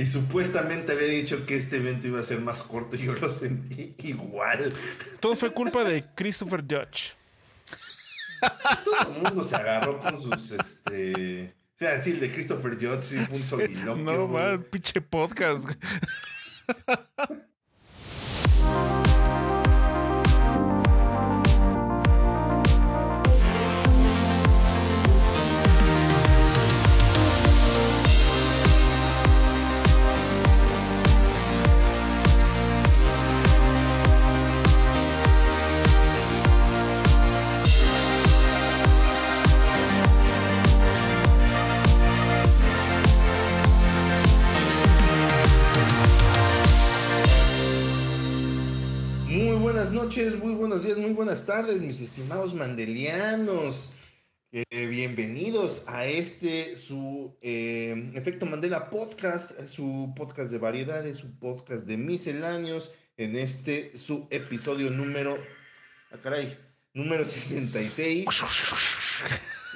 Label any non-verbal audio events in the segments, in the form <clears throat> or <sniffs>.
Y supuestamente había dicho que este evento iba a ser más corto y <laughs> yo lo sentí igual. Todo fue culpa de Christopher Dutch. Todo el mundo se agarró con sus, este... O sea, sí, el de Christopher Judge sí fue un soliloquio. No, man, pinche podcast. Buenas noches, muy buenos días, muy buenas tardes, mis estimados mandelianos. Eh, bienvenidos a este su eh, Efecto Mandela Podcast, su podcast de variedades, su podcast de misceláneos, en este su episodio número, ah, caray, número 66.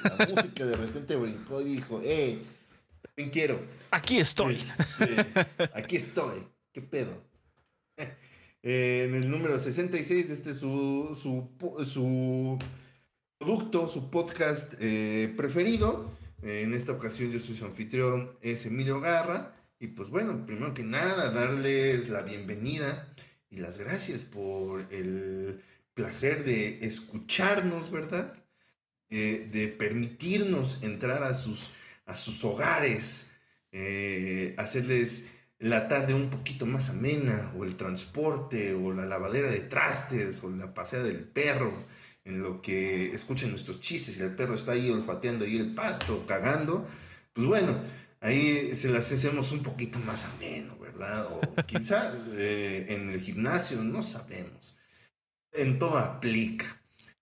La música de repente brincó y dijo, eh, también quiero. Aquí estoy. Este, aquí estoy. ¿Qué pedo? Eh, en el número 66 de este su, su, producto, su podcast eh, preferido. Eh, en esta ocasión yo soy su anfitrión, es Emilio Garra. Y pues bueno, primero que nada, darles la bienvenida y las gracias por el placer de escucharnos, ¿verdad? De permitirnos entrar a sus, a sus hogares, hacerles la tarde un poquito más amena, o el transporte, o la lavadera de trastes, o la pasea del perro, en lo que escuchan nuestros chistes y el perro está ahí olfateando ahí el pasto, cagando, pues bueno, ahí se las hacemos un poquito más ameno, ¿verdad? O <laughs> quizá eh, en el gimnasio, no sabemos. En todo aplica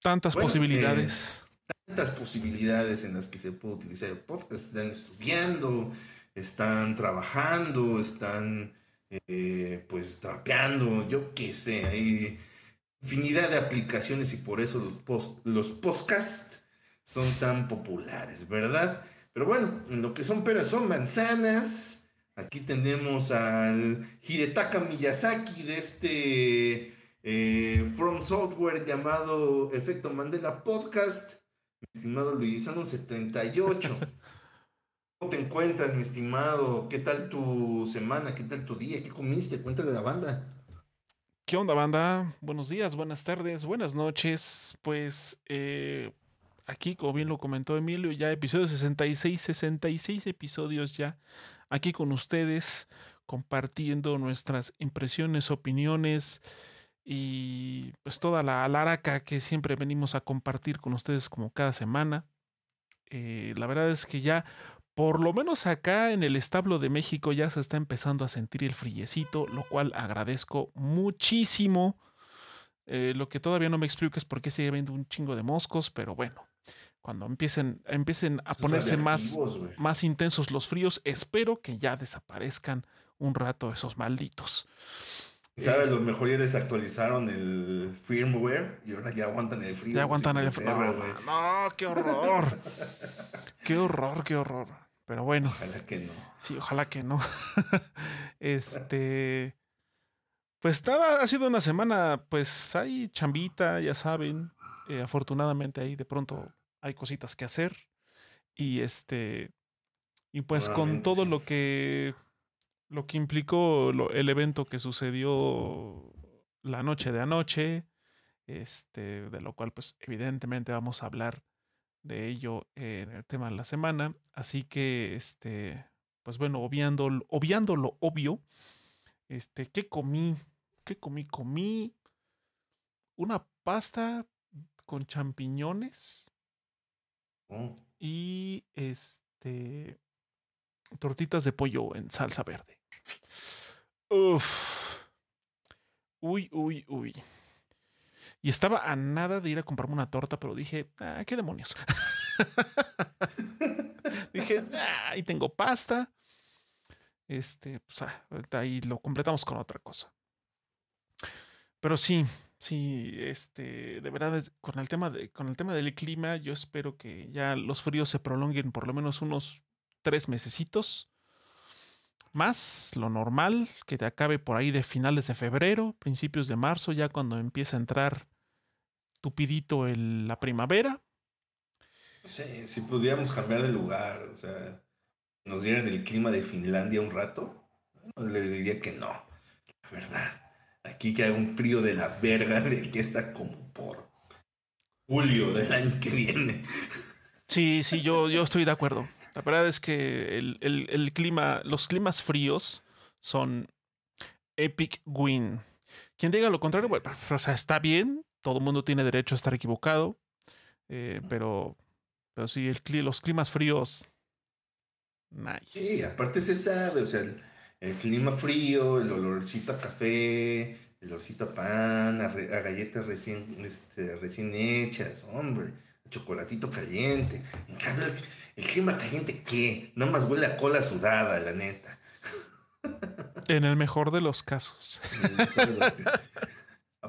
Tantas Bueno, posibilidades. tantas posibilidades en las que se puede utilizar el podcast. Están estudiando, están trabajando, están eh, pues trapeando, yo qué sé, hay infinidad de aplicaciones y por eso los, post- los podcasts son tan populares, ¿verdad? Pero bueno, en lo que son peras son manzanas. Aquí tenemos al Hidetaka Miyazaki de este eh, From Software llamado Efecto Mandela Podcast. Mi estimado Luisano 78. <laughs> ¿Cómo te encuentras, mi estimado? ¿Qué tal tu semana? ¿Qué tal tu día? ¿Qué comiste? Cuéntale a la banda. ¿Qué onda, banda? Buenos días, buenas tardes, buenas noches. Pues eh, aquí, como bien lo comentó Emilio, ya episodio 66, 66 episodios ya aquí con ustedes, compartiendo nuestras impresiones, opiniones y pues toda la alaraca que siempre venimos a compartir con ustedes como cada semana. Eh, la verdad es que ya, por lo menos acá en el establo de México, ya se está empezando a sentir el friecito, lo cual agradezco muchísimo. Eh, lo que todavía no me explico es por qué sigue habiendo un chingo de moscos, pero bueno, cuando empiecen, empiecen a ponerse más, más intensos los fríos, espero que ya desaparezcan un rato esos malditos. ¿Sabes? Lo mejor ya desactualizaron el firmware y ahora ya aguantan el frío. Ya aguantan el no, güey. no, qué horror. <laughs> qué horror, qué horror. Pero bueno, Ojalá que no. sí, ojalá que no. <laughs> este. Pues estaba, ha sido una semana, pues hay chambita, ya saben. Eh, afortunadamente ahí de pronto hay cositas que hacer. Y este. Y pues con todo sí. lo que. Lo que implicó lo- el evento que sucedió la noche de anoche. Este. De lo cual, pues, evidentemente vamos a hablar de ello en el tema de la semana. Así que, este, pues bueno, obviando, obviando lo obvio, este, ¿qué comí? ¿Qué comí? Comí una pasta con champiñones Oh, y este tortitas de pollo en salsa verde. Uf. Uy, uy, uy. Y estaba a nada de ir a comprarme una torta, pero dije, ah, qué demonios. <laughs> dije, ah, ahí tengo pasta. Este, pues ah, ahí lo completamos con otra cosa. Pero sí, sí, este, de verdad, con el tema de, con el tema del clima, yo espero que ya los fríos se prolonguen por lo menos unos tres mesecitos. más lo normal, que te acabe por ahí de finales de febrero, principios de marzo, ya cuando empieza a entrar tupidito el, la primavera. Sé, si pudiéramos cambiar de lugar, o sea, nos dieran el clima de Finlandia un rato, le diría que no, la verdad. Aquí que haga un frío de la verga de que está como por julio del año que viene. Sí, sí, yo, yo estoy de acuerdo. La verdad es que el, clima, los climas fríos son epic win. Quien diga lo contrario, bueno, o sea, está bien, todo el mundo tiene derecho a estar equivocado, eh, pero, pero sí, el, los climas fríos, nice. Sí, aparte se sabe, o sea, el, clima frío, el olorcito a café, el olorcito a pan, a, galletas recién, este, recién hechas, hombre, chocolatito caliente. En cambio, el clima caliente, ¿qué? Nada más huele a cola sudada, la neta. En el mejor de los casos. <laughs>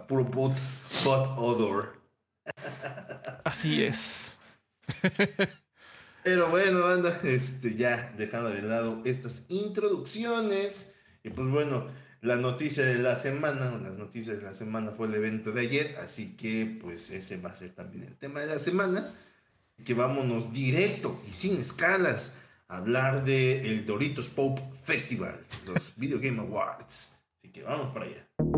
A puro bot, odor. Así es. Pero bueno, anda, este, ya dejando de lado estas introducciones. Y pues bueno, la noticia de la semana, las noticias de la semana fue el evento de ayer, así que pues ese va a ser también el tema de la semana que vámonos directo y sin escalas a hablar de el Doritos Pop Festival, los Video Game Awards. Así que vamos para allá.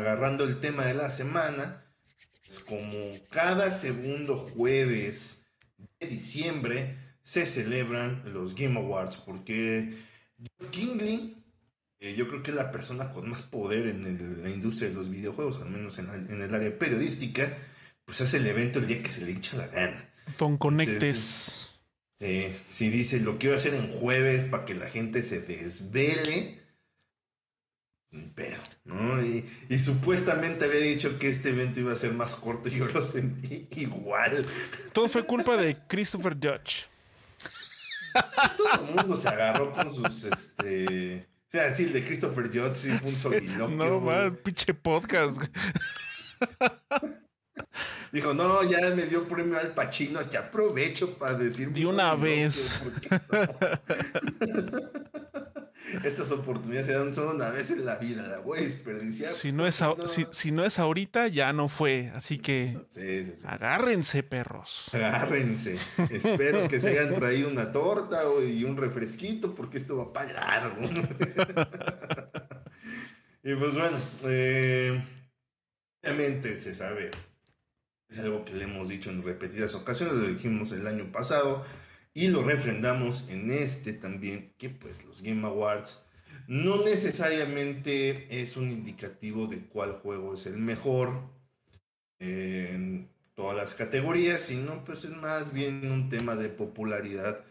Agarrando el tema de la semana, es como cada segundo jueves de diciembre se celebran los Game Awards, porque Jeff Kingley, eh, yo creo que es la persona con más poder en la industria de los videojuegos, al menos en, el área periodística, pues hace el evento el día que se le hincha la gana. Con conectes. Eh, si dice lo quiero hacer en jueves para que la gente se desvele, pedo, ¿no? Y, supuestamente había dicho que este evento iba a ser más corto y yo lo sentí igual. Todo fue culpa de Christopher Judge. <laughs> Todo el mundo se agarró con sus, este... O sea, sí, el de Christopher Judge sí fue un soliloquio. No, más, pinche podcast. <laughs> Dijo, no, ya me dio premio al Pachino, que aprovecho para decir... De una vez. <laughs> Estas oportunidades se dan solo una vez en la vida, la voy a desperdiciar. Si no, es Si, no es ahorita, ya no fue. Así que agárrense, perros. Agárrense. Espero que se hayan traído una torta y un refresquito, porque esto va para largo. <laughs> y pues bueno, eh, obviamente se sabe. Es algo que le hemos dicho en repetidas ocasiones, lo dijimos el año pasado y lo refrendamos en este también, que pues los Game Awards no necesariamente es un indicativo de cuál juego es el mejor en todas las categorías, sino pues es más bien un tema de popularidad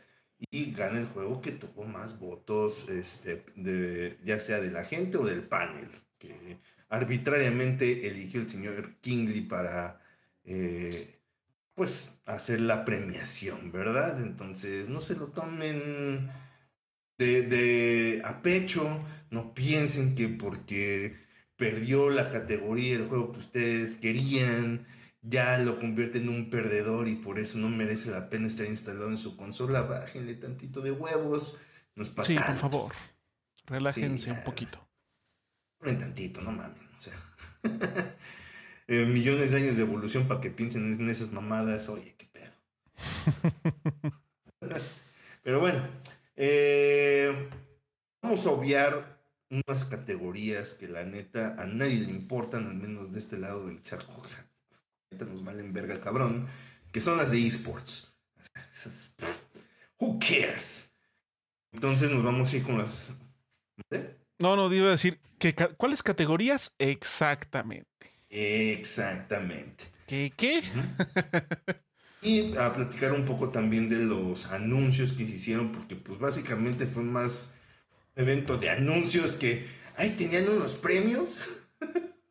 y gana el juego que tuvo más votos, este, de, ya sea de la gente o del panel, que arbitrariamente eligió el señor Kingley para eh, pues hacer la premiación, ¿verdad? Entonces no se lo tomen de, a pecho, no piensen que porque perdió la categoría el juego que ustedes querían, ya lo convierte en un perdedor y por eso no merece la pena estar instalado en su consola. Bájenle tantito de huevos. No es para sí, por favor. Relájense un poquito. Un tantito, no mames. O sea. <laughs> Eh, millones de años de evolución para que piensen en esas mamadas. Oye, qué pedo. <laughs> Pero bueno, eh, vamos a obviar unas categorías que la neta a nadie le importan, al menos de este lado del charco. Neta nos valen verga cabrón, que son las de esports. who cares? Entonces nos vamos a ir con las. No, no, iba a decir que cuáles categorías exactamente. Exactamente. ¿Qué? ¿Qué? y a platicar un poco también de los anuncios que se hicieron, porque pues básicamente fue más evento de anuncios que, ay, tenían unos premios.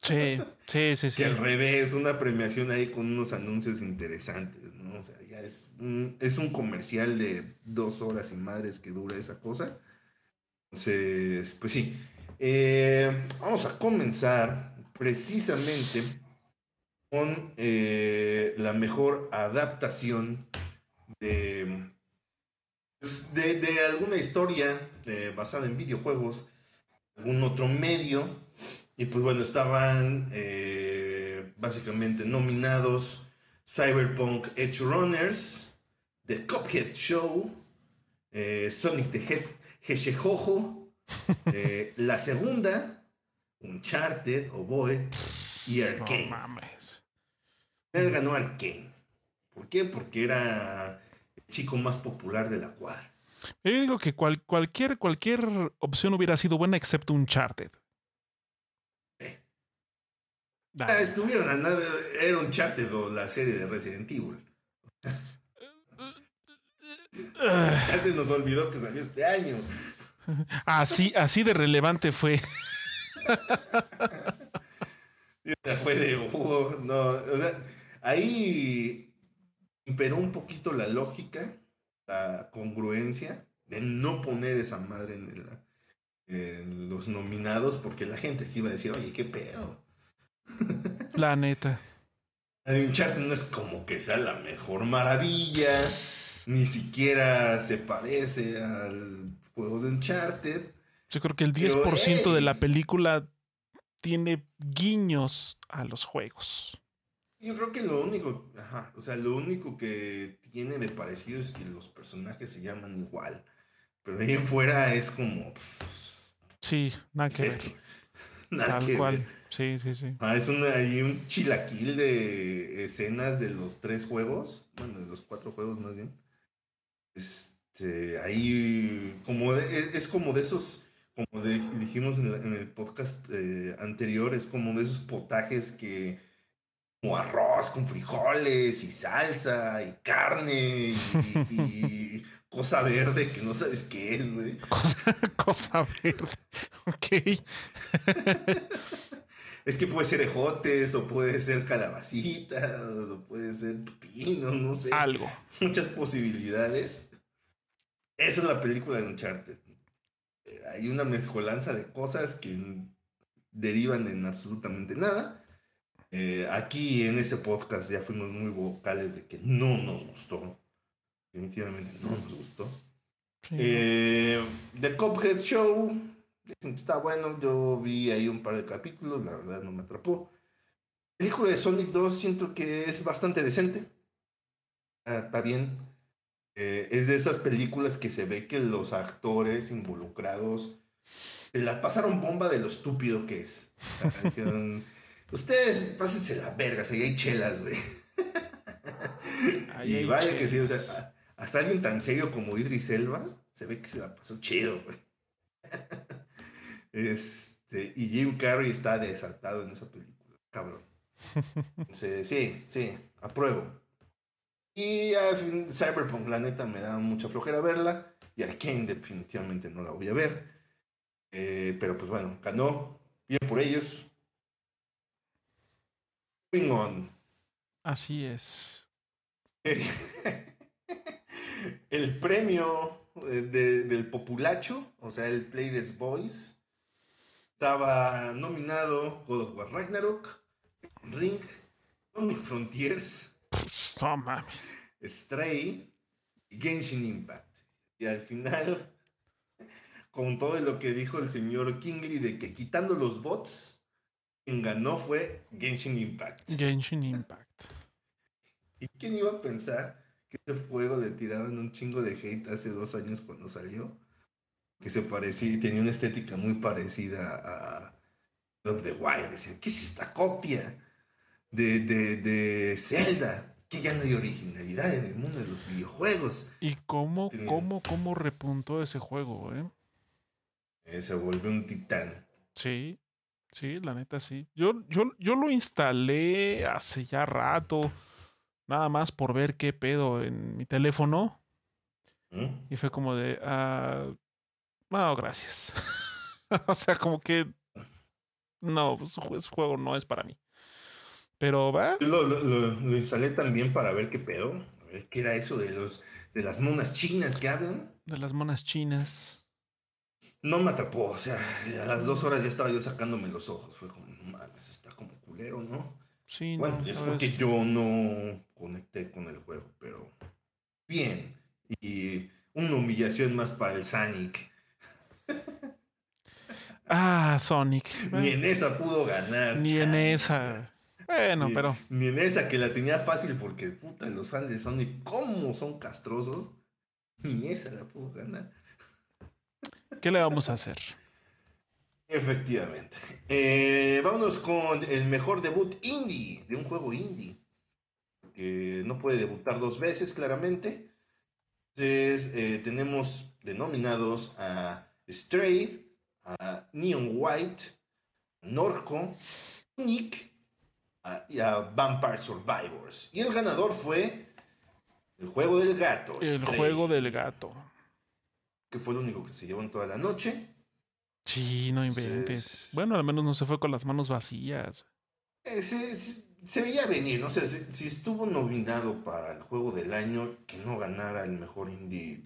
Sí. Sí, sí, sí. Que al revés, una premiación ahí con unos anuncios interesantes, ¿no? O sea, ya es un, es un comercial de dos horas y madres que dura esa cosa. Entonces, pues sí. Eh, vamos a comenzar precisamente con eh, la mejor adaptación de, pues, de, de alguna historia eh, basada en videojuegos, algún otro medio. Y pues bueno, estaban eh, básicamente nominados Cyberpunk Edge Runners, The Cuphead Show, Sonic the Hedgehog, <laughs> eh, la segunda, Uncharted o Boy y Arkane. No mames. Él ganó Arkane. ¿Por qué? Porque era el chico más popular de la cuadra. Yo digo que cual- cualquier, cualquier opción hubiera sido buena excepto Uncharted. Ah, Ah, estuvieron a nada, era Uncharted o la serie de Resident Evil. ah, Ya se nos olvidó que salió este año. <laughs> así, así de relevante fue. Ya fue de, no, o sea, ahí imperó un poquito la lógica, la congruencia de no poner esa madre en, los nominados porque la gente se iba a decir, oye, qué pedo. La neta. Uncharted no es como que sea la mejor maravilla, ni siquiera se parece al juego de Uncharted. Yo creo que el Pero, 10% de la película tiene guiños a los juegos. Yo creo que lo único, ajá, o sea, lo único que tiene de parecido es que los personajes se llaman igual. Pero de ahí en fuera es como. pff, Sí, nada ¿qué que es ver. esto? <laughs> Nada Tal que cual. ver. Sí, sí, sí. Ah, es una, hay un chilaquil de escenas de los tres juegos. Bueno, de los cuatro juegos más bien. Este, ahí como de- es, es como de esos, como de- dijimos en el, en el podcast eh, anterior, es como de esos potajes que como arroz con frijoles y salsa y carne y, y- y <laughs> cosa verde que no sabes qué es, güey. Cosa, cosa verde. Ok. Es que puede ser ejotes o puede ser calabacitas o puede ser pepino, no sé. Algo. muchas posibilidades. Esa es la película de Uncharted. Hay una mezcolanza de cosas que derivan en absolutamente nada. Eh, aquí en este podcast ya fuimos muy vocales de que no nos gustó. Definitivamente no nos gustó. Sí. Eh, The Cuphead Show. Dicen que está bueno. Yo vi ahí un par de capítulos. La verdad no me atrapó. Película de Sonic 2 siento que es bastante decente. Ah, está bien. Eh, es de esas películas que se ve que los actores involucrados la pasaron bomba de lo estúpido que es. <laughs> Ustedes pásense la verga, si ahí hay chelas, güey. Y vaya que sí, o sea, hasta alguien tan serio como Idris Elba se ve que se la pasó chido, güey. <laughs> Este, y Jim Carrey está desatado en esa película, cabrón. <laughs> Entonces, sí, sí, apruebo. Y fin, Cyberpunk, la neta, me da mucha flojera verla. Y Arkane definitivamente no la voy a ver. Eh, pero pues bueno, ganó. Bien por ellos. Moving on. Así es. <laughs> El premio eh, de- del populacho, o sea, el Player's Voice, estaba nominado God of War Ragnarok, Ring, Sonic Frontiers, No mames. Stray y Genshin Impact. Y al final, con todo lo que dijo el señor Kingley de que quitando los bots, quien ganó fue Genshin Impact. Genshin Impact. ¿Y quién iba a pensar que ese juego le tiraban un chingo de hate hace dos años cuando salió? Que se parecía, tenía una estética muy parecida a of the Wild. Decían, ¿qué es esta copia de, de, de Zelda? Que ya no hay originalidad en el mundo de los videojuegos. ¿Y cómo, cómo, cómo repuntó ese juego, eh? Eh, se volvió un titán. Sí, sí, la neta sí. Yo, yo, yo lo instalé hace ya rato, nada más por ver qué pedo en mi teléfono. ¿Mm? Y fue como de, ah, no, gracias. <laughs> o sea, como que, no, pues, ese juego no es para mí. Pero va. Lo, lo, lo, instalé también para ver qué pedo. A ver qué era eso de los de las monas chinas que hablan. De las monas chinas. No me atrapó, o sea, a las dos horas ya estaba yo sacándome los ojos. Fue como, mames, está como culero, ¿no? Sí, bueno, es porque yo no conecté con el juego, pero bien. Y una humillación más para el Sonic. Ah, Sonic. Ni en esa pudo ganar. Ni en esa. Bueno, pero. Ni en esa que la tenía fácil porque, puta, los fans de Sonic, ¿cómo son castrosos? Ni esa la pudo ganar. ¿Qué le vamos a hacer? Efectivamente. Eh, vámonos con el mejor debut indie de un juego indie. Que no puede debutar dos veces, claramente. Entonces, eh, tenemos denominados a Stray, a Neon White, Norco, Nick y a Vampire Survivors. Y el ganador fue el juego del gato. El juego del gato. Que fue el único que se llevó en toda la noche. Sí, no inventes. Bueno, al menos no se fue con las manos vacías. Eh, se, veía venir, no sé, si, estuvo nominado para el juego del año, que no ganara el mejor indie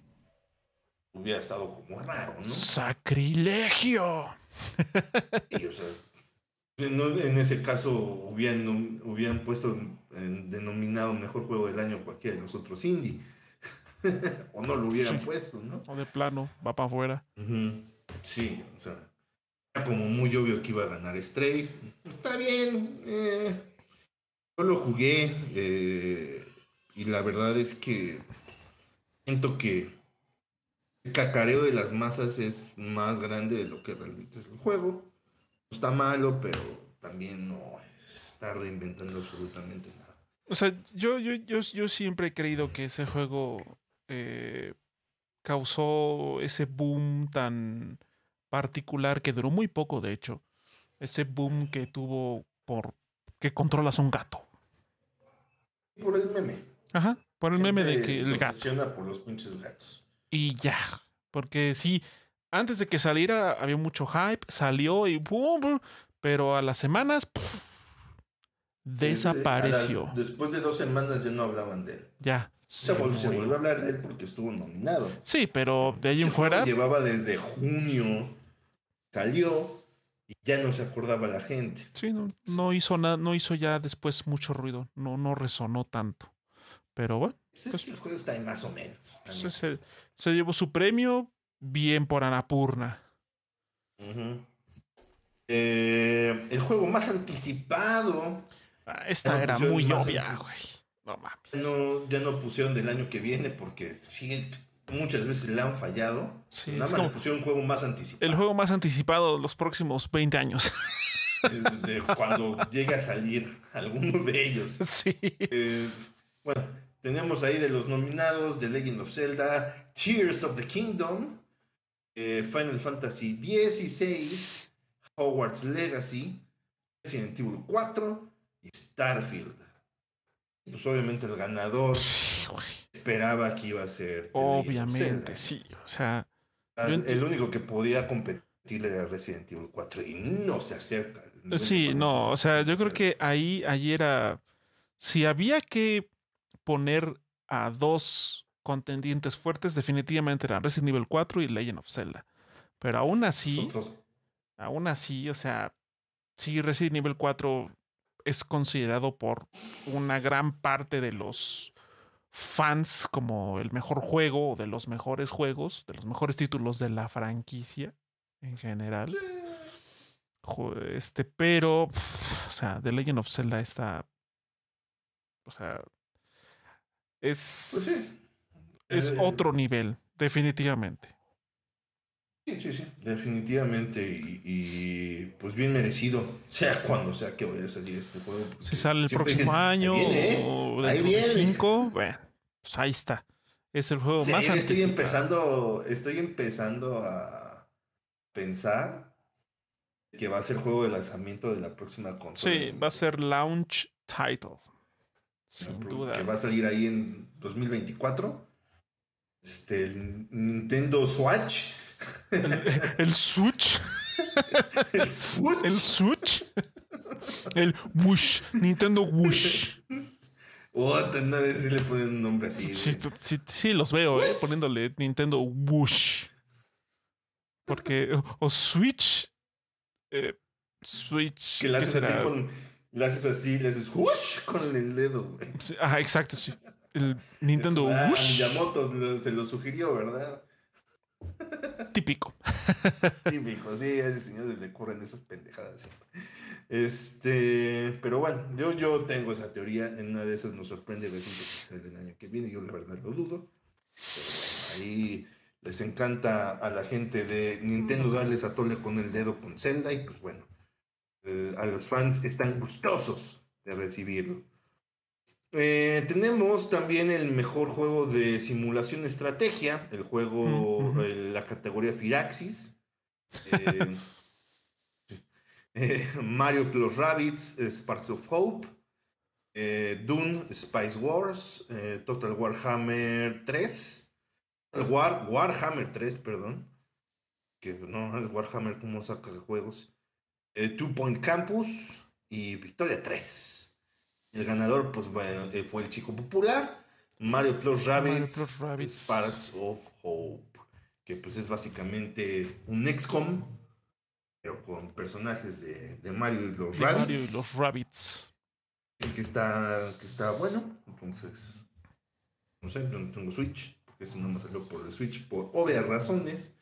hubiera estado como raro, ¿no? ¡Sacrilegio! Y, o sea, en ese caso hubieran, hubieran puesto denominado mejor juego del año cualquiera de los otros indie. <laughs> o no lo hubieran puesto, ¿no? O de plano, va para afuera. Sí, o sea, era como muy obvio que iba a ganar Stray. Está bien. Eh, yo lo jugué eh, y la verdad es que siento que el cacareo de las masas es más grande de lo que realmente es el juego está malo, pero también no está reinventando absolutamente nada. O sea, yo, yo, yo, yo siempre he creído que ese juego eh, causó ese boom tan particular que duró muy poco, de hecho. Ese boom que tuvo por que controlas un gato. Por el meme. Ajá, por el meme de que el gato. por los pinches gatos. Y ya, porque sí, antes de que saliera había mucho hype, salió y boom, pero a las semanas desapareció. después de dos semanas ya no hablaban de él. Ya. Se, volvió a hablar de él porque estuvo nominado. Sí, pero de ahí en fuera. Llevaba desde junio, salió y ya no se acordaba la gente. Sí, no, hizo nada, no hizo ya después mucho ruido, no, no resonó tanto. Pero bueno. Pues pues, el juego está ahí más o menos. Se, se, llevó su premio, bien por Anapurna. Eh, el juego más anticipado. Ah, esta era muy obvia, güey. No mames. No, ya no pusieron del año que viene porque muchas veces le han fallado. Nada más le pusieron un juego más anticipado. El juego más anticipado de los próximos 20 años. <laughs> De, cuando llegue a salir alguno de ellos. Sí. Eh, bueno, tenemos ahí de los nominados The Legend of Zelda, Tears of the Kingdom, eh, Final Fantasy XVI, Hogwarts Legacy, Resident Evil 4 y Starfield. Pues obviamente el ganador esperaba que iba a ser. Obviamente, sí. O sea. El único que podía competir era Resident Evil 4 y no se acerca. Sí, no, o sea, yo creo que ahí, ahí era. Si había que poner a dos contendientes fuertes definitivamente eran Resident Evil 4 y Legend of Zelda. Pero aún así, aún así, o sea, sí Resident Evil 4 es considerado por una gran parte de los fans como el mejor juego, de los mejores juegos, de los mejores títulos de la franquicia en general. Este, pero, o sea, The Legend of Zelda está, o sea, es, pues es eh, otro nivel, definitivamente. Sí, sí, sí, definitivamente. Y, pues bien merecido, sea cuando sea que vaya a salir este juego. Si sale el próximo año ¿eh? o ahí viene. bueno, pues ahí está. Es el juego más estoy empezando, estoy empezando a pensar que va a ser juego de lanzamiento de la próxima consola. Sí, va a ser launch title. Sin duda. Que va a salir ahí en 2024 este, el Nintendo Switch. <laughs> El, Switch. <laughs> el Switch. El Switch. El Whoosh, Nintendo Whoosh. Otra, no si le ponen un nombre así. Sí, sí, sí, los veo, eh, poniéndole Nintendo Whoosh. Porque, o Switch. Eh, Switch. Que la haces así con. La haces así, le haces whoosh con el dedo, güey. ajá, exacto, sí. El Nintendo ah, Whoosh. Miyamoto se lo sugirió, ¿verdad? Típico. Típico, sí, a ese señor se le corren esas pendejadas siempre. Este, pero bueno, yo, yo tengo esa teoría. En una de esas nos sorprende resulta que sea del año que viene. Yo la verdad lo dudo. Pero bueno, ahí les encanta a la gente de Nintendo darles a tole con el dedo con Zelda. Y pues bueno, eh, a los fans están gustosos de recibirlo. Eh, tenemos también el mejor juego de simulación estrategia, el juego, la categoría Firaxis. <laughs> <laughs> Eh, Mario Plus Rabbits, Sparks of Hope. Dune, Spice Wars, Total Warhammer 3. War, Warhammer 3, perdón. Que no es Warhammer como saca juegos. Two Point Campus y Victoria 3. El ganador, pues bueno, eh, fue el chico popular. Mario Plus Rabbits, Sparks of Hope. Que pues es básicamente un XCOM, pero con personajes de, Mario y los Rabbits. Mario y los Rabbits. Que está, que está bueno. Entonces, no sé, yo no tengo Switch, porque ese no me salió por el Switch por obvias razones.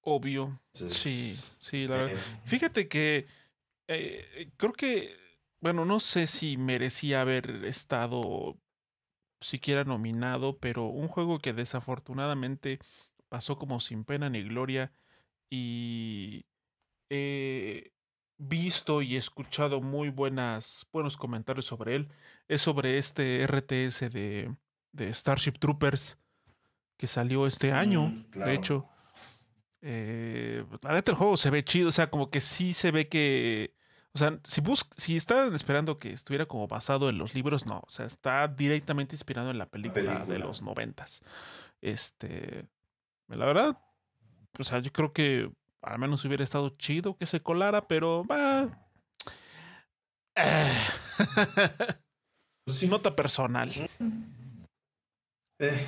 Obvio. sí, sí, la verdad. Eh, Fíjate que eh, creo que bueno, no sé si merecía haber estado siquiera nominado, pero un juego que desafortunadamente pasó como sin pena ni gloria y he visto y escuchado muy buenas, buenos comentarios sobre él. Es sobre este RTS de, de Starship Troopers que salió este año, mm, de hecho. Eh, la neta el juego se ve chido, o sea, como que sí se ve que o sea, si, bus si estaban esperando que estuviera como basado en los libros, no. O sea, está directamente inspirado en la película, de los noventas. Este. La verdad, o sea, yo creo que al menos hubiera estado chido que se colara, pero va. Eh. <laughs> Nota personal. Eh,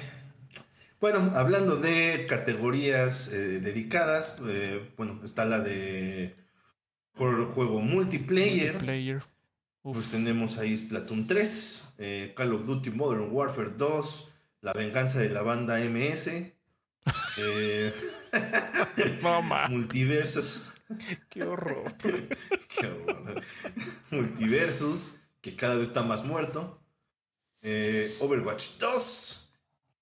bueno, hablando de categorías eh, dedicadas, bueno, está la de por juego multiplayer. Pues tenemos ahí Splatoon 3, eh, Call of Duty Modern Warfare 2, La venganza de la banda MS. <laughs> Eh, multiversos. Qué horror. <laughs> Qué horror. Multiversus, que cada vez está más muerto. Eh, Overwatch 2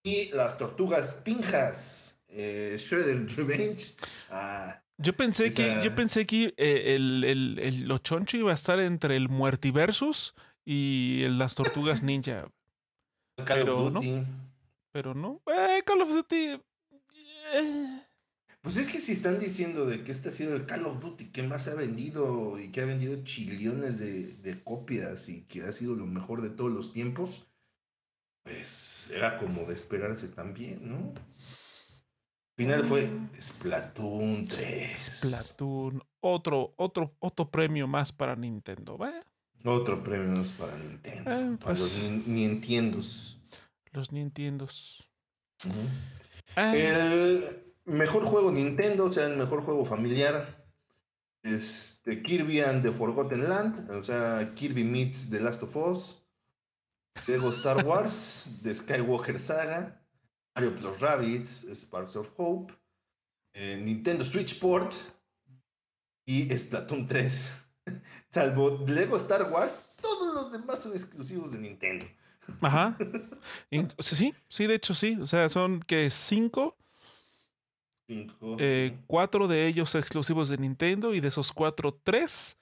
y las tortugas pinjas. Shredder Revenge. Ah, yo pensé que, yo pensé que eh, el, el, el, Ochoncho iba a estar entre el Muertiversus y las Tortugas <laughs> Ninja. pero no. Pero no. Eh, Call of Duty. Eh. Pues es que si están diciendo de que este ha sido el Call of Duty que más ha vendido y que ha vendido chillones de, de copias y que ha sido lo mejor de todos los tiempos, pues era como de esperarse también, ¿no? Final fue Splatoon 3. Splatoon, otro, otro, otro premio más para Nintendo, Otro premio más para Nintendo. Eh, para los pues Nintendos. Los Nintendos. Ah. El mejor juego Nintendo, o sea, el mejor juego familiar. Es de Kirby and the Forgotten Land, o sea, Kirby meets The Last of Us, Lego Star <laughs> Wars, The Skywalker Saga, Mario Plus Rabbits, Sparks of Hope, eh, Nintendo Switch Port y Splatoon 3. <laughs> Salvo Lego Star Wars, todos los demás son exclusivos de Nintendo. Ajá. <laughs> sí, sí, de hecho sí. O sea, son que cinco. Cinco. Eh, cuatro de ellos exclusivos de Nintendo y de esos cuatro, tres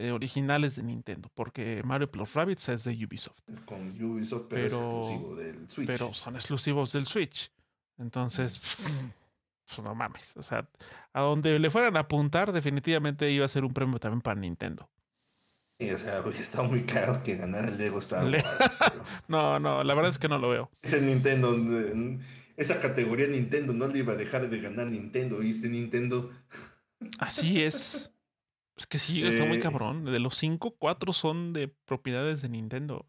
eh, originales de Nintendo, porque Mario Plus Rabbits es de Ubisoft. Es con Ubisoft, pero, es exclusivo del Switch. Pero son exclusivos del Switch. Entonces, <sniffs> pues no mames. O sea, a donde le fueran a apuntar, definitivamente iba a ser un premio también para Nintendo. Sí, o sea, está muy caro que ganar el Lego Star Wars. <laughs> no, no, la verdad es que no lo veo. Ese Nintendo, esa categoría Nintendo no le iba a dejar de ganar Nintendo, ¿viste Nintendo? Así es. Es que sí, está muy Eh, cabrón. De los cinco, cuatro son de propiedades de Nintendo.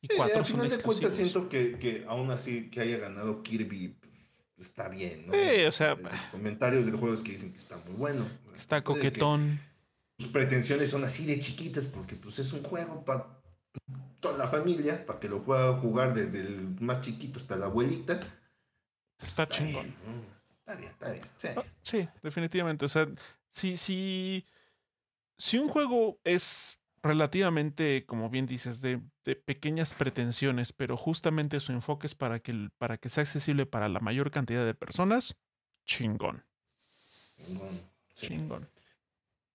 Y Eh, cuatro al son final de cuentas siento que, que aún así que haya ganado Kirby pues, está bien, ¿no? Sí, o sea, Eh, Los comentarios del juego es que dicen que está muy bueno. Está coquetón. Sus pretensiones son así de chiquitas porque pues es un juego para toda la familia, para que lo pueda jugar desde el más chiquito hasta la abuelita. Está chingón. bien, ¿no? Está bien, está bien. Sí. Ah, Sí, definitivamente. O sea, si, si, si un juego es relativamente, como bien dices, de, de pequeñas pretensiones, pero justamente su enfoque es para que, para que sea accesible para la mayor cantidad de personas, chingón, Chingón, sí. chingón.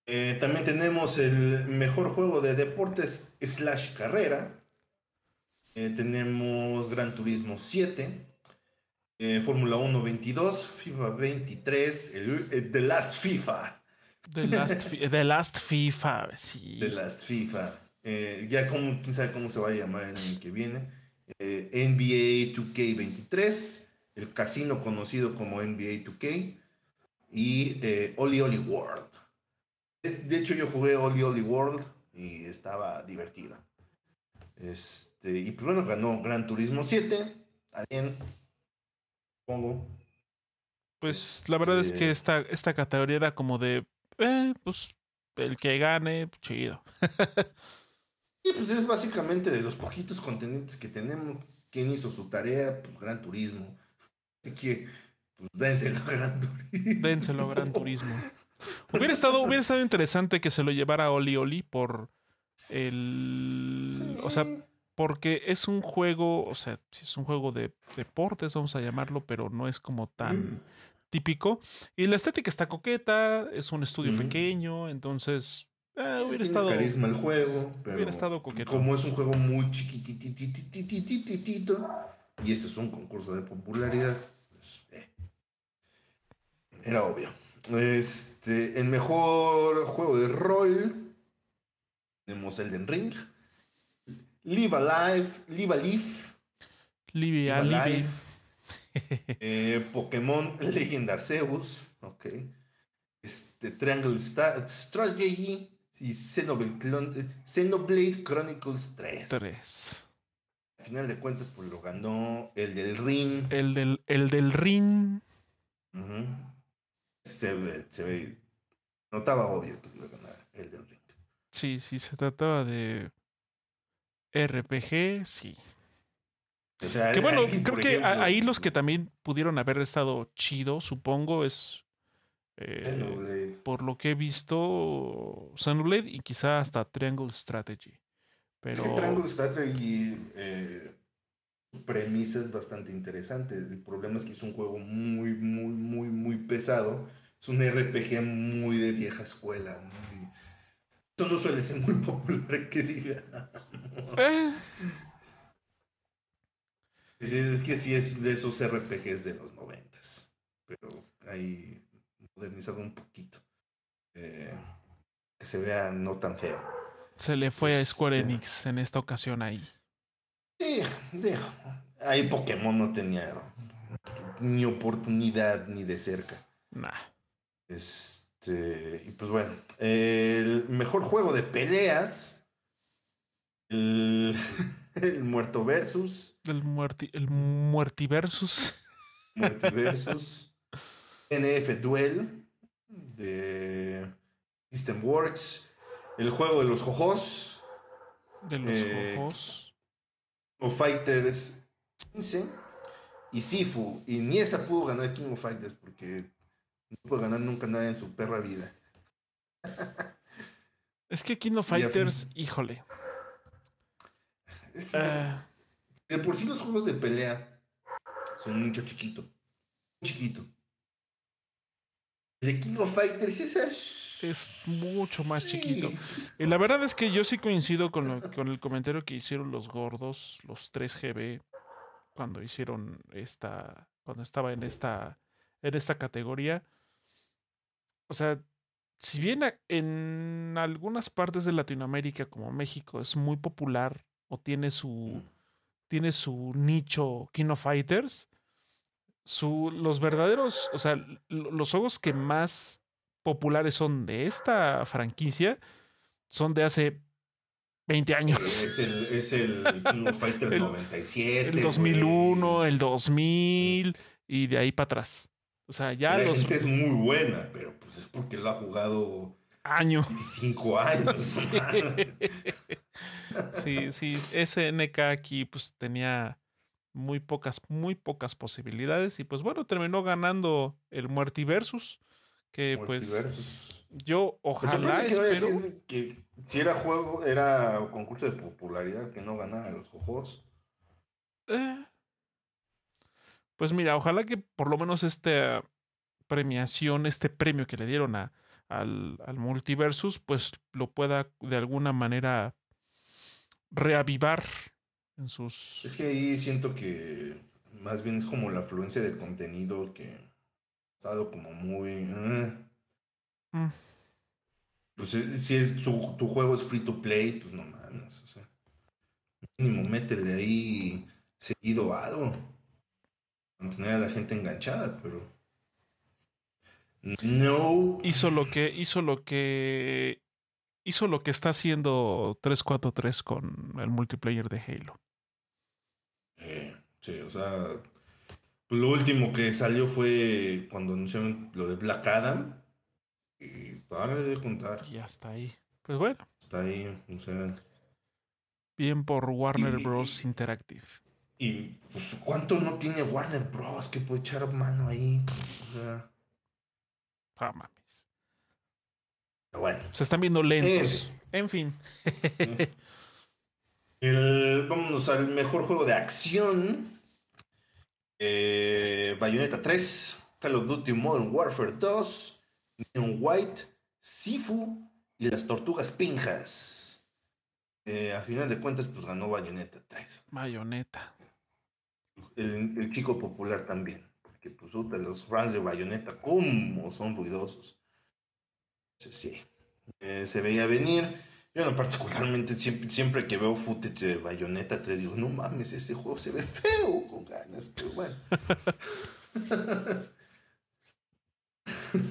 Eh, también tenemos el mejor juego de deportes slash carrera. Eh, tenemos Gran Turismo 7, eh, Fórmula 1 22, FIFA 23, el, el The Last FIFA. The Last, The Last FIFA, sí. The Last FIFA. Eh, ya como, quién sabe cómo se va a llamar el año que viene. Eh, NBA 2K23, el casino conocido como NBA 2K y eh, Oli Oli World. De, de hecho, yo jugué Oli Oli World y estaba divertido. Este, y pues bueno, ganó Gran Turismo 7. También, pongo. Pues la verdad es que esta, esta categoría era como de, eh, pues el que gane, chido. <laughs> Y pues es básicamente de los poquitos contendientes que tenemos. ¿Quién hizo su tarea? Pues Gran Turismo. Así que, pues dénselo a Gran Turismo. Dénselo, Gran <laughs> Turismo. Hubiera estado, hubiera estado interesante que se lo llevara Oli Oli por el. O sea, porque es un juego, o sea, sí es un juego de deportes, vamos a llamarlo, pero no es como tan típico. Y la estética está coqueta, es un estudio pequeño, entonces eh, hubiera estado. carisma el juego, pero hubiera estado coqueto. como es un juego muy chiquititititititito y este es un concurso de popularidad, pues, eh, era obvio. Este, el mejor juego de rol tenemos Elden Ring, Live Alive, Live Alive, Live. Alive, <laughs> eh, Pokémon Legend Arceus, ok. Este, Triangle Sta- Strategy y Xenoblade, Clon- Xenoblade Chronicles 3. Tres. Al final de cuentas, pues lo ganó el del Ring. El del, el del ring. Se ve, se ve. Notaba obvio que iba a ganar el del Ring. Sí, sí, se trataba de RPG, sí. O sea, Que bueno, creo que ejemplo, ahí los que también pudieron haber estado chido, supongo, es eh, por lo que he visto Xenoblade y quizá hasta Triangle Strategy. Es Pero que Triangle Strategy, eh, su premisa es bastante interesante. El problema es que es un juego muy, muy, muy, muy pesado. Es un RPG muy de vieja escuela. muy- Eso no suele ser muy <laughs> popular que diga. eh, Es, es que sí es de esos RPGs de los noventas. Pero ahí modernizado un poquito. Eh, que se vea no tan feo. se le fue a Square Este- Enix en esta ocasión ahí. Sí, digo, ahí Pokémon no tenía ni oportunidad ni de cerca. Nah. Este, y pues bueno, el mejor juego de peleas, el, <laughs> el Muerto Versus, El, muerti, el Muertiversus. Multiversus, NF Duel de System Works, el juego de los jojos, De los Eh, ojos. King of Fighters 15 y Sifu. Y ni esa pudo ganar King of Fighters porque no pudo ganar nunca nada en su perra vida. Es que King of Fighters, híjole. Es- ah, de por sí los juegos de pelea son nicho chiquito. Muy chiquito. De King of Fighters esa es, Es mucho más Sí. chiquito. Y la verdad es que yo sí coincido con, lo- con el comentario que hicieron los gordos, los 3GB, cuando hicieron esta, cuando estaba en esta, en esta categoría. O sea, si bien en algunas partes de Latinoamérica, como México, es muy popular o tiene su, tiene su nicho King of Fighters, su, los verdaderos, o sea, los juegos que más populares son de esta franquicia, son de hace 20 años. Es el, es el King of Fighters <laughs> El- 97. El 2001, güey. el 2000 y de ahí para atrás. O sea, ya La los gente es muy buena, pero pues es porque lo ha jugado años. 25 años. <laughs> Sí, sí, SNK aquí pues tenía muy pocas, muy pocas posibilidades y pues bueno, terminó ganando el Muertiversus, que pues Multiversus. yo Me ojalá que espero... si era juego, era concurso de popularidad que no ganara los jojos. Eh, Pues mira, ojalá que por lo menos esta premiación, este premio que le dieron a, al, al Multiversus, pues lo pueda de alguna manera reavivar en sus... Es que ahí siento que más bien es como la afluencia de contenido que ha estado como muy. eh. Mm. Pues eh, si es, su- tu juego es free to play, pues no mames. O sea, mínimo métele ahí seguido algo. Mantener a la gente enganchada, pero. No. hizo lo que hizo lo que hizo lo que está haciendo 343 con el multiplayer de Halo. Eh, sí, o sea, pues lo último que salió fue cuando anunciaron lo de Black Adam. Y para de contar, Y hasta ahí. Pues bueno, está ahí, o sea, bien por Warner Y- Bros. Interactive. y pues, ¿cuánto no tiene Warner Bros. que puede echar mano ahí? O sea, Ah. Pero bueno. Se están viendo lentos. En fin. <laughs> El, vámonos al mejor juego de acción. Eh, Bayonetta 3, Call of Duty Modern Warfare 2, Neon White, Sifu y las Tortugas Pinjas. Eh, a final de cuentas, pues ganó Bayonetta 3. Mayoneta. El, el chico popular también. Porque pues los fans de Bayonetta, ¿cómo son ruidosos? Sí. Eh, se veía venir. Yo no particularmente siempre, siempre que veo footage de Bayonetta 3 digo, no mames, ese juego se ve feo con ganas, pero bueno.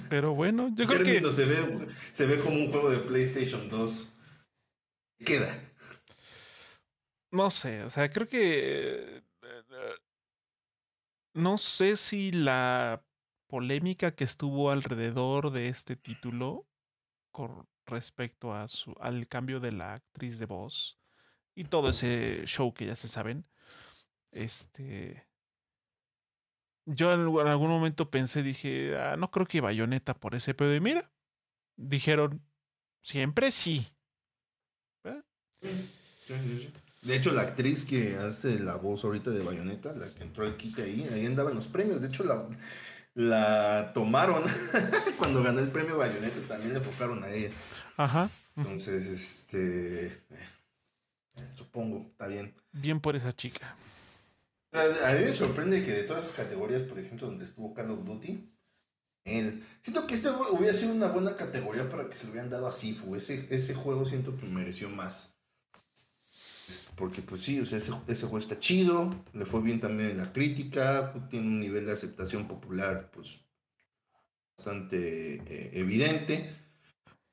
Pero bueno, yo creo que se, ve, se ve como un juego de PlayStation 2. Queda. no sé, o sea, creo que no sé si la polémica que estuvo alrededor de este título con respecto a su al cambio de la actriz de voz y todo ese show que ya se saben, este yo en en algún momento pensé, dije, "Ah, no creo que Bayonetta por ese pedo. Y mira, dijeron, siempre sí. Sí, sí, sí. De hecho, la actriz que hace la voz ahorita de Bayonetta, la que entró al quite ahí, ahí andaba en los premios. De hecho, la, la tomaron <laughs> cuando ganó el premio Bayonetta, también le enfocaron a ella. Ajá, Entonces, este. eh, supongo, está bien. bien por esa chica. A, mí me sorprende que de todas esas categorías, por ejemplo, donde estuvo Call of Duty, él. Siento que este hue- hubiera sido una buena categoría para que se lo hubieran dado a Sifu. Ese, ese juego siento que mereció más. Porque, pues sí, o sea, ese, ese juego está chido, le fue bien también en la crítica, tiene un nivel de aceptación popular, pues, bastante eh, evidente.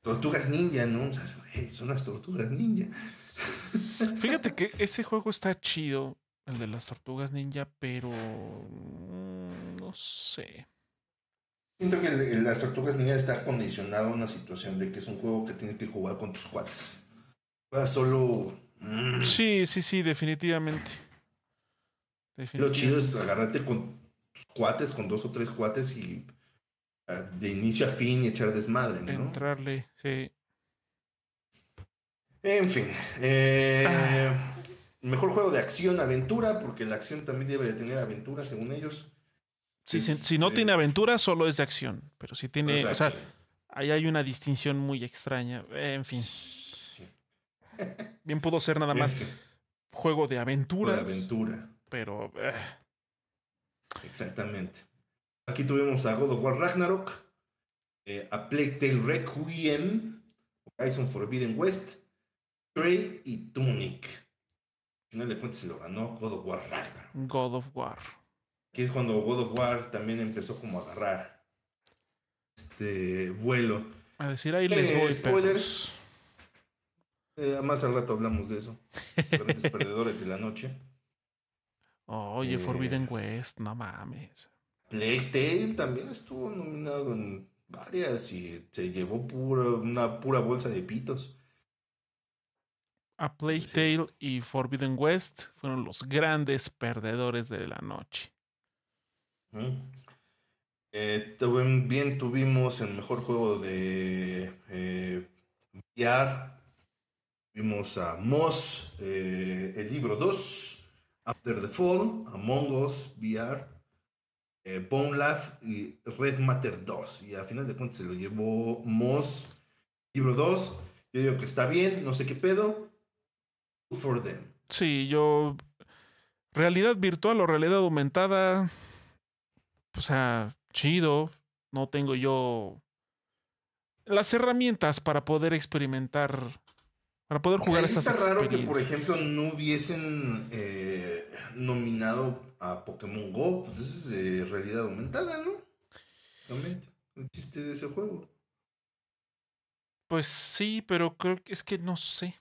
Tortugas ninja, ¿no? O sea, son las tortugas ninja. <laughs> Fíjate que ese juego está chido, el de las tortugas ninja, pero mm, no sé. Siento que el- el- las tortugas ninja está condicionado a una situación de que es un juego que tienes que jugar con tus cuates. Solo. Mm, Sí, sí, sí, definitivamente. Lo chido Definitivamente. es agarrarte con cuates, con dos o tres cuates y ah, de inicio a fin y echar desmadre, ¿no? Entrarle, sí. En fin. eh, Ah. Mejor juego de acción, aventura, porque la acción también debe de tener aventura, según ellos. Sí, si, Es, si no eh, tiene aventura, solo es de acción. Pero si tiene, O sea, ahí hay una distinción muy extraña. En fin. Bien pudo ser nada más juego de juego aventuras, de aventura. pero eh, Exactamente. Aquí tuvimos a God of War Ragnarok, eh, a Plague Tale Requiem, Horizon Forbidden West, Prey y Tunic. Al final de cuentas se lo ganó God of War Ragnarok. God of War. Que es cuando God of War también empezó como a agarrar. este vuelo. A decir, ahí les Eh, voy, spoilers. Eh, más al rato hablamos de eso. <laughs> Grandes perdedores de la noche. Oye, Eh. Forbidden West, no mames. Plague Tale también estuvo nominado en varias y se llevó pura, una pura bolsa de pitos. A Plague sí. Tale y Forbidden West fueron los grandes perdedores de la noche. ¿Mm? Eh, también tuvimos el mejor juego de eh, VR. Vimos a Moss, eh, el libro 2, After the Fall, Among Us VR, eh, Bone Lab y Red Matter 2. Y a final de cuentas se lo llevó Moss, libro 2. Yo digo que está bien, no sé qué pedo. For them. Sí, yo. Realidad virtual o realidad aumentada. O sea, chido. No tengo yo las herramientas para poder experimentar. Para poder jugar Ahí esas está raro que, por ejemplo, no hubiesen eh, nominado a Pokémon Go. Pues eso es de realidad aumentada, ¿no? Realmente. El chiste de ese juego. Pues sí, pero creo que es que no sé.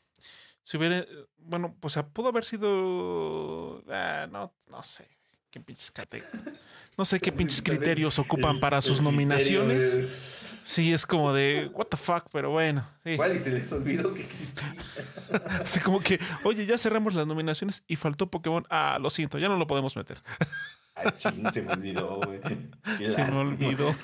Si hubiera. Bueno, pues pudo haber sido. ah, no, no sé. ¿Qué pinches No sé qué pinches <laughs> criterios ocupan para sus nominaciones. es- Sí, es como de. What the fuck, pero bueno. sí. Igual y se les olvidó que existía. <laughs> Así como que, oye, ya cerramos las nominaciones y faltó Pokémon. Ah, lo siento, ya no lo podemos meter. <laughs> Ay, ching, se me olvidó, güey. Se me olvidó.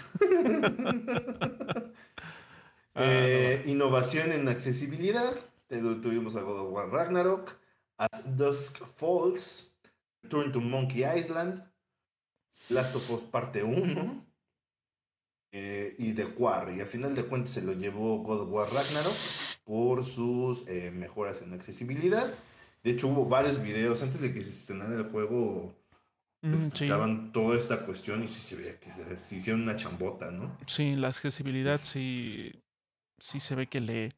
Eh, innovación en accesibilidad. Tu- Tuvimos a God of War Ragnarok, As Dusk Falls, Return to Monkey Island, Last of Us Parte 1 eh, y The Quarry. A final de cuentas se lo llevó God of War Ragnarok por sus eh, mejoras en accesibilidad. De hecho, hubo varios videos antes de que se estrenara el juego. mm, sí, explicaban toda esta cuestión y sí se veía que se, se hicieron una chambota, ¿no? sí, la accesibilidad Es- sí, sí se ve que le,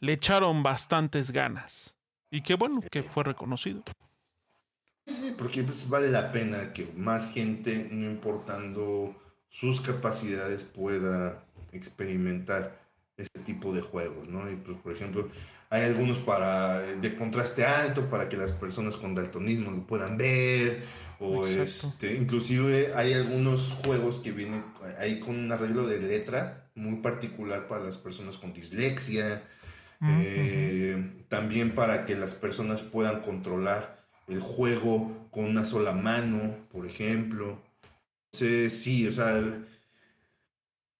le echaron bastantes ganas. Y qué bueno que fue reconocido. Sí, porque pues, vale la pena que más gente, no importando sus capacidades, pueda experimentar este tipo de juegos, ¿no? Y pues, por ejemplo, hay algunos para de contraste alto para que las personas con daltonismo lo puedan ver, o Exacto. este, inclusive hay algunos juegos que vienen ahí con un arreglo de letra muy particular para las personas con dislexia. Mm, Eh, también para que las personas puedan controlar el juego con una sola mano, por ejemplo. Entonces, sí, o sea,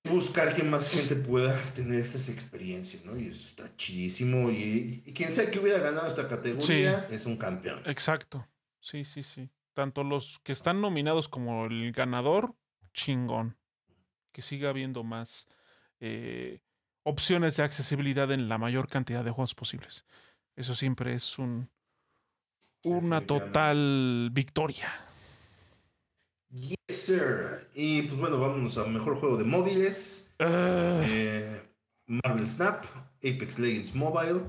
buscar que más gente pueda tener estas experiencias, ¿no? Y eso está chidísimo. Y, y quien sea que hubiera ganado esta categoría es un campeón. Exacto. Sí, sí, sí. Tanto los que están nominados como el ganador, chingón. Que siga habiendo más eh, opciones de accesibilidad en la mayor cantidad de juegos posibles. Eso siempre es un una total victoria. Yes, sir. Y pues bueno, vámonos a mejor juego de móviles. Ah, Eh, Marvel Snap, Apex Legends Mobile,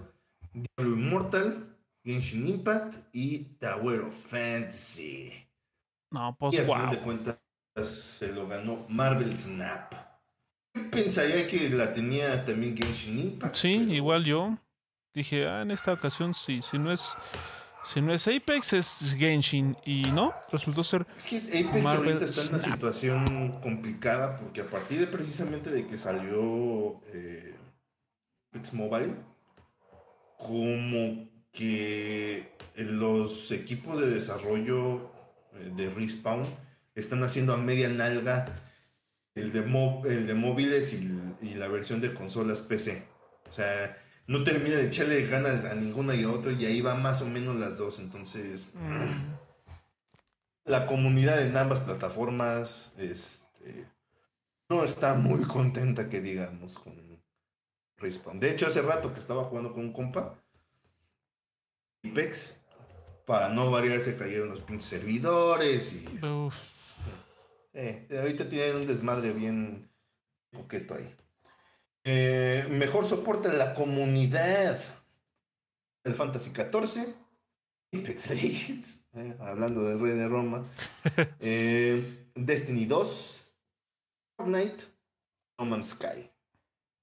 Diablo Immortal, Genshin Impact y Tower of Fantasy. no, Y pues al final de wow. cuentas se lo ganó Marvel Snap. Yo pensaría que la tenía también Genshin Impact. Sí, pero igual yo. Dije, ah, en esta ocasión sí, si no es si no es Apex es Genshin y no, resultó ser Es que Apex Marvel ahorita está en una Snap. situación complicada porque a partir de precisamente de que salió eh, Apex Mobile, como que los equipos de desarrollo eh, de Respawn están haciendo a media nalga el de, el de móviles y, y la versión de consolas PC. O sea, no termina de echarle ganas a ninguna y a otra y ahí va más o menos las dos. Entonces, mm, la comunidad en ambas plataformas este, no está muy contenta, que digamos, con Respawn. De hecho, hace rato que estaba jugando con un compa, Apex, para no variar, se cayeron los pinches servidores y uf, eh, ahorita tienen un desmadre bien coqueto ahí. Eh, mejor soporte de la comunidad. El Fantasy XIV. Apex Legends. eh, hablando del Rey de Roma. <laughs> Eh, Destiny 2. Fortnite. No Man's Sky.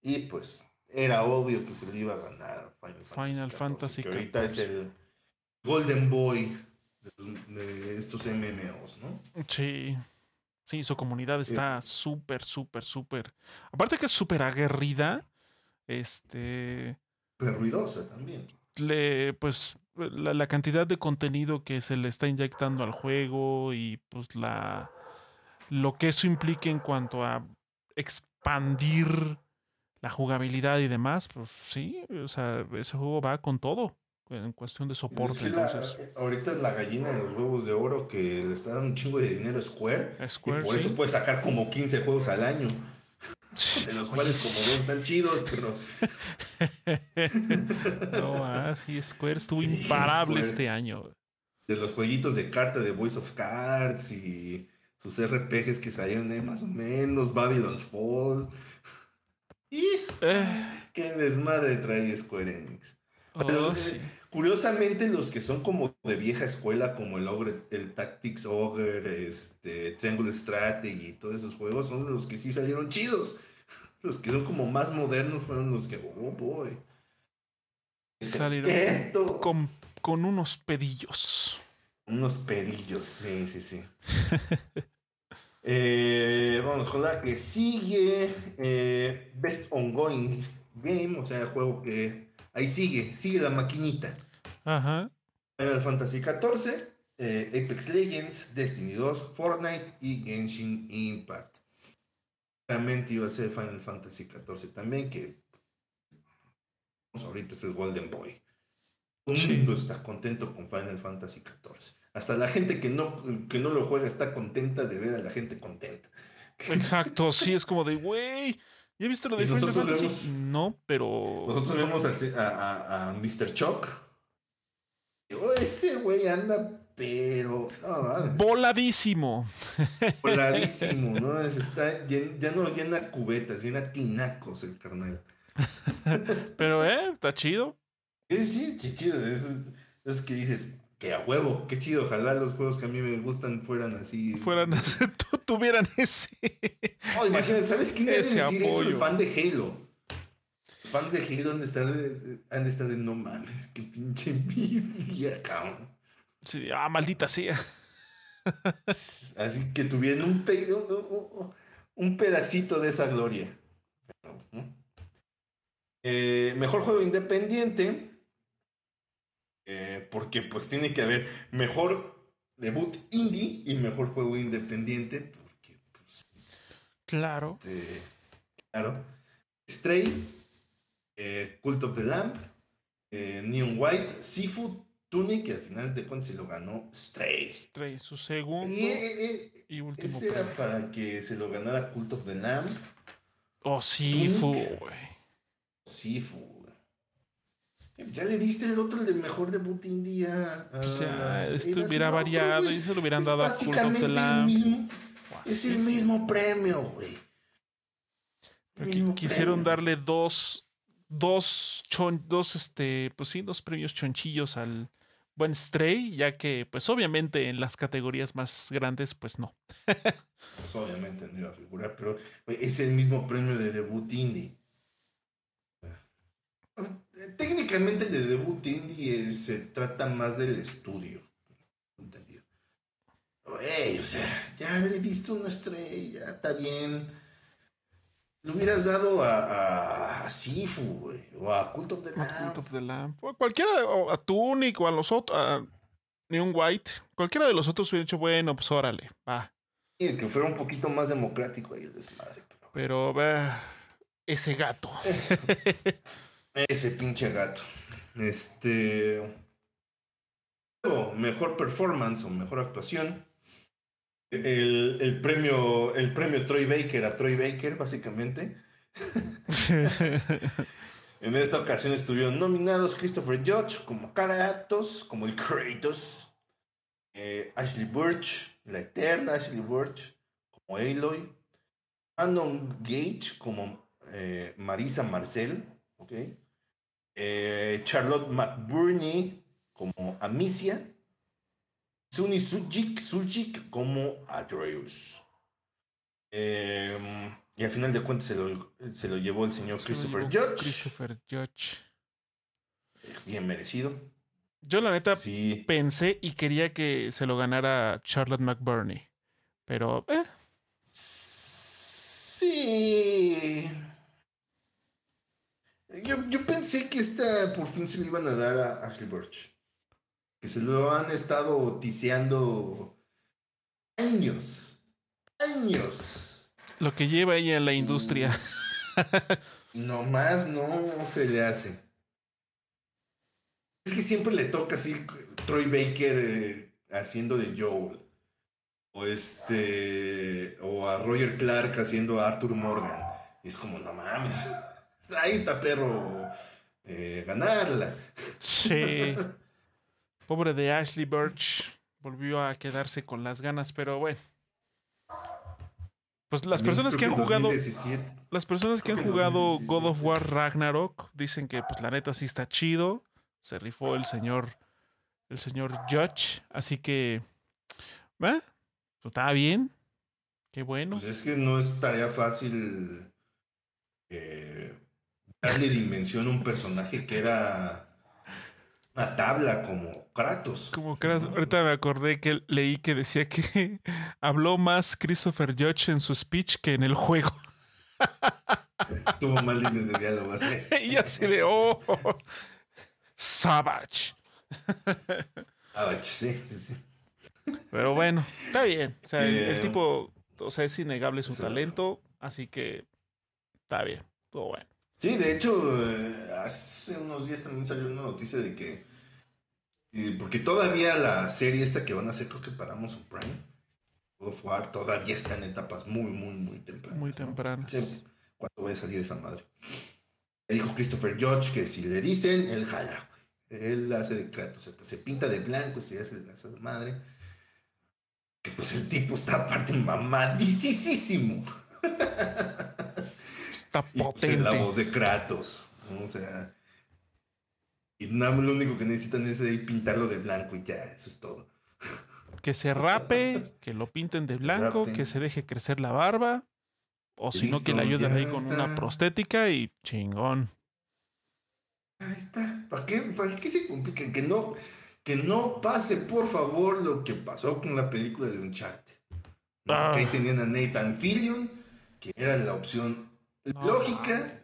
Y pues era obvio que se le iba a ganar Final, Final Fantasy. que ahorita es el Golden Boy de, estos MMOs, ¿no? Sí. Sí, su comunidad está súper, súper, súper. Aparte que es súper aguerrida. Este. Pero ruidosa también. Le, pues, la, la, cantidad de contenido que se le está inyectando al juego y pues la. lo que eso implica en cuanto a expandir la jugabilidad y demás, pues sí, o sea, ese juego va con todo en cuestión de soporte. Ahorita es la gallina de los huevos de oro que le está dando un chingo de dinero a Square. y por eso puede sacar como 15 juegos al año. De los cuales como dos están chidos, pero... <laughs> no, ah, sí, Square estuvo imparable este año. De los jueguitos de carta de Voice of Cards y sus RPGs que salieron ahí más o menos, Babylon's Fall. Y eh. qué desmadre trae Square Enix. Oh, eh, curiosamente, los que son como de vieja escuela, como el Ogre, el Tactics Ogre, este, Triangle Strategy y todos esos juegos, son los que sí salieron chidos. <laughs> Los que son como más modernos fueron los que, oh boy. Salieron con, con unos pedillos. Unos pedillos, sí, sí, sí. <laughs> Eh, vamos con la que sigue. Eh, Best Ongoing Game, o sea, el juego que. Ahí sigue, sigue la maquinita. Ajá. Final Fantasy XIV, eh, Apex Legends, Destiny 2, Fortnite y Genshin Impact. Realmente iba a ser Final Fantasy XIV también, que ahorita es el Golden Boy. Todo el mundo está contento con Final Fantasy XIV. Hasta la gente que no, que no lo juega está contenta de ver a la gente contenta. Exacto, sí, es como de, güey, ¿ya viste lo de Final Fantasy? no, pero... Nosotros vemos a, a, Mr. Chuck. Oh, ese güey anda, pero... Voladísimo. <laughs> Voladísimo, ¿no? está, ya, no llena cubetas, llena tinacos el carnal. pero, eh, está chido. Sí, sí, chido. Es, es que dices, que a huevo, qué chido, ojalá los juegos que a mí me gustan fueran así. Fueran así, <laughs> tuvieran ese. Oh, imagínate, ¿sabes quién debe decir eso? El fan de Halo. Los fans de Halo han de estar de, han de, estar de no mames, qué pinche envidia, cabrón. Sí, ah, maldita sea. <laughs> Así que tuvieran un, un, pedacito de esa gloria. Eh, mejor juego independiente. Eh, porque pues tiene que haber mejor debut indie y mejor juego independiente. Porque, pues, claro. Este, claro. Stray, eh, Cult of the Lamp, eh, Neon White, Seafood, Tunic, que al final de cuentas se lo ganó Stray. Stray, su segundo y, último. Ese era para que se lo ganara Cult of the Lamp. Oh, Seafood, güey. Seafood. Ya le diste el otro, el de mejor debut indie o sea, esto hubiera variado y se lo hubieran dado a Cult el mismo, Es el mismo premio, güey. Quisieron darle dos, dos, chon, dos, este, pues sí, dos premios chonchillos al buen Stray, ya que, pues obviamente en las categorías más grandes, pues no. <laughs> pues obviamente no iba a figurar, pero es el mismo premio de debut indie. Técnicamente de debut indie se trata más del estudio. Entendido. o sea, ya le diste una estrella, está bien. Le hubieras dado a, a, Sifu, o a Cult of the Lamp. Cult of the Lamp. O a cualquiera, o a Tunic, o a los otros, a Neon White. Cualquiera de los otros hubiera dicho, bueno, pues órale, va. Y que fuera un poquito más democrático ahí el desmadre. Pero, pero ese gato. <laughs> <laughs> Ese pinche gato. Este. Mejor performance o mejor actuación. El, premio, el premio Troy Baker a Troy Baker, básicamente. <laughs> en esta ocasión estuvieron nominados Christopher Judge como Caratos, como el Kratos, eh, Ashley Burch, la eterna Ashley Burch, como Aloy, Andon Gage como eh, Marisa Marcel, ¿ok? Eh, Charlotte McBurney como Amicia, Sunny Sujik, como Atreus. Em, Y al final de cuentas se lo, se lo llevó el señor Christopher Judge. Christopher Judge. Bien merecido. Yo la neta Sí. pensé y quería que se lo ganara Charlotte McBurney. Pero, eh, Sí. Yo, yo pensé que esta por fin se le iban a dar a Ashley Burch. Que se lo han estado tiseando años. Años. lo que lleva ella en la industria. Nomás no se le hace. Es que siempre le toca así Troy Baker eh, haciendo de Joel. O este. O a Roger Clark haciendo a Arthur Morgan. Y es como, no mames. Ahí está perro. eh, ganarla. Sí. <laughs> Pobre de Ashley Birch. Volvió a quedarse con las ganas, pero bueno. Pues las personas que han jugado. 2017. Las personas que han jugado 2017. God of War Ragnarok dicen que pues la neta sí está chido. Se rifó el señor el señor Judge, así que ¿eh? pues está bien. Qué bueno. Pues es que no es tarea fácil eh, darle dimensión a un personaje que era una tabla como Kratos. Como que ahorita me acordé que leí que decía que <laughs> habló más Christopher Judge en su speech que en el juego. <laughs> Tuvo más líneas de diálogo así. <laughs> y así de oh Savage. Ah, sí, sí, sí. Pero bueno, está bien. O sea, el, el Eh, tipo, o sea, es innegable su sí. talento, así que está bien. Todo bueno. Sí, de hecho, eh, hace unos días también salió una noticia de que. porque todavía la serie esta que van a hacer, creo que para Amazon Prime, God of War, todavía está en etapas muy, muy, muy tempranas. Muy ¿no? tempranas. Sí, ¿Cuándo va a salir esa madre? Dijo Christopher Judge que si le dicen, él jala. Él hace de Kratos, hasta se pinta de blanco, se hace de esa madre. Que pues el tipo está aparte mamadísimo. <laughs> Está es la voz de Kratos. ¿no? O sea. Y nada más lo único que necesitan es ahí pintarlo de blanco y ya, eso es todo. Que se <laughs> rape, que lo pinten de blanco, rapen. que se deje crecer la barba. O si no, que le ayuden ahí con una prostética y chingón. Ahí está. ¿Para qué, para qué se complican? Que no, que no pase, por favor, lo que pasó con la película de Uncharted. Ah. Ahí tenían a Nathan Fillion, que era la opción No lógica.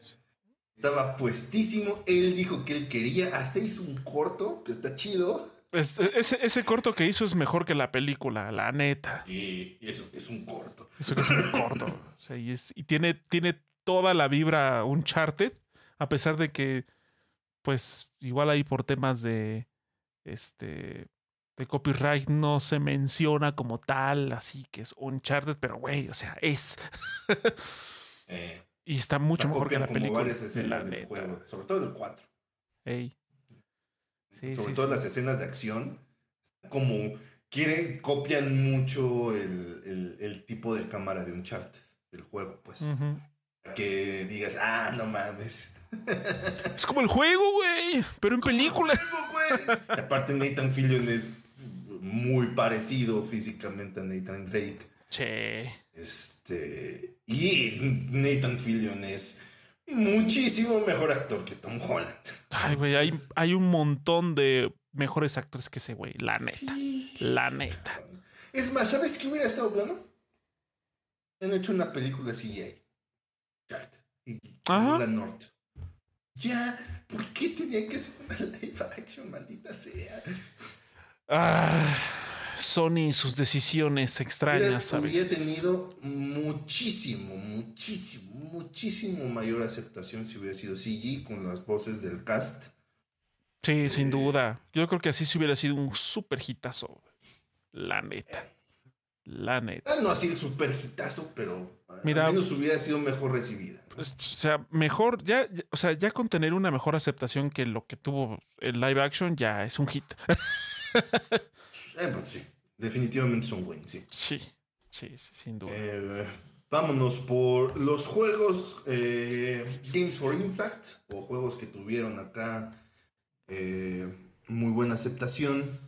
Estaba puestísimo. Él dijo que él quería. Hasta hizo un corto que está chido. Es- ese, ese corto que hizo es mejor que la película, la neta. Y eso es un corto. Eso es un corto. <laughs> O sea, y, es- y tiene, tiene toda la vibra Uncharted, a pesar de que, pues, igual ahí por temas de este de copyright no se menciona como tal, así que es Uncharted, pero güey, o sea, es. <laughs> Eh, y está mucho mejor que la como película. varias la del neta. juego. Sobre todo el 4. Ey. Sí, sobre sí, todo sí. las escenas de acción, como quieren, copian mucho el, el- el tipo de cámara de Uncharted, del juego, pues. Ujú. Que digas, ah, no mames. <laughs> Es como el juego, güey, pero en película. Aparte Nathan Fillion es muy parecido físicamente a Nathan Drake. Este, y Nathan Fillion es muchísimo mejor actor que Tom Holland. Ay, güey, hay, hay un montón de mejores actores que ese güey, la neta. Sí. La neta. Es más, ¿sabes qué hubiera estado bueno? Han hecho una película CGI. Ajá. la norte. Ya, ¿por qué tenía que ser una live action, maldita sea? Ah, Sony y sus decisiones Hubiera, extrañas, hubiera ¿sabes? tenido muchísimo, muchísimo, muchísimo mayor aceptación si hubiera sido CG con las voces del cast. Sí, sin duda. Yo creo que así se hubiera sido un super hitazo. La neta. La neta. No así el super hitazo, pero Mira. al menos hubiera sido mejor recibida. ¿no? Pues, O sea, mejor, ya, ya- o sea, ya con tener una mejor aceptación que lo que tuvo el live action, ya es un hit. <laughs> Eh, pues sí, definitivamente son buenos, sí. Sí, sin duda. Eh, vámonos por los juegos eh, Games for Impact o juegos que tuvieron acá eh, muy buena aceptación,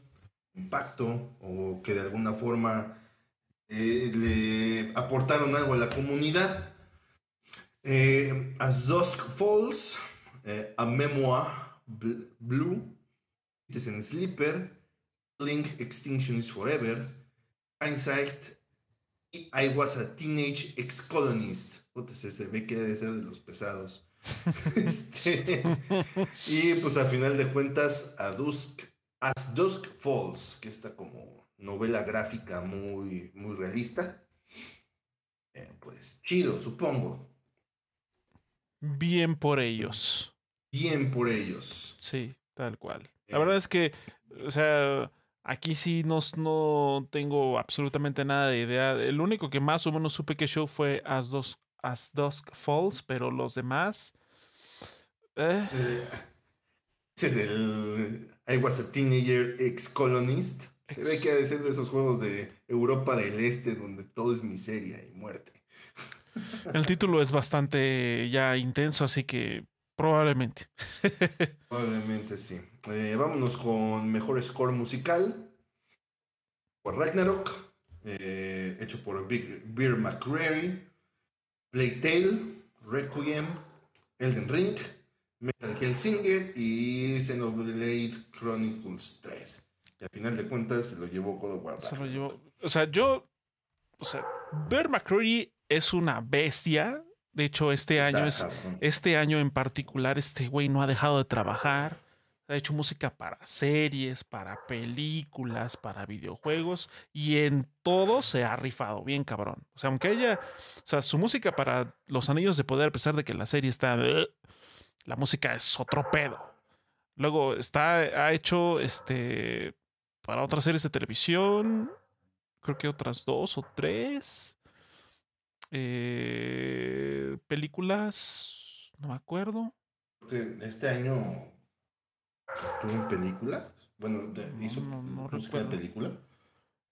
impacto o que de alguna forma le aportaron algo a la comunidad. As Dusk Falls, A Memoir Bl- Blue, Citizen Sleeper, Link Extinction is Forever, Hindsight y I Was a Teenage Ex-Colonist. Se, ve que debe ser de los pesados. <laughs> Este, y pues a final de cuentas, a Dusk, As Dusk Falls, que está como novela gráfica muy, muy realista. Eh, pues chido, supongo. Bien por ellos. Bien por ellos. Sí, tal cual. La Eh. verdad es que, o sea, aquí sí no, no tengo absolutamente nada de idea. El único que más o menos supe que show fue As Dusk, As Dusk Falls, pero los demás. eh, Eh, ese del I was a teenager ex-colonist. Se ve que ha de ser de esos juegos de Europa del Este donde todo es miseria y muerte. el título es bastante ya intenso, así que probablemente. Probablemente sí. Eh, vámonos con mejor score musical. Por Ragnarok, eh, hecho por Big Beer McCreary, Plague Tale, Requiem, Elden Ring, Metal Hellsinger y Xenoblade Chronicles 3. Y al final de cuentas se lo llevó God of War. Se lo llevó. O sea, yo. O sea, Bear McCreary es una bestia. De hecho, este Está año es. cabrón. Este año en particular, este güey no ha dejado de trabajar. Ha hecho música para series, para películas, para videojuegos y en todo se ha rifado bien cabrón. O sea, aunque ella, o sea, su música para Los Anillos de Poder, a pesar de que la serie está, la música es otro pedo. Luego está, ha hecho este para otras series de televisión, creo que otras dos o tres. Eh, películas, no me acuerdo. Este año estuvo en películas. Bueno, de- No, hizo no, no música de película.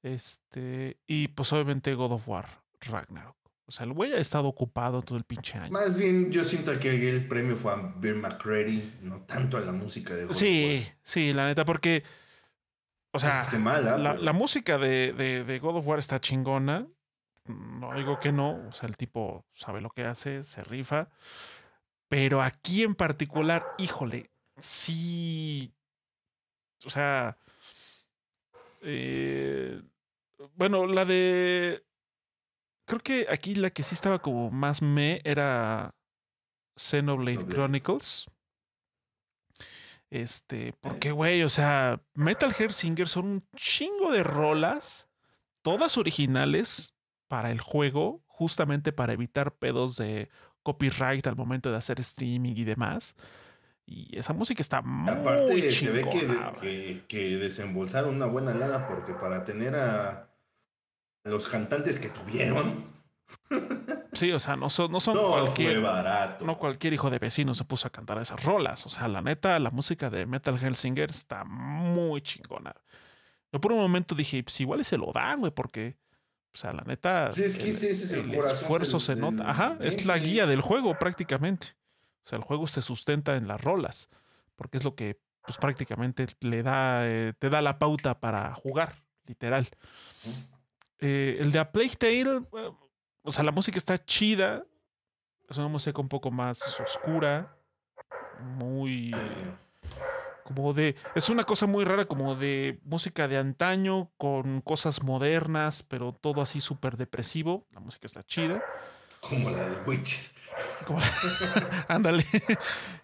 Este, y pues obviamente God of War, Ragnarok. O sea, el güey ha estado ocupado todo el pinche año. Más bien, yo siento que el premio fue a Bear McCreary, no tanto a la música de God of Sí, sí, la neta, porque, o War. sea, mala, la, pero- la música de, de- de God of War está chingona. No digo que no. O sea, el tipo sabe lo que hace, se rifa. Pero aquí en particular, híjole, sí. O sea. eh, bueno, la de. Creo que aquí la que sí estaba como más me era Xenoblade. Chronicles. Este, porque, güey, o sea, Metal Gear Singer son un chingo de rolas, todas originales para el juego, justamente para evitar pedos de copyright al momento de hacer streaming y demás. Y esa música está muy Aparte, se ve que, chingona, güey. que, que desembolsaron una buena lana porque para tener a los cantantes que tuvieron, <laughs> Sí, o sea, no son, no son no cualquier, barato. no cualquier hijo de vecino se puso a cantar esas rolas. O sea, la neta, la música de Metal Hellsinger está muy chingona. Yo por un momento dije, pues igual y se lo dan, güey, porque, o sea, la neta, Sí, es que ese es el esfuerzo del- se del nota. Ajá, es la guía del juego prácticamente. O sea, el juego se sustenta en las rolas, porque es lo que, pues prácticamente le da, eh, te da la pauta para jugar, literal. Eh, el de A Plague Tale, eh, o sea, la música está chida. Es una música un poco más oscura. Muy. Como de. Es una cosa muy rara, como de música de antaño con cosas modernas, pero todo así súper depresivo. La música está chida. como la del Witcher. <laughs> Ándale.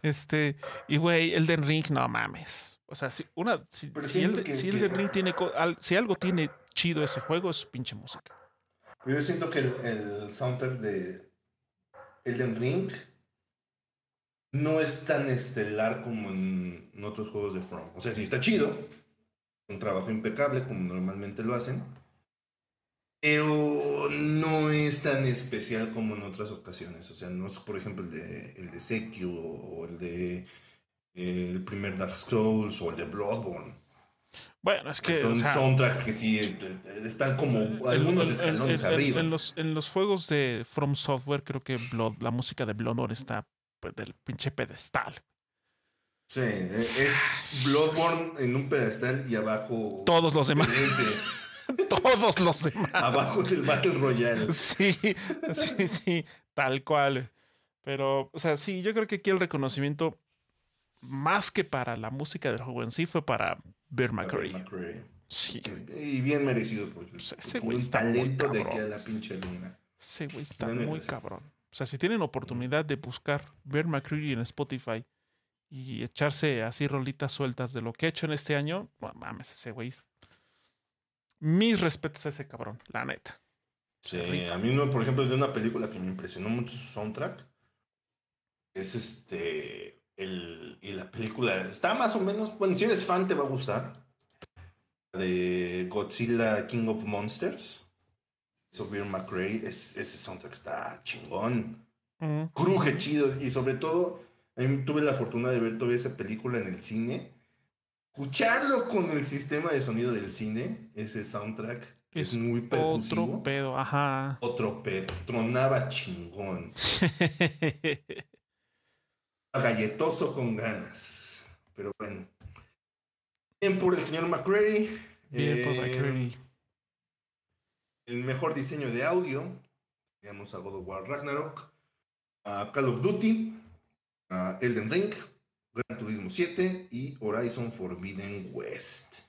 Este. Y güey, Elden Ring, no mames. O sea, si, una, si, Elden- que- si que- Elden Ring tiene. al- si algo tiene chido ese juego, es pinche música. Pero yo siento que el, el soundtrack de Elden Ring no es tan estelar como en, en otros juegos de From. O sea, sí está chido. Un trabajo impecable como normalmente lo hacen. Pero no es tan especial como en otras ocasiones. O sea, no es, por ejemplo, el de, el de Sekiro o el de eh, el primer Dark Souls o el de Bloodborne. Bueno, es que. Que son o sea, soundtracks que sí eh, eh, están como el- algunos el- escalones el- arriba. En los, en los juegos de From Software, creo que Blood- la música de Bloodborne está del pinche pedestal. Sí, eh, es Bloodborne en un pedestal y abajo. Todos los demás. <laughs> Todos los demás. abajo es el Battle Royale. Sí, sí, sí, tal cual. Pero, o sea, sí, yo creo que aquí el reconocimiento, más que para la música del juego en sí, fue para Bear McCreary. Sí. Y bien merecido, porque, Pues ese güey un está muy talento de que a la pinche luna. Ese güey está muy cabrón. O sea, si tienen oportunidad de buscar Bear McCreary en Spotify y echarse así rolitas sueltas de lo que ha hecho en este año, no mames, ese güey. Mis respetos a ese cabrón, la neta. Sí, a mí, no, por ejemplo, de una película que me impresionó mucho su soundtrack. Es este. El, y la película está más o menos. Bueno, si eres fan, te va a gustar. De Godzilla King of Monsters. Sobre McRae. Es, ese soundtrack está chingón. Mm, Cruje chido. Y sobre todo, a mí tuve la fortuna de ver toda esa película en el cine. Escucharlo con el sistema de sonido del cine. Ese soundtrack. que es, Es muy percusivo. Otro pedo, ajá. Otro pedo. Tronaba chingón. <laughs> Galletoso con ganas. Pero bueno. Bien por el señor McCreary. Bien por Eh, McCreary. El mejor diseño de audio. Tenemos a God of War Ragnarok. A Call of Duty. A Elden Ring. Gran Turismo 7 y Horizon Forbidden West.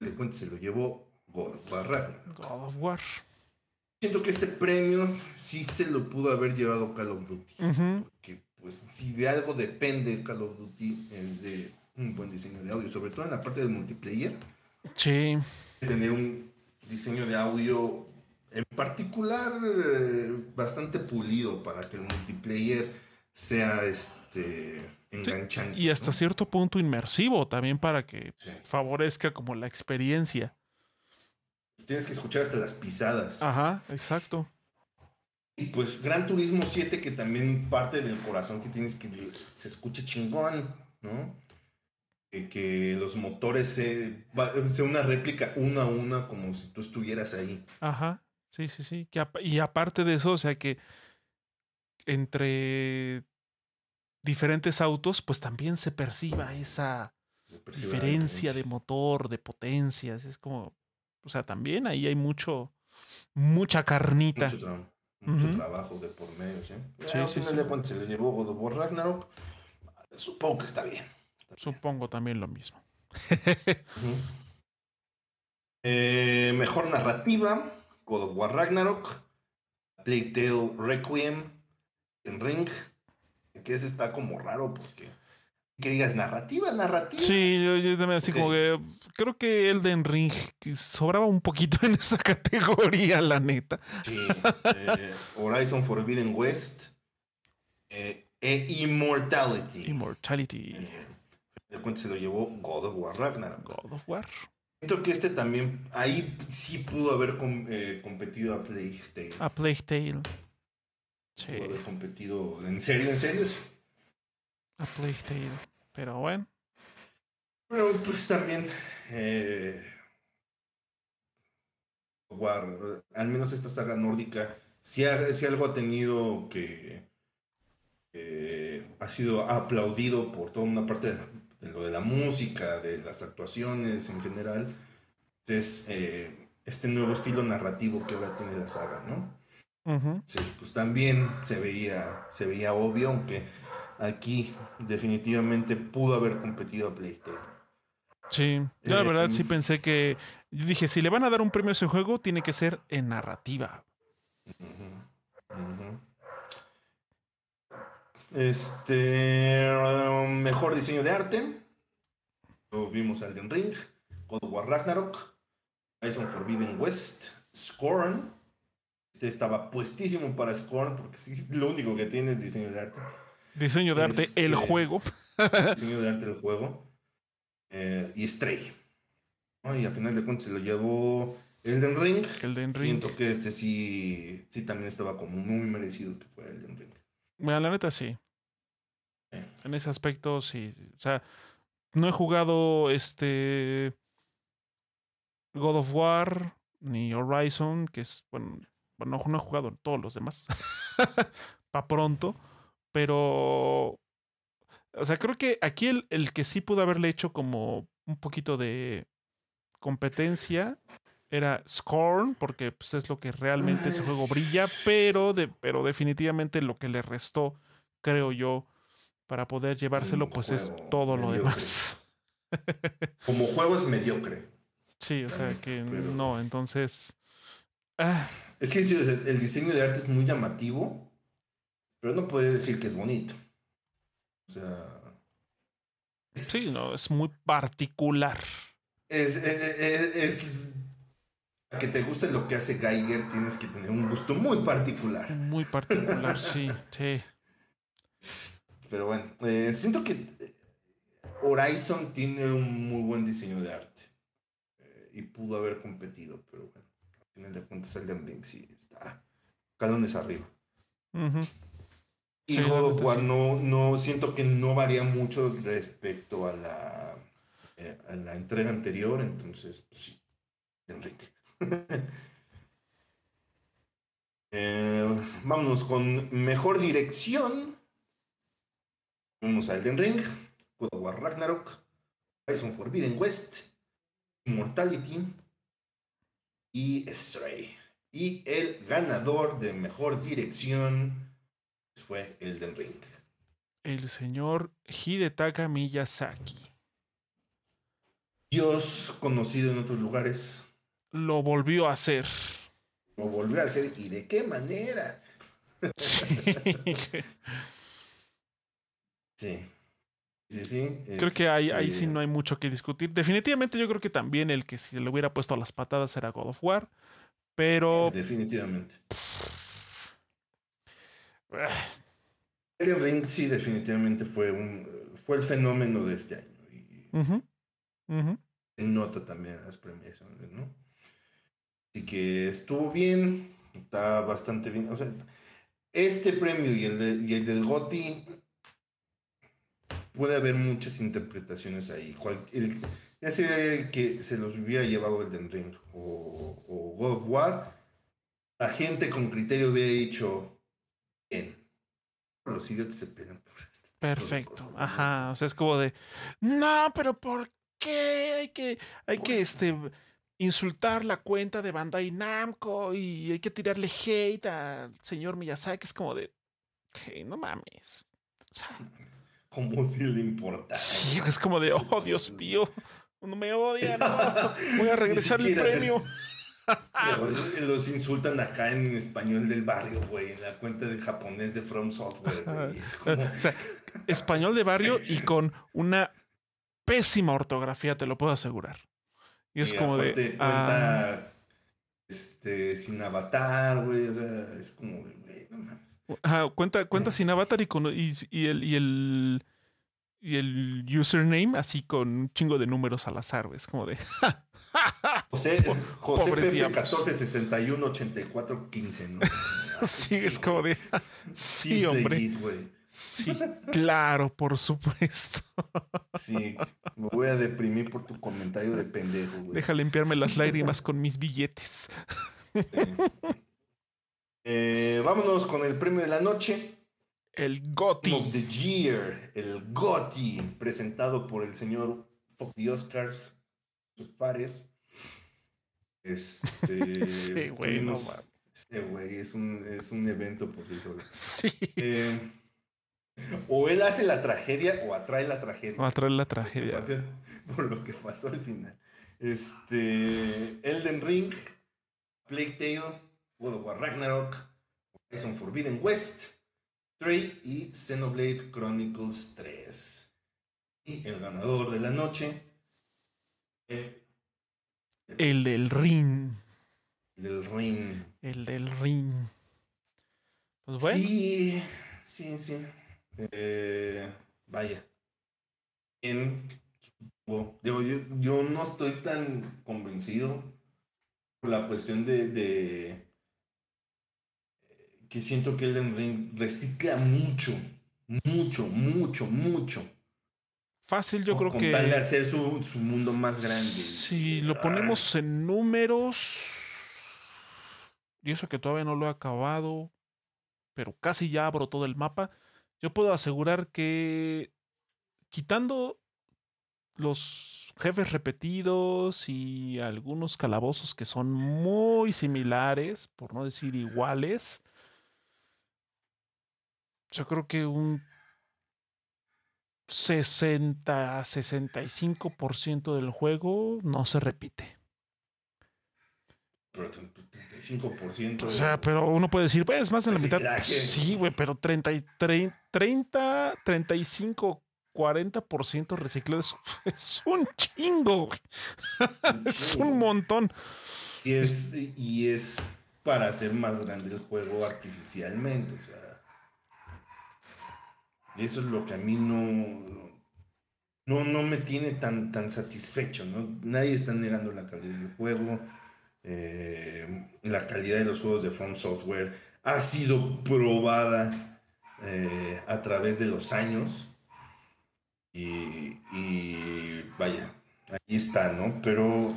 De cuenta se lo llevó God of War Ragnarok. God of War. Siento que este premio sí se lo pudo haber llevado Call of Duty. Porque, pues, si de algo depende Call of Duty, es de un buen diseño de audio, sobre todo en la parte del multiplayer. Sí. Tener un diseño de audio en particular eh, bastante pulido para que el multiplayer sea este enganchante. Y hasta ¿no? cierto punto inmersivo también para que Sí. favorezca como la experiencia. Tienes que escuchar hasta las pisadas. Ajá, exacto. Y pues Gran Turismo 7, que también parte del corazón que tienes que se escuche chingón, ¿no? Que, los motores se, sea una réplica una a una como si tú estuvieras ahí. Ajá. Sí, sí, sí. Que y aparte de eso, o sea que entre diferentes autos, pues también se perciba esa Se diferencia de motor, de potencias. Es como, o sea, también ahí hay mucho, mucha carnita. Mucho, tra- mucho Ujú. trabajo de por medio, ¿sí? Sí, al sí, final sí. de se le llevó God of War Ragnarok. Supongo que está bien. Supongo también lo mismo. <laughs> Eh, mejor narrativa, God of War Ragnarok, Plague Tale Requiem, en Ring, que ese está como raro porque que digas narrativa, narrativa. Sí, yo, yo también así como que creo que Elden Ring sobraba un poquito <laughs> en esa categoría, la neta. Sí, eh, Horizon Forbidden West eh, e Immortality. Immortality, Eh, de cuenta se lo llevó God of War Ragnarok. God of War. Siento que este también, ahí sí pudo haber com- eh, competido a Plague Tale. A Plague Tale. Sí, Pudo haber competido, en serio, en serio. sí. a Plague Tale. Pero bueno, Pero pues también, eh, War, eh, al menos esta saga nórdica, si, algo ha tenido que eh, ha sido aplaudido por toda una parte de, la- de lo de la música, de las actuaciones en general, es eh, este nuevo estilo narrativo que ahora tiene la saga, ¿no? Entonces, pues también se veía, se veía obvio, aunque aquí definitivamente pudo haber competido a Playtale. sí. Yo la Eh, verdad sí mm. pensé que. Yo dije, si le van a dar un premio a ese juego, tiene que ser en narrativa. Este um, mejor diseño de arte. Lo vimos Elden Ring, God of War Ragnarok, Horizon Forbidden West, Scorn. Este estaba puestísimo para Scorn porque sí, lo único que tiene es diseño de arte. Diseño de arte, el Este- juego. <laughs> diseño de arte del juego. eh, y Stray. Y a final de cuentas se lo llevó Elden Ring. Elden Ring. Siento que este sí, sí también estaba como muy merecido que fuera Elden Ring. Bueno, la neta. Sí. En ese aspecto sí. O sea, no he jugado este God of War ni Horizon, que es, bueno, bueno, no he jugado todos los demás. <laughs> Pa' pronto. Pero, o sea, creo que aquí el, el que sí pudo haberle hecho como un poquito de competencia era Scorn, porque pues, es lo que realmente ese juego brilla, pero, de, pero definitivamente lo que le restó creo yo, para poder llevárselo, pues es todo lo demás. <laughs> Como juego es mediocre. Sí, o sea que no, entonces. Ah. Es que el diseño de arte es muy llamativo, pero no puede decir que es bonito. O sea. Sí, no, es muy particular. Es, es, es, que te guste lo que hace Geiger, tienes que tener un gusto muy particular. Muy particular, <laughs> sí, sí. Pero bueno, eh, siento que eh, Horizon tiene un muy buen diseño de arte. Eh, y pudo haber competido, pero bueno, al final de cuentas Elden Ring sí está calones arriba. Y God of War no, no, siento que no varía mucho respecto a la, a la entrega anterior, entonces, pues sí, Elden Ring. vámonos con mejor dirección. Vamos a Elden Ring, God of War Ragnarok, Horizon Forbidden West, Immortality y Stray. Y el ganador de mejor dirección fue Elden Ring. El señor Hidetaka Miyazaki. Dios conocido en otros lugares. Lo volvió a hacer. Lo volvió a hacer. ¿Y de qué manera? <laughs> Sí. Sí, sí. Creo que ahí, ahí sí este no hay mucho que discutir. Definitivamente yo creo que también el que si le hubiera puesto las patadas era God of War. Pero. Definitivamente. <sighs> El Ring sí, definitivamente fue un fue el fenómeno de este año. Y nota también las premiaciones, ¿no? Así que estuvo bien, está bastante bien. O sea, este premio y el, y el del GOTI puede haber muchas interpretaciones ahí. ya sea que se los hubiera llevado el Ring o, o, God of War, la gente con criterio hubiera dicho, bien, los idiotas se pegan por este Perfecto, ajá, o sea, es como de, no, pero ¿por qué hay que, hay que, este insultar la cuenta de Bandai Namco y hay que tirarle hate al señor Miyazaki. Es como de, hey, no mames. O sea, como si le importara. Sí, es como de, oh Dios mío, no me odian, <laughs> voy a regresar el premio. <laughs> Los insultan acá en español del barrio, güey, en la cuenta de japonés de From Software, O sea, español de barrio y con una pésima ortografía, te lo puedo asegurar. Y es como de. Cuenta, ah. este, sin avatar, güey, o sea, es como de, güey, no mames cuenta, cuenta sin avatar y, con, y, el, y, el, y el username así con un chingo de números al azar, Es como de. <laughs> José, José Pepe 1461 84 15, ¿no? <laughs> sí, es como de. <laughs> sí, hombre. Sí, claro, por supuesto. <laughs> sí, me voy a deprimir por tu comentario de pendejo, güey. Deja limpiarme las lágrimas con mis billetes. Eh, vámonos con el premio de la noche. El GOTY. Of the Year. El GOTY. Presentado por el señor Fox the Oscars. Fares. Este. <laughs> sí, güey, no güey, es un, es un evento por sí solo. Sí. Eh, <laughs> o él hace la tragedia o atrae la tragedia. O atrae la tragedia. <laughs> Por lo que pasó, al final. Este. Elden Ring. Plague Tale. God of War Ragnarok, Horizon Forbidden West, 3 y Xenoblade Chronicles 3. Y el ganador de la noche. el, del ring. El del ring. El del ring. Pues bueno. Sí, sí, sí. Eh, vaya. En, yo, yo, no estoy tan convencido por la cuestión de que siento que Elden Ring recicla mucho, mucho, mucho, mucho. Fácil, yo creo que. Para hacer su, mundo más grande. Si lo ponemos en números. Y eso que todavía no lo he acabado. Pero casi ya abro todo el mapa. Yo puedo asegurar que. Quitando los jefes repetidos y algunos calabozos que son muy similares, por no decir iguales, yo creo que un 60, 65% del juego no se repite. Pero 35%. O sea, pero uno puede decir, pues más en la mitad. Sí, güey, pero 30, 30, 35, 40% reciclado es, <laughs> es, un chingo, güey. <laughs> es un montón. Y es, y es para hacer más grande el juego artificialmente, o sea. Eso es lo que a mí no, no, no me tiene tan, tan satisfecho, ¿no? Nadie está negando la calidad del juego, eh, la calidad de los juegos de From Software ha sido probada eh, a través de los años. Y, vaya, ahí está, ¿no? Pero...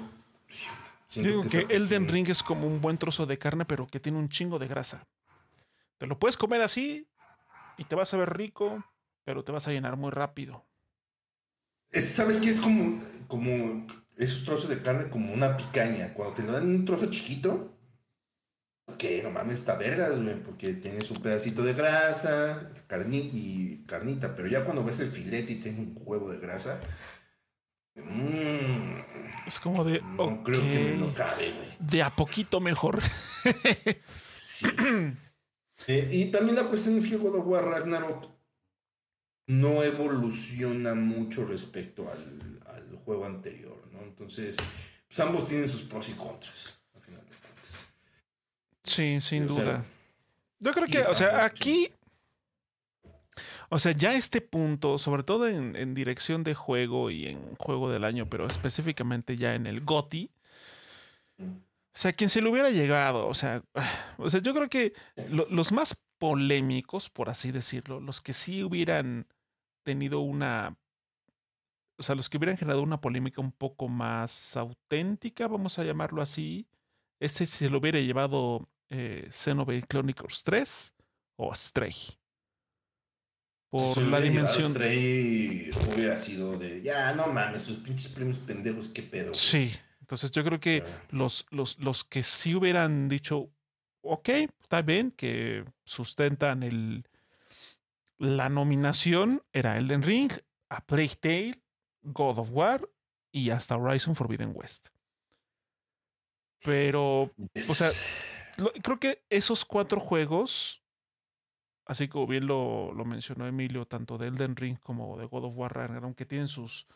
Digo que, que Elden Ring es como un buen trozo de carne, pero que tiene un chingo de grasa. Te lo puedes comer así y te vas a ver rico, pero te vas a llenar muy rápido. ¿Sabes qué? Es como, como esos trozos de carne como una picaña. Cuando te lo dan un trozo chiquito, que no mames, está verga, porque tiene su pedacito de grasa y carnita. Pero ya cuando ves el filete y tiene un huevo de grasa, mmm, es como de. No creo que me lo cabe, güey. De a poquito mejor. sí. <laughs> Eh, y también la cuestión es que God of War Ragnarok no evoluciona mucho respecto al, al juego anterior. Entonces, pues ambos tienen sus pros y contras, al final de cuentas. Sí, sin duda. Yo creo que, o sea, aquí. O sea, ya este punto, sobre todo en, en, dirección de juego y en juego del año, pero específicamente ya en el GOTI. O sea, quien se le hubiera llegado, o sea, <sighs> o sea yo creo que lo, los más polémicos, por así decirlo, los que sí hubieran tenido una, o sea, los que hubieran generado una polémica un poco más auténtica, vamos a llamarlo así, ese se lo hubiera llevado eh, Xenoblade Chronicles 3 o Stray. Por la dimensión. Stray hubiera sido de, ya, no mames, sus pinches premios pendejos, qué pedo. Sí, entonces yo creo que los, los, los que sí hubieran dicho, ok, está bien, que sustentan el, la nominación era Elden Ring, A Plague Tale, God of War y hasta Horizon Forbidden West. Pero, o sea, creo que esos cuatro juegos, así como bien lo, lo, mencionó Emilio, tanto de Elden Ring como de God of War, aunque tienen sus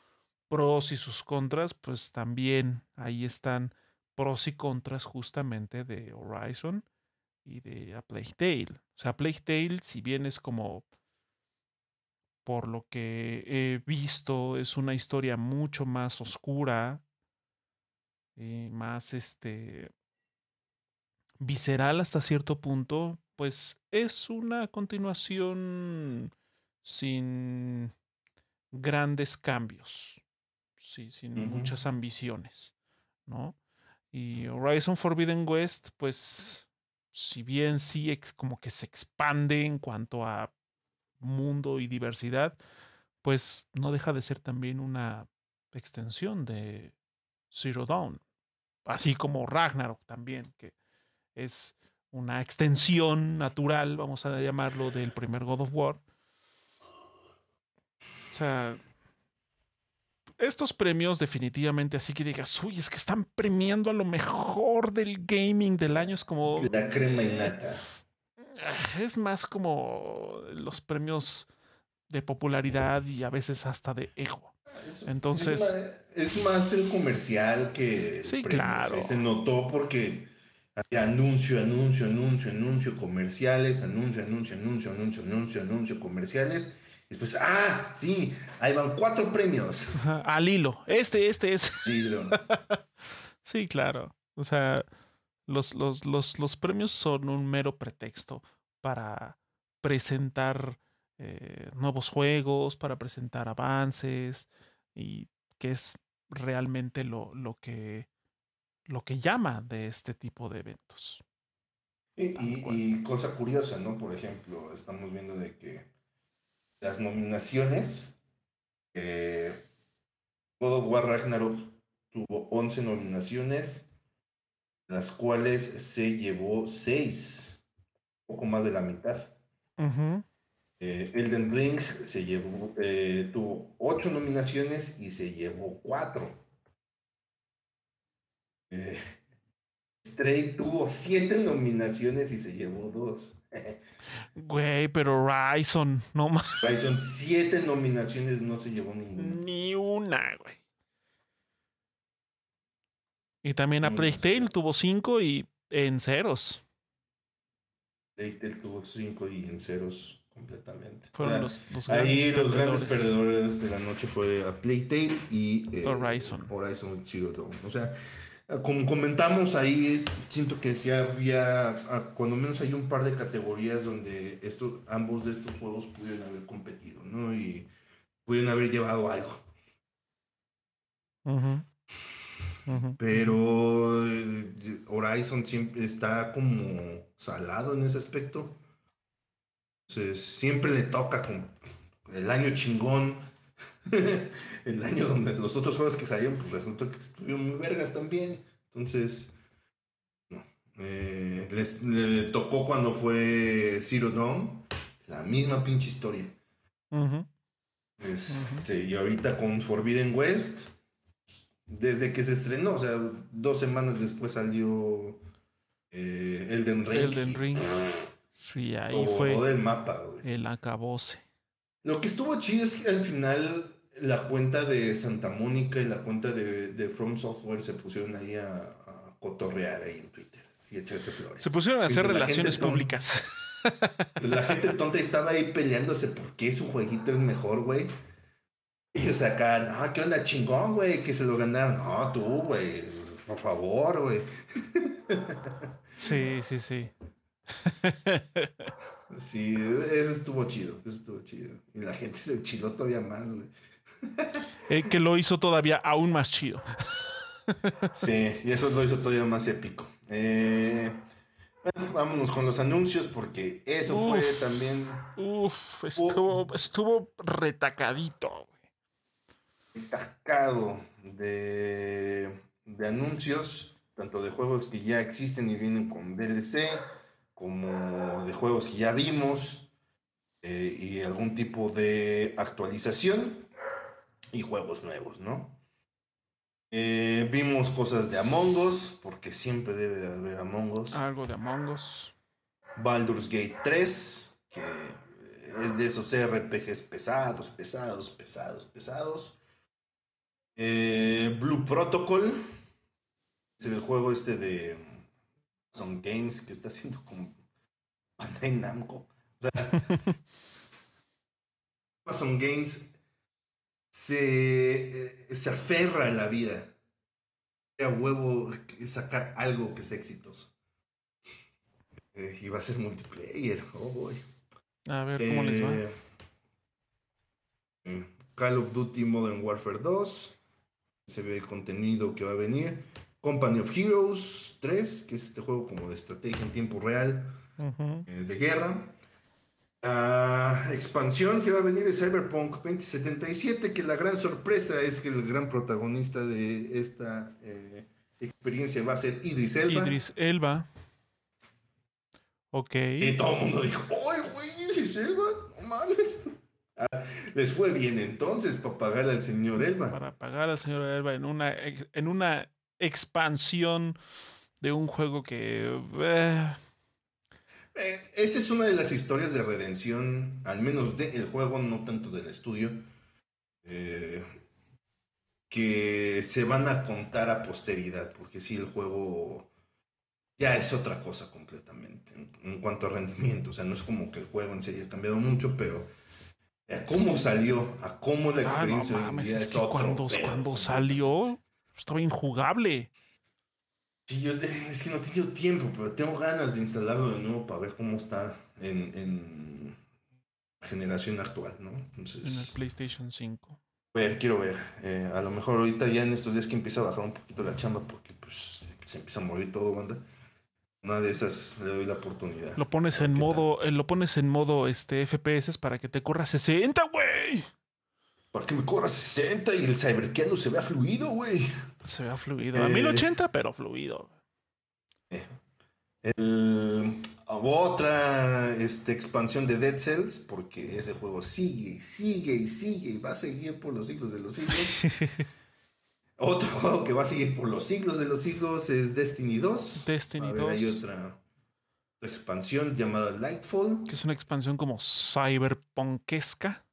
pros y sus contras, pues también ahí están pros y contras justamente de Horizon y de A Plague Tale. O sea, Plague Tale, si bien es como por lo que he visto, es una historia mucho más oscura, y más este visceral hasta cierto punto, pues es una continuación sin grandes cambios, sí, sin muchas ambiciones, ¿no? Y Horizon Forbidden West, pues, si bien sí como que se expande en cuanto a mundo y diversidad, pues no deja de ser también una extensión de Zero Dawn, así como Ragnarok también, que es una extensión natural, vamos a llamarlo, del primer God of War. O sea, estos premios definitivamente así que digas, uy, es que están premiando a lo mejor del gaming del año, es como... La crema y nata. Es más como los premios de popularidad y a veces hasta de ego. Entonces. Es más, el comercial que. Sí, claro. se notó porque había anuncio, anuncio, anuncio, anuncio, comerciales, anuncio, anuncio, anuncio, anuncio, anuncio, anuncio, comerciales. Y después, ah, sí, ahí van cuatro premios. al hilo. Este, este es. <laughs> sí, claro. O sea, los, los, los, los premios son un mero pretexto para presentar eh, nuevos juegos, para presentar avances y que es realmente lo, lo, que, lo que llama de este tipo de eventos. Y, cosa curiosa, ¿no? Por ejemplo, estamos viendo de que las nominaciones, eh, God of War Ragnarok tuvo 11 nominaciones, las cuales se llevó 6 poco más de la mitad. Eh, Elden Ring se llevó, eh, tuvo ocho nominaciones y se llevó cuatro. Eh, Stray tuvo siete nominaciones y se llevó dos. Güey, pero Ryzen, no más. <laughs> Ryzen, siete nominaciones, no se llevó ninguna. Ni una, güey. Y también a Plague tuvo cinco y en ceros. Plague tuvo cinco y en ceros completamente. Fueron los, ahí los grandes perdedores de la noche fue a Plague y eh, Horizon. Horizon Zero Dawn. O sea, como comentamos ahí, siento que sí había, cuando menos hay un par de categorías donde estos, ambos de estos juegos pudieron haber competido, ¿no? Y pudieron haber llevado algo. Pero eh, Horizon siempre está como salado en ese aspecto. Entonces, siempre le toca con el año chingón <laughs> el año donde los otros juegos que salieron, pues resultó que estuvieron muy vergas también. Entonces, no. Eh, les, le tocó cuando fue Zero Dawn, la misma pinche historia. este, Y ahorita con Forbidden West, desde que se estrenó, o sea, dos semanas después salió eh, Elden Ring. Elden <laughs> Ring. Sí, ahí fue el mapa, El acabose. Lo que estuvo chido es que al final la cuenta de Santa Mónica y la cuenta de, de From Software se pusieron ahí a, cotorrear ahí en Twitter y echarse flores. Se pusieron a hacer relaciones públicas. <laughs> La gente tonta estaba ahí peleándose por qué su jueguito es mejor, güey. Y ellos acá, no, ¿qué onda chingón, güey? Que se lo ganaron. No, tú, güey, por favor, güey. <laughs> Sí, sí, sí. Sí, eso estuvo chido, eso estuvo chido. Y la gente se chiló todavía más, güey. Eh, que lo hizo todavía aún más chido. Sí, y eso lo hizo todavía más épico. Eh, bueno, vámonos con los anuncios porque eso fue también. Uf, estuvo, estuvo retacadito. Retacado de, de anuncios, tanto de juegos que ya existen y vienen con DLC, como de juegos que ya vimos eh, y algún tipo de actualización y juegos nuevos, ¿no? Eh, vimos cosas de Among Us, porque siempre debe de haber Among Us. Algo de Among Us. Baldur's Gate 3, que es de esos RPGs pesados, pesados, pesados, pesados. Eh, Blue Protocol, es el juego este de Son Games que está haciendo como <laughs> Bandai Namco. O sea, <laughs> Amazon Games se, eh, se aferra a la vida. A huevo sacar algo que sea exitoso. Eh, y va a ser multiplayer. Oh boy. A ver cómo les va. Eh, Call of Duty Modern Warfare 2. Se ve el contenido que va a venir. Company of Heroes 3, que es este juego como de estrategia en tiempo real de guerra expansión que va a venir de Cyberpunk 2077, que la gran sorpresa es que el gran protagonista de esta eh, experiencia va a ser Idris Elba. Idris Elba. Ok. Y todo el mundo dijo, ¡ay, güey, Idris Elba! ¡No mames! Ah, les fue bien entonces para pagar al señor Elba. Para pagar al señor Elba en una, en una expansión de un juego que... Eh, eh, esa es una de las historias de redención, al menos del juego, no tanto del estudio, eh, que se van a contar a posteridad, porque si el juego ya es otra cosa completamente en, cuanto a rendimiento. O sea, no es como que el juego en sí haya cambiado mucho, pero a cómo salió, a cómo la ah, experiencia es, Cuando, cuando salió, estaba injugable. Sí, es que no he tenido tiempo, pero tengo ganas de instalarlo de nuevo para ver cómo está en, en generación actual, ¿no? Entonces, en el PlayStation 5. Ver, quiero ver. Eh, a lo mejor ahorita ya en estos días que empieza a bajar un poquito la chamba porque pues se empieza a morir todo, banda. Una de esas le doy la oportunidad. Lo pones en modo, eh, lo pones en modo este FPS para que te corra 60, güey. Para que me corra 60 y el cyberkeando se vea fluido, güey. Se vea fluido. A 1080, eh, pero fluido. Eh, el, ah, otra este, expansión de Dead Cells, porque ese juego sigue y sigue y sigue y va a seguir por los siglos de los siglos. <laughs> Otro juego que va a seguir por los siglos de los siglos es Destiny 2. Destiny a ver, 2. Hay otra expansión llamada Lightfall. Que es una expansión como cyberpunkesca.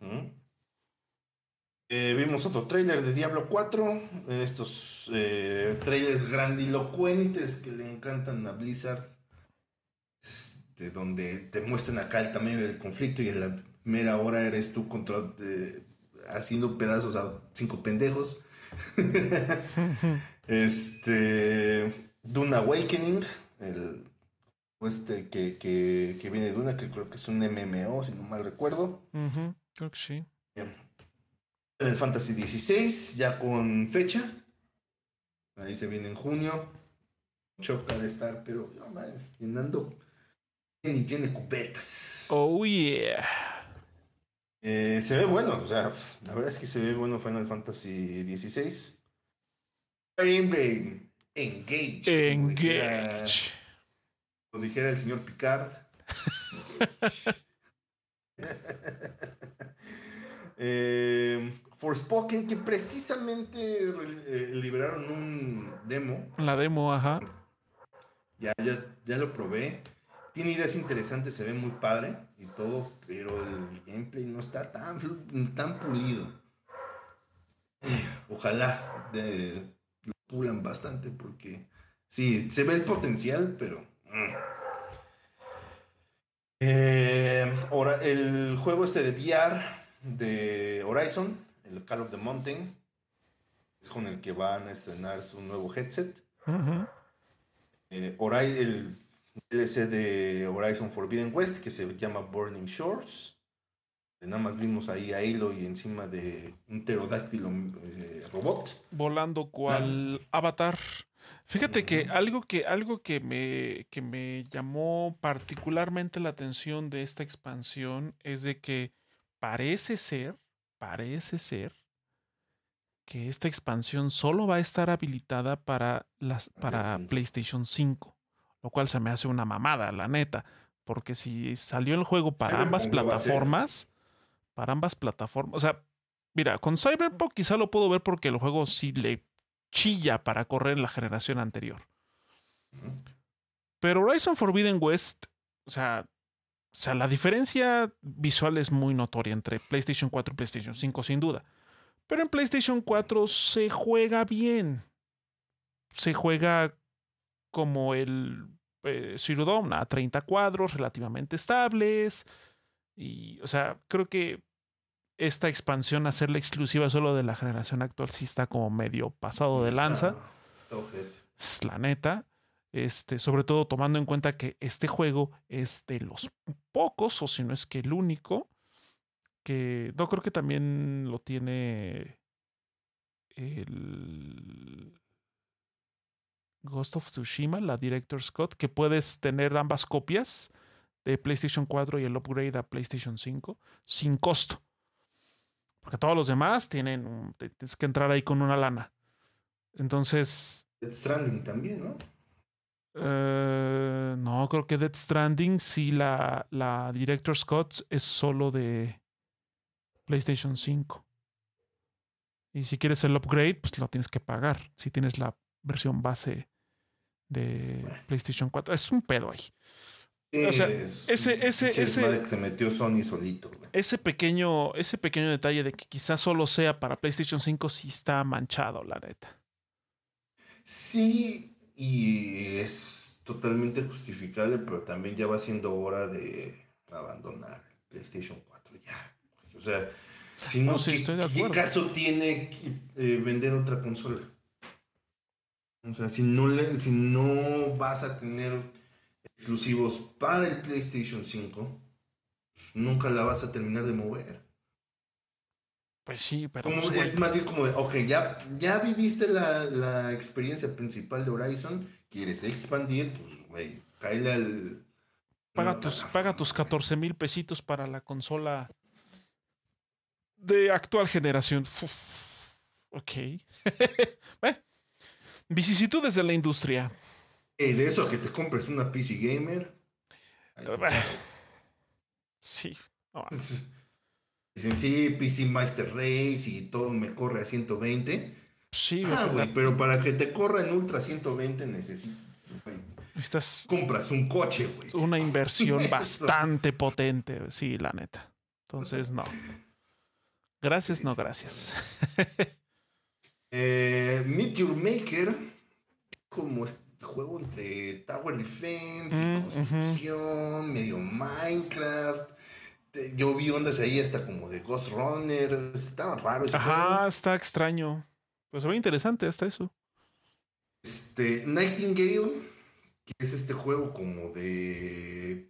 Ujú. Eh, vimos otro tráiler de Diablo 4. Estos eh, trailers grandilocuentes que le encantan a Blizzard. Este, donde te muestran acá el tamaño del conflicto y en la mera hora eres tú contra, eh, haciendo pedazos a cinco pendejos. <laughs> este. Dune Awakening. El, este que, que, que viene de Duna, que creo que es un MMO, si no mal recuerdo. Creo que sí. El Fantasy XVI, ya con fecha. Ahí se viene en junio. Choca de estar, pero no más, llenando y llene cubetas. Oh, yeah. Eh, se ve bueno, o sea, la verdad es que se ve bueno Final Fantasy XVI. Emblem, Engage. como dijera- Engage. Como dijera el señor Picard. <laughs> <laughs> eh, Forspoken, que precisamente eh, liberaron un demo. La demo, ajá. Ya, ya, ya lo probé. Tiene ideas interesantes, se ve muy padre y todo, pero el gameplay no está tan, tan pulido. <sighs> Ojalá de, lo pulan bastante porque sí, se ve el potencial, pero... mm. Eh, ahora, el juego este de VR de Horizon, el Call of the Mountain, es con el que van a estrenar su nuevo headset. Ujú. Eh, Hori- el DLC de Horizon Forbidden West que se llama Burning Shores. Eh, Nada más vimos ahí a Aloy encima de un pterodáctilo eh, robot. Volando cual avatar. Fíjate que algo que, algo que me, que me llamó particularmente la atención de esta expansión es de que parece ser, parece ser que esta expansión solo va a estar habilitada para las para. PlayStation 5, lo cual se me hace una mamada, la neta, porque si salió el juego para ambas plataformas, para ambas plataformas, o sea, mira, con Cyberpunk quizá lo puedo ver porque el juego sí le chilla para correr en la generación anterior. Pero Horizon Forbidden West, o sea, o sea, la diferencia visual es muy notoria entre PlayStation 4 y PlayStation 5, sin duda. Pero en PlayStation 4 se juega bien. Se juega como el eh, Zero Dawn, a 30 cuadros relativamente estables. Y, o sea, creo que esta expansión, hacerla exclusiva solo de la generación actual, sí está como medio pasado de lanza. Está- está ojete. Es la neta. Este, sobre todo tomando en cuenta que este juego es de los pocos, o si no es que el único, que no creo que también lo tiene el Ghost of Tsushima, la Director Scott, que puedes tener ambas copias de PlayStation 4 y el upgrade a PlayStation 5 sin costo. Porque todos los demás tienen, tienes que entrar ahí con una lana. Entonces, Death Stranding también, ¿no? Eh, no, creo que Dead Stranding, sí, la, la Director Scott es solo de PlayStation 5. Y si quieres el upgrade, pues lo tienes que pagar. Si tienes la versión base de PlayStation 4. Es un pedo ahí. O sea, Es ese- ese- ese- que se metió Sony solito. güey. Ese pequeño, ese pequeño detalle de que quizás solo sea para PlayStation 5 sí está manchado, la neta. Sí, y es totalmente justificable, pero también ya va siendo hora de abandonar el PlayStation 4 ya. O sea, si no, No, sí, ¿qué, caso tiene eh, vender otra consola? O sea, si no, le- si no vas a tener exclusivos para el PlayStation 5, pues nunca la vas a terminar de mover. Pues sí, pero. Como- pues, es más bien como de, ok, ya, ya viviste la, la experiencia principal de Horizon, quieres expandir, pues, güey, cáele al... paga, no, tus, paga tus güey. 14 mil pesitos para la consola de actual generación. Uf, ok. <laughs> Eh, Vicisitudes de la industria. De eso a que te compres una PC Gamer. Sí. no, <laughs> Dicen, sí, PC Master Race y todo me corre a 120. sí, Ah, güey, pero para que te corra en Ultra 120 necesitas. necesitas Compras un coche, güey. una <laughs> inversión bastante potente. Sí, la neta. Entonces, no. Gracias, Sí, no sí, gracias. Eh, Meteor Maker, como este juego entre Tower Defense y Mm, construcción, medio Minecraft. Yo vi ondas ahí hasta como de Ghost Runner. Estaba raro ese Ajá, juego. está extraño. Pues se ve interesante hasta eso. Este, Nightingale, que es este juego como de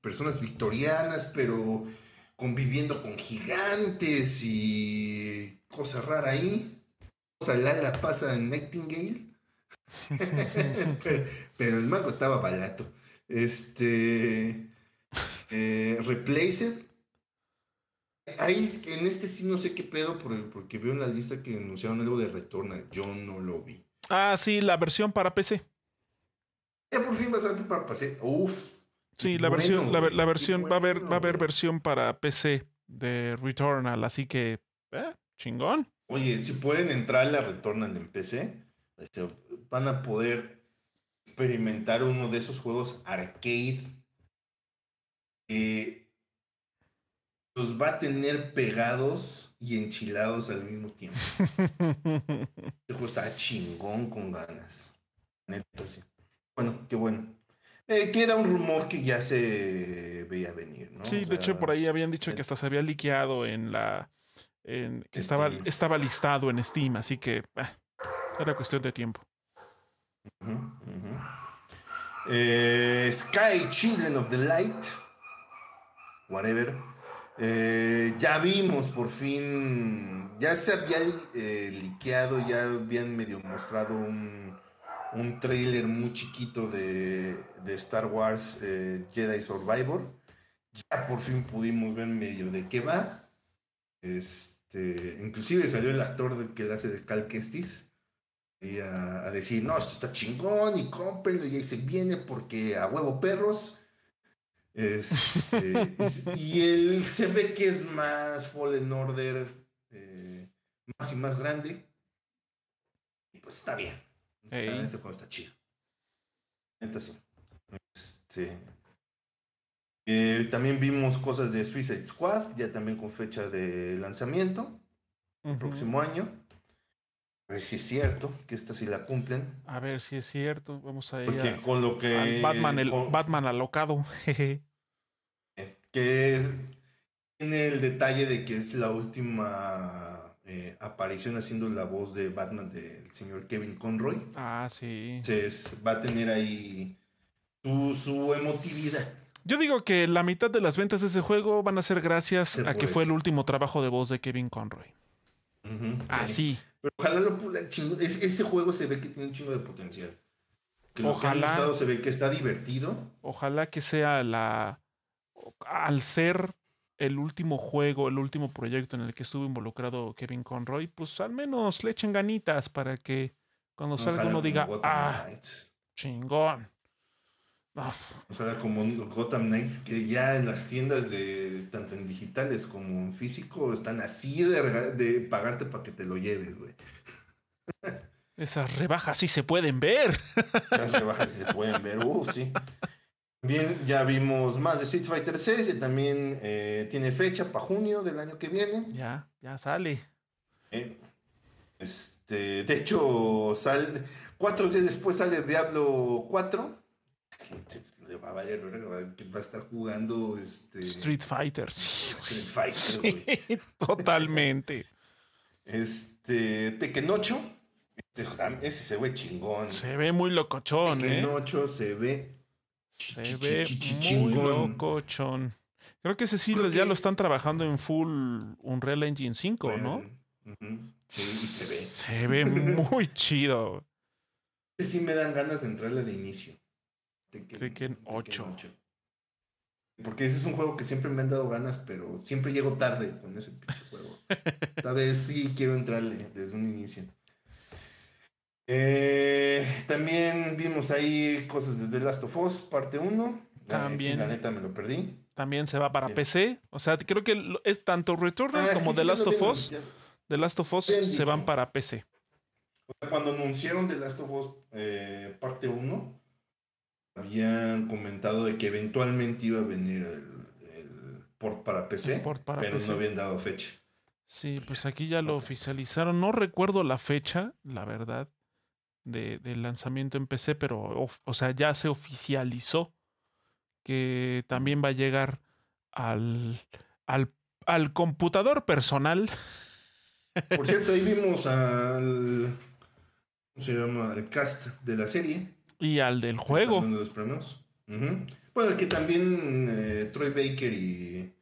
personas victorianas, pero conviviendo con gigantes y cosa rara ahí. Cosa Lala pasa en Nightingale. <laughs> pero, pero el mago estaba barato. Este. Eh, Replaced. Ahí, en este sí no sé qué pedo, por- porque veo en la lista que anunciaron algo de Returnal. Yo no lo vi. Ah, sí, la versión para PC. Ya por fin va a salir para pasar. Uf. Sí, la versión, la, versión va a haber, va a haber versión para PC de Returnal, así que eh, chingón. Oye, si pueden entrar a la Returnal en PC, este, van a poder experimentar uno de esos juegos arcade que los va a tener pegados y enchilados al mismo tiempo. <laughs> Este juego está chingón con ganas. Neta, sí. Bueno, qué bueno. Eh, que era un rumor que ya se veía venir, ¿no? sí, O de hecho por ahí habían dicho que hasta se había liqueado en la en, que estaba, Steam. estaba listado en Steam, así que eh, era cuestión de tiempo. Eh, Sky Children of the Light. Whatever. Eh, ya vimos por fin. Ya se había eh, liqueado, ya habían medio mostrado un, un trailer muy chiquito de, de Star Wars eh, Jedi Survivor. Ya por fin pudimos ver medio de qué va. Este, inclusive salió el actor que le hace de Cal Kestis y a, a decir, no, esto está chingón y cómprenlo y ahí se viene porque a huevo perros. Este, y, él se ve que es más Fallen Order, eh, más y más grande. Y pues está bien. Ey. Ese juego está chido. Sí. Este, eh, también vimos cosas de Suicide Squad, ya también con fecha de lanzamiento, el próximo año. A ver si es cierto que esta sí la cumplen. A ver si es cierto. Vamos a ir Porque a- con lo que. Batman, el con- Batman alocado. <laughs> jeje. Que es- tiene el detalle de que es la última eh, aparición haciendo la voz de Batman del señor Kevin Conroy. ah, sí. Entonces va a tener ahí su, su emotividad. Yo digo que la mitad de las ventas de ese juego van a ser gracias a que fue el último trabajo de voz de Kevin Conroy. Ujú, sí. Así. Pero ojalá lo pulan chingo. es- ese juego se ve que tiene un chingo de potencial. Que lo que han Ojalá. se ve que está divertido. Ojalá que sea la. Al ser el último juego, el último proyecto en el que estuvo involucrado Kevin Conroy, pues al menos le echen ganitas para que cuando No salga uno diga, Gotham ah, chingón. Ah, O sea, como Gotham Knights que ya en las tiendas de tanto en digitales como en físico están así de, de pagarte para que te lo lleves, güey. esas rebajas sí se pueden ver. Las rebajas sí se pueden ver, uh, sí. Bien, ya vimos más de Street Fighter 6, y también eh, tiene fecha para junio del año que viene. Ya, ya sale. Eh, Este, de hecho, sal, cuatro días después sale Diablo 4. Gente, Le va a valer, va que a estar jugando este, Street Fighter. sí, Street Fighter, sí, <laughs> totalmente. Este, Tekken 8. Este, ese se ve chingón. Se ve muy locochón, Tekken ¿eh? 8 se ve. Se ve muy locochón. Creo que ese sí Creo ya que- lo están trabajando en full Unreal Engine 5, ¿no? Sí, y se ve. Se ve muy <laughs> chido. Ese sí me dan ganas de entrarle de inicio. Tekken 8. Porque ese es un juego que siempre me han dado ganas, pero siempre llego tarde con ese pinche juego. <laughs> Esta vez sí quiero entrarle desde un inicio. Eh, también vimos ahí cosas de The Last of Us, parte 1. También. la neta me lo perdí. También se va para PC. O sea, creo que es tanto Returnal Ah, como The sí, Last of Us. The Last of Us se van para PC. Cuando anunciaron The Last of Us eh, parte 1, habían comentado de que eventualmente iba a venir el, el port para PC, El port para pero PC. no habían dado fecha. Sí, pues aquí ya lo oficializaron. No recuerdo la fecha, la verdad, de, del lanzamiento en PC, pero, of- o sea, ya se oficializó que también va a llegar al, al, al computador personal. Por cierto, ahí vimos al. ¿Cómo se llama? El cast de la serie. Y al del juego. Uno de los premios. Ujú. Bueno, que también eh, Troy Baker y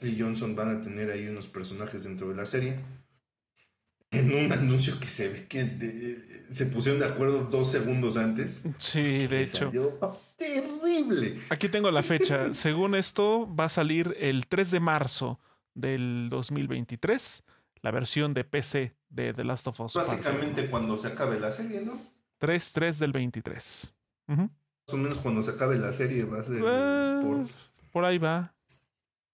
Lee Johnson van a tener ahí unos personajes dentro de la serie. En un <laughs> anuncio que se ve que de- se pusieron de acuerdo dos segundos antes. Sí, de hecho. salió terrible. Aquí tengo la fecha. <laughs> Según esto, va a salir el 3 de marzo del 2023 la versión de PC de The Last of Us. Básicamente cuando se acabe la serie, ¿no? 3, 3 del 23. Ujú. Más o menos cuando se acabe la serie va a ser port. por ahí va.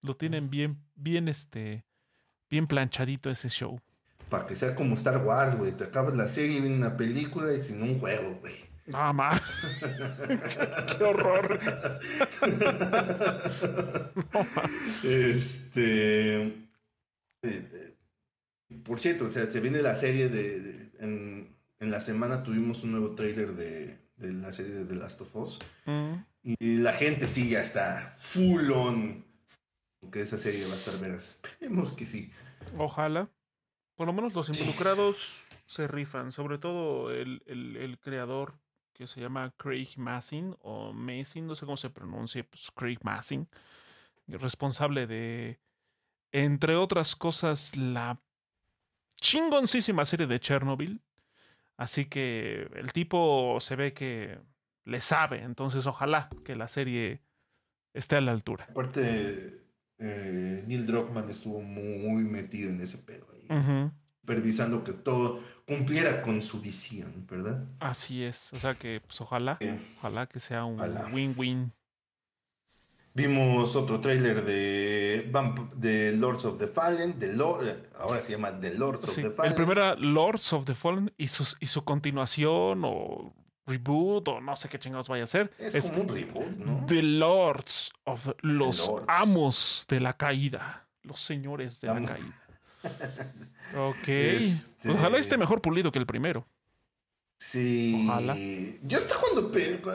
Lo tienen bien, bien, este, bien planchadito ese show. Para que sea como Star Wars, güey. Te acabas la serie, viene una película y sin un juego, güey. Nada más. <laughs> Qué horror. <laughs> Este. eh, eh, por cierto, o sea, se viene la serie de. de- en, en la semana tuvimos un nuevo trailer de, de la serie de The Last of Us. Mm, Y la gente sí ya está full on. Que esa serie va a estar veras. Esperemos que sí. Ojalá. Por lo menos los involucrados se rifan. Sobre todo el, el- el creador que se llama Craig Massin o Massin, no sé cómo se pronuncia, pues Craig Massin. Responsable de, entre otras cosas, la chingoncísima serie de Chernobyl. Así que el tipo se ve que le sabe. Entonces ojalá que la serie esté a la altura. Aparte, eh, Neil Druckmann estuvo muy metido en ese pedo Supervisando que todo cumpliera con su visión, ¿verdad? Así es. O sea que, pues ojalá, Sí. ojalá que sea un win-win. Vimos otro tráiler de, Vamp- de Lords of the Fallen, de Lord, ahora se llama The Lords Sí, of the El Fallen. primero era Lords of the Fallen y, sus, y su continuación o reboot o no sé qué chingados vaya a ser. es, Es, como un reboot, ¿no? The Lords of los Lords. amos de la caída. Los señores de la caída. <laughs> Ok. Este- Pues ojalá esté mejor pulido que el primero. Sí. Ojalá. Yo pe- cu-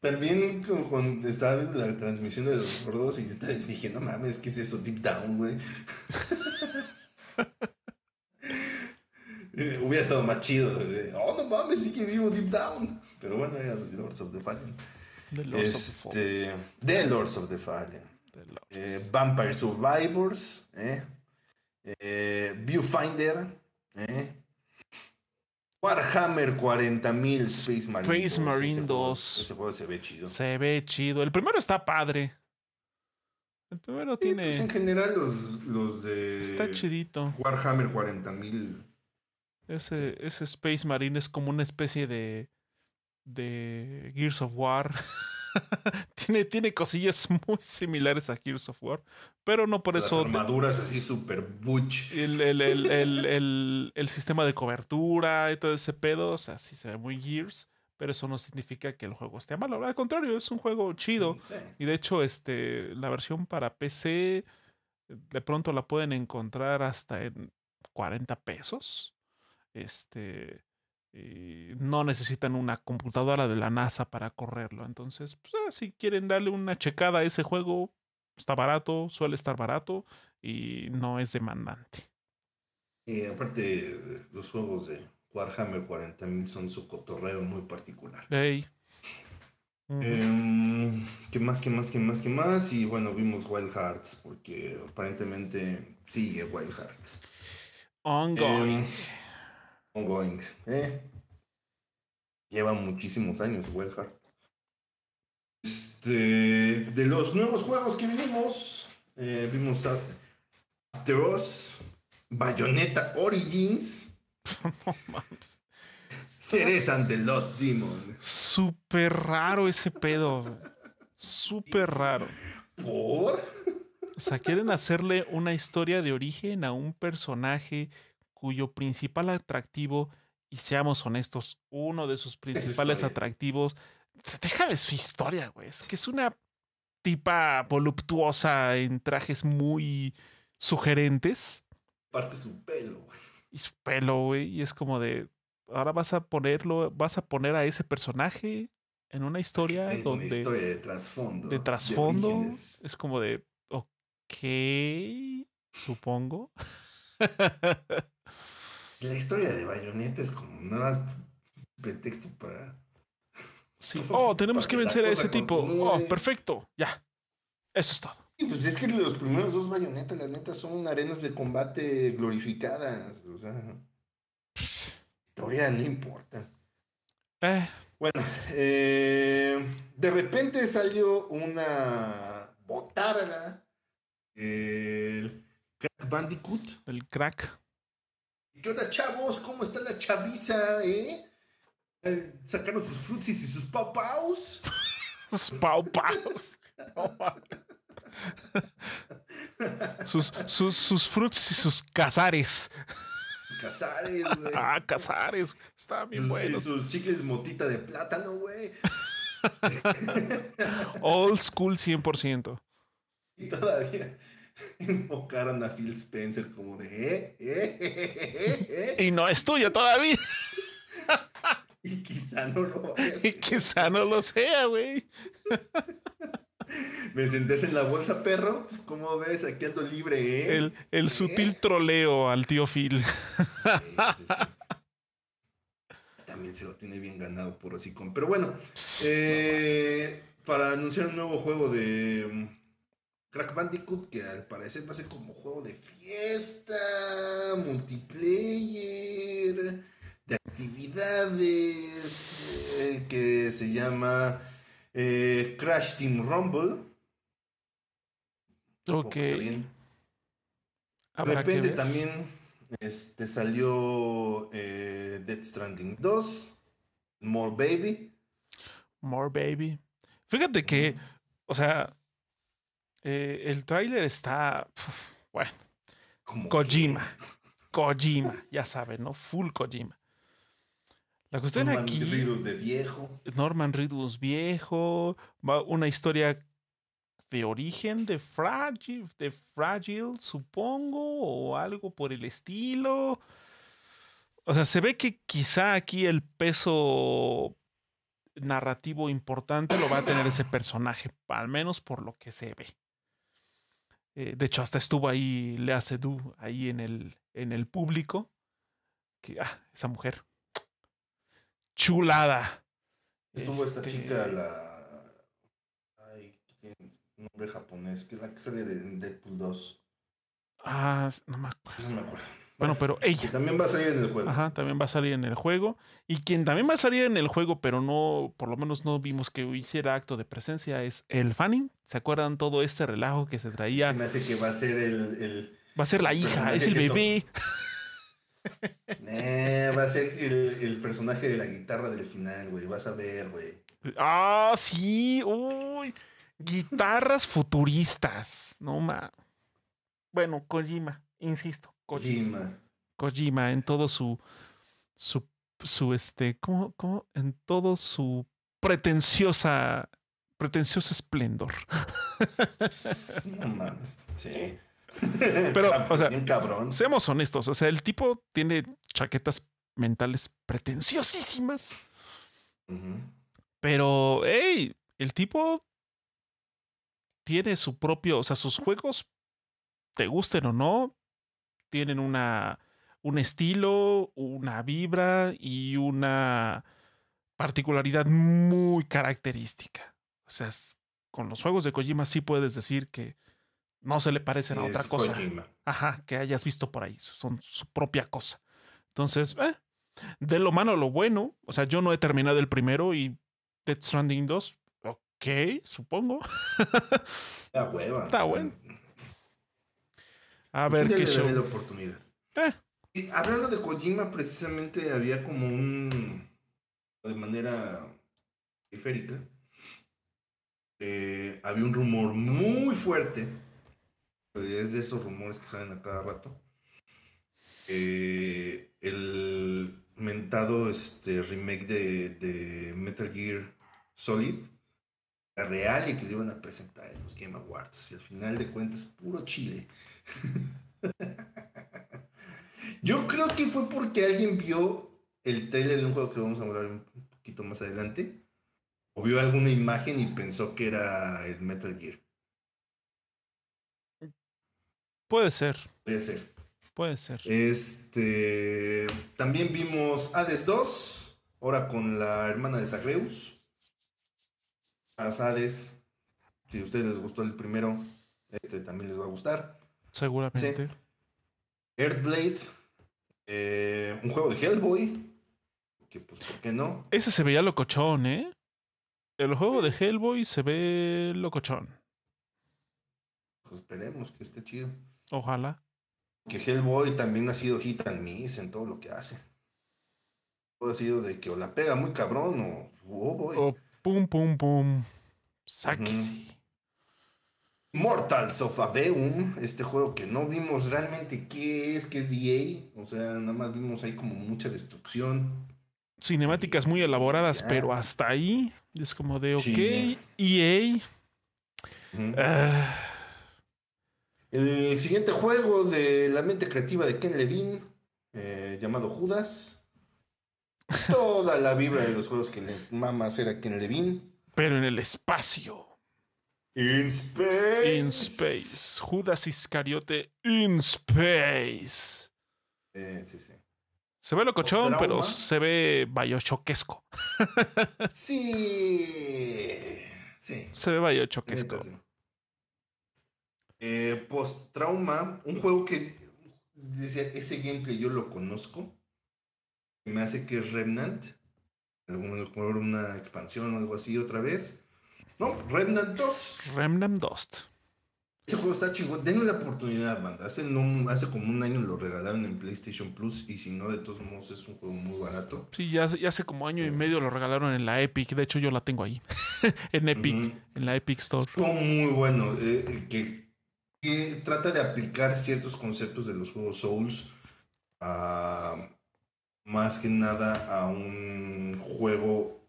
también cu- cuando estaba viendo la transmisión de los gordos y yo dije, no mames, ¿qué es eso? Deep Down, güey. <laughs> Eh, Hubiera estado más chido. de, oh, no mames, sí que vivo Deep Down. Pero bueno, era The Lords of the Fallen. The Lords of the Este, The Lords of the Fallen. Fallen. The Lords. Eh, Vampire Survivors, eh, eh, Viewfinder, eh, Warhammer 40.000 Space Marine Space Marine ese juego- 2. ese juego se ve chido. Se ve chido. El primero está padre. El primero Sí, tiene. pues en general los, los de Está chidito. Warhammer 40.000 Ese, ese Space Marine es como una especie de. de Gears of War. <laughs> <laughs> tiene, tiene cosillas muy similares a Gears of War. Pero no por las eso. armaduras así super butch. El, el- el- el- el- el sistema de cobertura y todo ese pedo. O sea, sí se ve muy Gears. Pero eso no significa que el juego esté malo. Al contrario, es un juego chido. Sí. Y de hecho, este, la versión para PC de pronto la pueden encontrar hasta en 40 pesos. Este, y no necesitan una computadora de la NASA para correrlo. Entonces, pues, ah, si quieren darle una checada a ese juego, está barato, suele estar barato y no es demandante. Y aparte, los juegos de Warhammer 40.000 son su cotorreo muy particular. Em, ¿Qué más, qué más, qué más, qué más? Y bueno, vimos Wild Hearts, porque aparentemente sigue Wild Hearts. Ongoing. Em, ongoing, ¿eh? Lleva muchísimos años Wild Hearts. Este, de los nuevos juegos que vimos, eh, vimos a- After Us, Bayonetta Origins. <laughs> Cereza ante Lost Demon. Súper raro ese pedo. Súper raro. ¿Por? O sea, quieren hacerle una historia de origen a un personaje cuyo principal atractivo, y seamos honestos, uno de sus principales atractivos, déjame su historia, güey. Es que es una tipa voluptuosa en trajes muy sugerentes Parte su pelo, güey. y su pelo, güey. Y es como de, ahora vas a ponerlo, vas a poner a ese personaje en una historia Tengo donde una historia de trasfondo. de trasfondo es como de, ok, supongo. <laughs> <laughs> La historia de Bayonetta es como nada más pretexto para. Sí. <laughs> Oh, tenemos Para que vencer a ese tipo. continúe. Oh, perfecto. Ya. Eso es todo. Y pues es que los primeros dos Bayonetta, la neta, son arenas de combate glorificadas. O sea, historia no importa. Eh, Bueno, eh, de repente salió una botarga. El Crack Bandicoot. el crack. ¿Qué onda, chavos? ¿Cómo está la chaviza, eh? Eh, Sacaron sus frutsis y sus papaus. <laughs> Sus pau paus. No mames. sus, sus, sus fruits y sus cazares. Cazares, güey. Ah, cazares. Estaban bien Sus, y sus chicles motita de plátano, güey. <laughs> Old school 100%. Y todavía <laughs> enfocaron a Phil Spencer como de, eh, eh, eh, eh, eh, Y no es tuyo todavía. <laughs> Y quizá no lo Y quizá no lo sea, güey. <laughs> Me sentés en la bolsa, perro. Pues, como ves? Aquí ando libre, ¿eh? El, el sutil troleo al tío Phil. Sí, sí, sí. También se lo tiene bien ganado por hocicón. Pero bueno, eh, para anunciar un nuevo juego de mm, Crack Bandicoot, que al parecer va a ser como juego de fiesta, multiplayer, de actividades, eh, que se llama eh, Crash Team Rumble. Ok. bien. De repente también este, salió eh, Dead Stranding 2, More Baby. More baby. Fíjate que, o sea, eh, el tráiler está, pf, bueno, Kojima. que <laughs> Kojima, ya saben, ¿no? Full Kojima. La cuestión Norman aquí, Reedus de viejo. Norman Reedus viejo, una historia de origen de Fragile, de Fragile, supongo, o algo por el estilo. O sea, se ve que quizá aquí el peso narrativo importante lo va a tener ese personaje, al menos por lo que se ve. Eh, de hecho, hasta estuvo ahí Lea Seydoux, ahí en el, en el público. Que, ah, esa mujer. Chulada. Estuvo esta Este, chica, la. Ay, nombre japonés, que es la que sale de Deadpool 2. Ah, no me acuerdo. No me acuerdo. Bueno, pero que ella. también va a salir en el juego. Ajá, también va a salir en el juego. Y quien también va a salir en el juego, pero no, por lo menos no vimos que hiciera acto de presencia, es el Fanning. ¿Se acuerdan todo este relajo que se traía? Se me hace que va a ser el. el Va a ser la hija, es el que bebé. Eh, va a ser el, el personaje de la guitarra del final, güey. Vas a ver, güey. Ah, sí, uy. Guitarras futuristas. No ma. Bueno, Kojima, insisto. Kojima. Kojima. En todo su. su. su este. ¿Cómo? cómo? En todo su pretenciosa. pretencioso esplendor. <laughs> No mames. Sí. <laughs> Pero, o sea, cabrón. Seamos honestos, o sea, el tipo tiene chaquetas mentales pretenciosísimas, pero, hey, el tipo tiene su propio, o sea, sus juegos, te gusten o no, tienen una, un estilo, una vibra y una particularidad muy característica. O sea, es- con los juegos de Kojima sí puedes decir que no se le parecen a otra cosa. Kojima. Ajá, que hayas visto por ahí. Son su propia cosa. Entonces, eh, de lo malo a lo bueno. O sea, yo no he terminado el primero y Death Stranding 2, ok, supongo. La hueva. <laughs> Está bueno. A ver qué la show. oportunidad. Eh, Y hablando de Kojima, precisamente había como un de manera periférica, eh, había un rumor muy fuerte, es de esos rumores que salen a cada rato, eh, el mentado este, remake de, de Metal Gear Solid, la real y que lo iban a presentar en los Game Awards. Y al final de cuentas, puro chile. <laughs> Yo creo que fue porque alguien vio el trailer de un juego que vamos a hablar un poquito más adelante. O vio alguna imagen y pensó que era el Metal Gear. Puede ser. Puede ser. Puede ser. Este. También vimos Hades 2. Ahora con la hermana de Zagreus. Hades. Si a ustedes les gustó el primero, este también les va a gustar. Seguramente. Earthblade. Eh, un juego de Hellboy. Que pues, ¿por qué no? Ese se veía locochón, ¿eh? El juego de Hellboy se ve locochón. Pues esperemos que esté chido. Ojalá. Que Hellboy también ha sido hit and miss en todo lo que hace. Ha sido de que o la pega muy cabrón o. Oh boy. O pum, pum, pum. Sáquese. Mortals of Aveum, este juego que no vimos realmente qué es, que es DA, o sea, nada más vimos ahí como mucha destrucción. Cinemáticas muy elaboradas, pero hasta ahí es como de, ok, EA. Ah. El siguiente juego de la mente creativa de Ken Levine, eh, llamado Judas. <laughs> Toda la vibra de los juegos que le mamas era Ken Levine. Pero en el espacio. In space. In space. Judas Iscariote in space. Eh, sí, sí. Se ve locochón, pero se ve bayochoquesco. <laughs> sí. Sí. Se ve bayochoquesco. Eh, Post trauma, un juego que decía, ese gameplay yo lo conozco. Me hace que es Remnant. Mejor una expansión o algo así otra vez. No, Remnant 2. Remnant 2. Ese juego está chingón. Denle la oportunidad, banda. Hace, no, hace como un año lo regalaron en PlayStation Plus. Y si no, de todos modos es un juego muy barato. Sí, ya, hace como año y medio lo regalaron en la Epic. De hecho, yo la tengo ahí. <laughs> en Epic. En la Epic Store. Es muy bueno. Eh, que, que, trata de aplicar ciertos conceptos de los juegos Souls. A, más que nada a un juego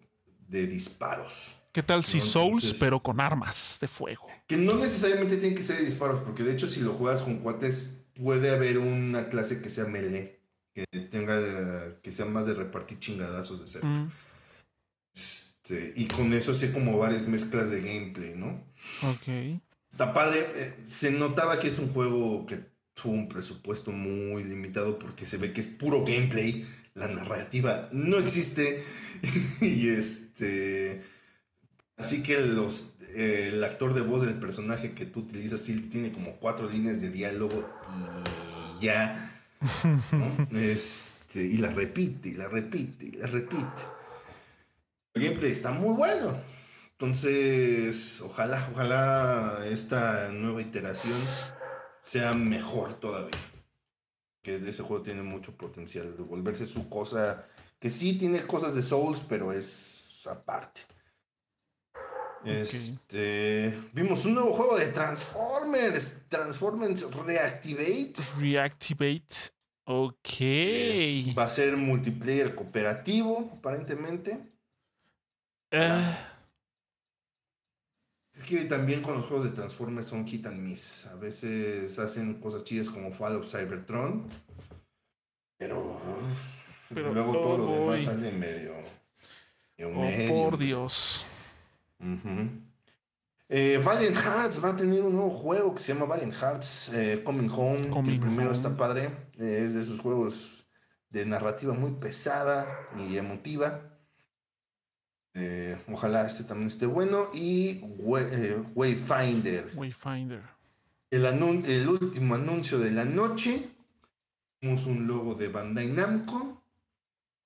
de disparos. ¿Qué tal si Souls, pero con armas de fuego? Que no necesariamente tiene que ser de disparos, porque de hecho, si lo juegas con cuates, puede haber una clase que sea melee, que tenga, que sea más de repartir chingadazos de cerca. Mm. Este, y con eso sé como varias mezclas de gameplay, ¿no? Ok. Está padre. Eh, se notaba que es un juego que tuvo un presupuesto muy limitado porque se ve que es puro gameplay. La narrativa no existe. <laughs> y este Así que los, eh, el actor de voz del personaje que tú utilizas sí tiene como cuatro líneas de diálogo y ya. <laughs> este, y la repite, y la repite, y la repite. El gameplay está muy bueno. Entonces, ojalá, ojalá esta nueva iteración sea mejor todavía. Que ese juego tiene mucho potencial de volverse su cosa. Que sí tiene cosas de Souls, pero es aparte. Este. Vimos un nuevo juego de Transformers. Transformers Reactivate. Reactivate. Ok. Eh, va a ser multiplayer cooperativo, aparentemente. Eh. Es que también con los juegos de Transformers son hit and miss. A veces hacen cosas chidas como Fall of Cybertron. Pero. luego todo lo demás sale medio. oh, por Dios. Eh, Valiant Hearts va a tener un nuevo juego que se llama Valiant Hearts eh, Coming Home. el primero está padre. Eh, es de esos juegos de narrativa muy pesada y emotiva. ojalá este también esté bueno. Y Wayfinder. Wayfinder. El, el último anuncio de la noche. Vimos un logo de Bandai Namco.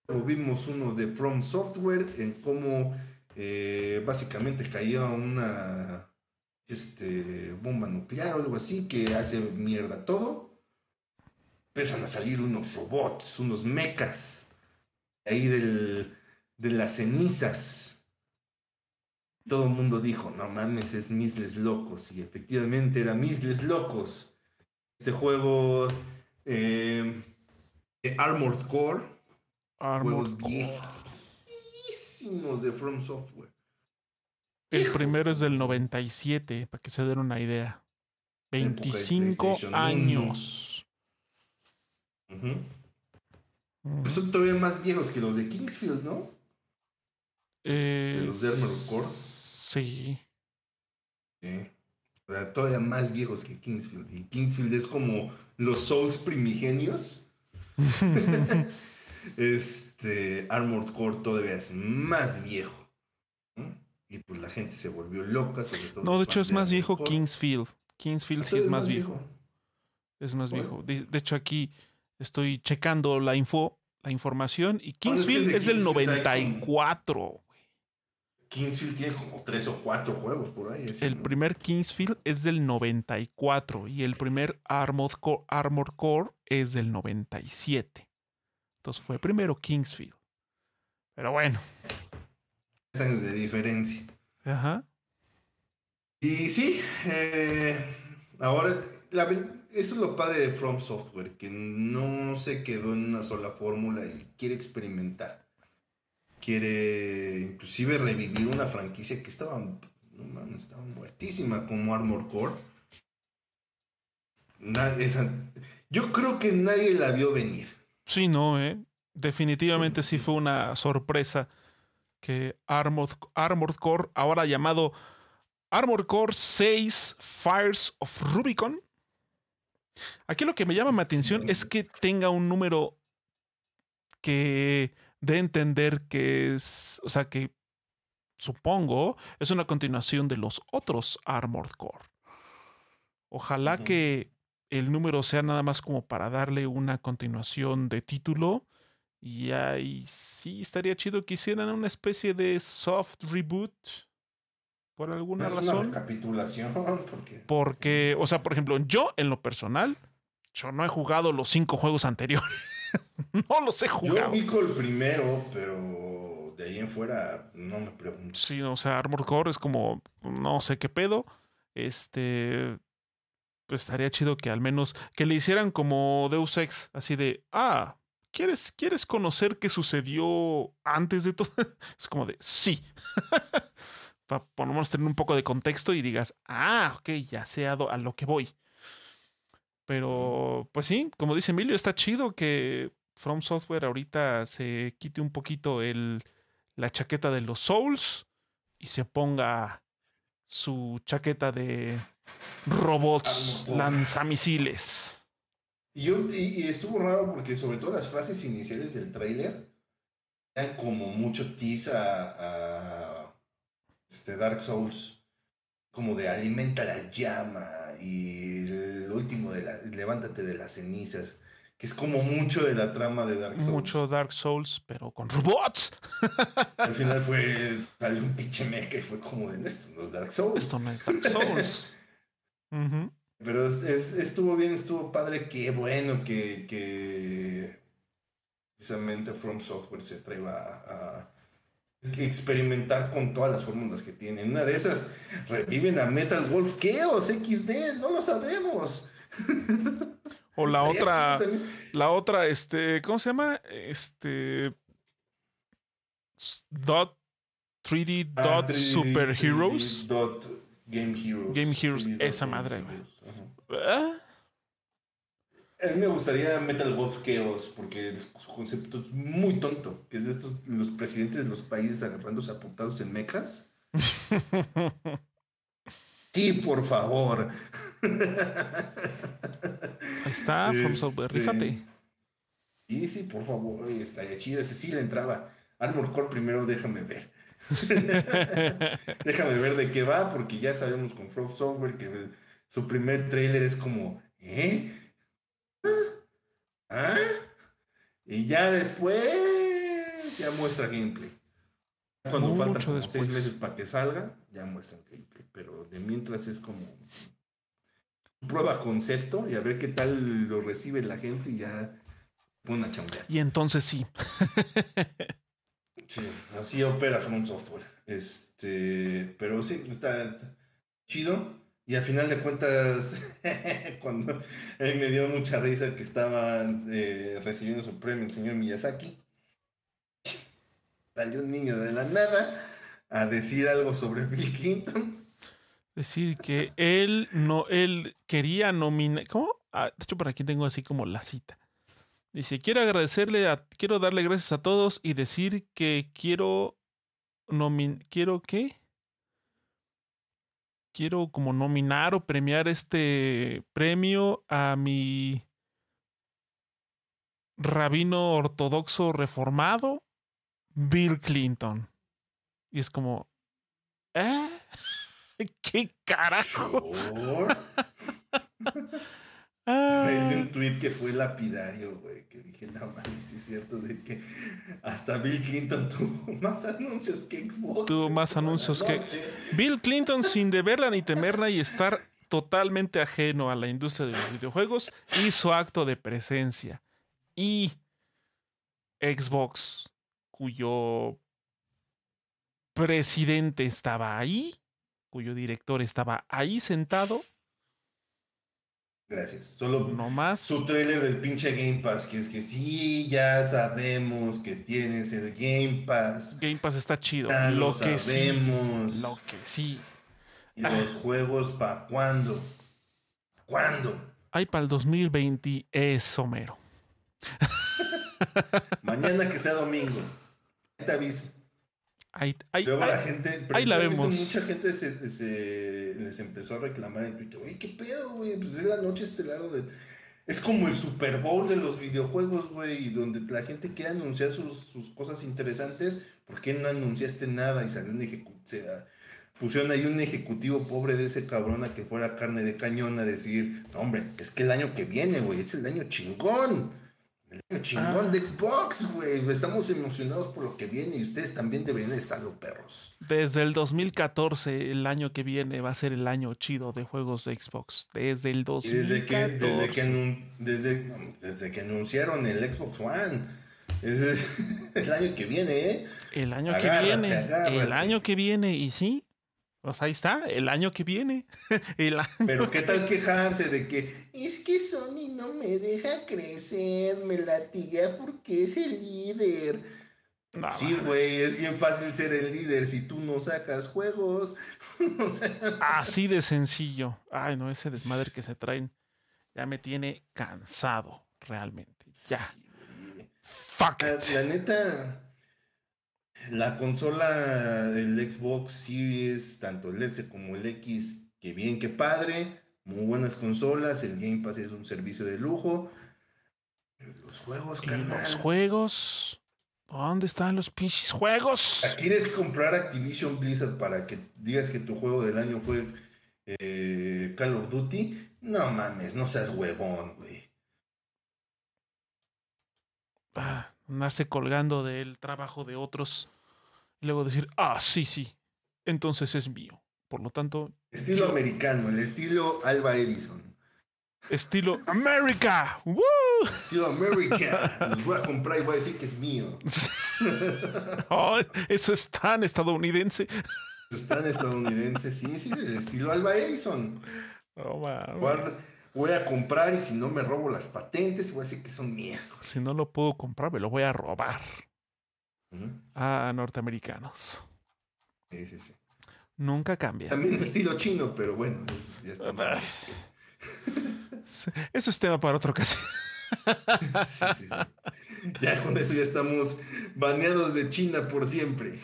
vimos uno de From Software en cómo eh, básicamente caía una este, bomba nuclear o algo así que hace mierda todo. Empiezan a salir unos robots, unos mechas ahí del, de las cenizas. Todo el mundo dijo, no mames, es Misles Locos. Y efectivamente era Misles Locos. Este juego eh, de Armored Core. Armored juegos de From Software. El primero es del 97, para que se den una idea. 25 años. Son todavía más viejos que los de Kingsfield, ¿no? Eh, de los de Armored Core. Sí. sí. O sea, todavía más viejos que Kingsfield. Y Kingsfield es como los Souls primigenios. <laughs> este Armored Core todavía es más viejo. Y pues la gente se volvió loca, sobre todo. No, de hecho es más viejo Kingsfield. Kingsfield sí es, más viejo. Es más viejo. De, hecho, aquí estoy checando la info, la información, y Kingsfield es, del 94. Kingsfield tiene como tres o cuatro juegos por ahí. el primer Kingsfield es del 94 y el primer Armored Core, Armored Core es del 97. Entonces fue primero Kingsfield. Pero bueno. años de diferencia. Ajá. Y sí, eh, ahora eso es lo padre de From Software, que no se quedó en una sola fórmula y quiere experimentar. Quiere inclusive revivir una franquicia que estaba, no estaba muertísima como Armor Core. yo creo que nadie la vio venir. Sí, no, ¿eh? Definitivamente sí fue una sorpresa que Armored, Armored Core, ahora llamado Armored Core 6 Fires of Rubicon. Aquí lo que me llama mi atención es que tenga un número que a entender que es, o sea, que supongo es una continuación de los otros Armored Core. Ojalá que el número sea nada más como para darle una continuación de título. Y ahí sí estaría chido que hicieran una especie de soft reboot por alguna razón. Una recapitulación. <laughs> Porque... porque, o sea, por ejemplo, yo en lo personal, yo no he jugado los cinco juegos anteriores. <laughs> no los he jugado. Yo con el primero, pero de ahí en fuera no me pregunto. Sí, o sea, Armored Core es como, no sé qué pedo. Este, pues estaría chido que al menos que le hicieran como Deus Ex, así de, ah, ¿quieres, ¿quieres conocer qué sucedió antes de todo? <laughs> es como de, sí. <laughs> para por tener un poco de contexto y digas, ah, ok, ya sé a, lo que voy. Pero, pues sí, como dice Emilio, está chido que From Software ahorita se quite un poquito el, la chaqueta de los Souls y se ponga su chaqueta de robots lanzamisiles. Y, y, estuvo raro porque sobre todo las frases iniciales del tráiler eran como mucho tiza a este Dark Souls, como de alimenta la llama y el último de la, levántate de las cenizas, que es como mucho de la trama de Dark Souls. Mucho Dark Souls, pero con robots. <laughs> Al final fue, salió un pinche mecha y fue como de, esto no es Dark Souls. Esto no es Dark Souls. <laughs> Pero estuvo bien, estuvo padre, qué bueno que, que precisamente From Software se atreva a experimentar con todas las fórmulas que tienen. Una de esas reviven a Metal Wolf Chaos XD, no lo sabemos. <laughs> O la otra, la otra, este, ¿cómo se llama? Este, dot 3D ah, dot Super Heroes. Dot Game Heroes. Game Heroes, esa madre, a mí me gustaría Metal Wolf Chaos porque su concepto es muy tonto, que es de estos los presidentes de los países agarrándose a putados en mecas. <laughs> sí, por favor. Ahí está, este, rífate. Sí, sí, por favor, estaría chido. Ese sí le entraba. Armor Core primero, déjame ver. <laughs> déjame ver de qué va, porque ya sabemos con From Software que su primer trailer es como, ¿eh? ¿Ah? Y ya después ya muestra gameplay. Cuando faltan como seis meses para que salga, ya muestran gameplay. Pero de mientras es como prueba concepto y a ver qué tal lo recibe la gente y ya pone a chambear. Y entonces sí. Sí, así opera From Software. Este, pero sí, está chido. Y al final de cuentas, <laughs> cuando él me dio mucha risa que estaba eh, recibiendo su premio el señor Miyazaki, salió un niño de la nada a decir algo sobre Bill Clinton. Decir que él no, él quería nominar. ¿Cómo? Ah, de hecho, por aquí tengo así como la cita. Dice, quiero agradecerle, quiero darle gracias a todos y decir que quiero nomin, quiero qué? Quiero como nominar o premiar este premio a mi rabino ortodoxo reformado, Bill Clinton. Y es como, ¿eh? <laughs> ¿Qué carajo? Ah. <laughs> un tweet que fue lapidario, güey, que dije, no mames, sí es cierto, de que hasta Bill Clinton tuvo <laughs> más anuncios que Xbox. Tuvo más anuncios que... Bill Clinton, sin deberla ni temerla y estar totalmente ajeno a la industria de los videojuegos, hizo acto de presencia. Y Xbox, cuyo presidente estaba ahí, cuyo director estaba ahí sentado, Gracias. Solo no más. su trailer del pinche Game Pass, que es que sí, ya sabemos que tienes el Game Pass. Game Pass está chido. lo, que sabemos. Sí, lo que sí. ¿Y los juegos para cuándo? ¿Cuándo? Hay para el 2020 es Homero. Mañana que sea domingo. Te aviso. Luego la gente, ahí la vemos. mucha gente se, les empezó a reclamar en Twitter, oye, ¿qué pedo, güey? Pues es la noche estelar de... Es como el Super Bowl de los videojuegos, güey, y donde la gente quiere anunciar sus, sus cosas interesantes, ¿por qué no anunciaste nada? Y salió un ejecutivo, pusieron ahí un ejecutivo pobre de ese cabrón a que fuera carne de cañón a decir, no, hombre, es que el año que viene, güey, es el año chingón. El chingón de Xbox, güey. Estamos emocionados por lo que viene y ustedes también deberían estar los perros. Desde el 2014, el año que viene va a ser el año chido de juegos de Xbox. Desde el 2014. Desde que, desde que, desde, desde que anunciaron el Xbox One. Es <laughs> el año que viene, ¿eh? El año que viene. El año que viene. Y sí, pues ahí está, el año que viene. <laughs> Pero qué tal quejarse de que es que Sony no me deja crecer, me latiga porque es el líder. sí, güey, es bien fácil ser el líder si tú no sacas juegos. <laughs> Así de sencillo. Ay, no, ese desmadre que se traen ya me tiene cansado, realmente. Ya. Fuck it. la neta, la consola del Xbox Series, tanto el S como el X, que bien, que padre. Muy buenas consolas. El Game Pass es un servicio de lujo. Los juegos, carnal. Los juegos. ¿Dónde están los pinches juegos? ¿Quieres comprar Activision Blizzard para que digas que tu juego del año fue eh, Call of Duty? No mames, no seas huevón, güey. Ah, andarse colgando del trabajo de otros y luego decir, ah, sí, sí, entonces es mío. Por lo tanto... Estilo americano, el estilo Alba Edison. Estilo América. Estilo América. Los voy a comprar y voy a decir que es mío. <laughs> Oh, eso es tan estadounidense. Es tan estadounidense, sí, sí, el estilo Alba Edison. Voy a comprar y si no me robo las patentes, voy a decir que son mías. Si no lo puedo comprar, me lo voy a robar a norteamericanos. Sí, sí, sí. Nunca cambia. También estilo chino, pero bueno, eso ya está. Eso es tema para otra ocasión. Sí, sí, sí. Ya con eso ya estamos baneados de China por siempre.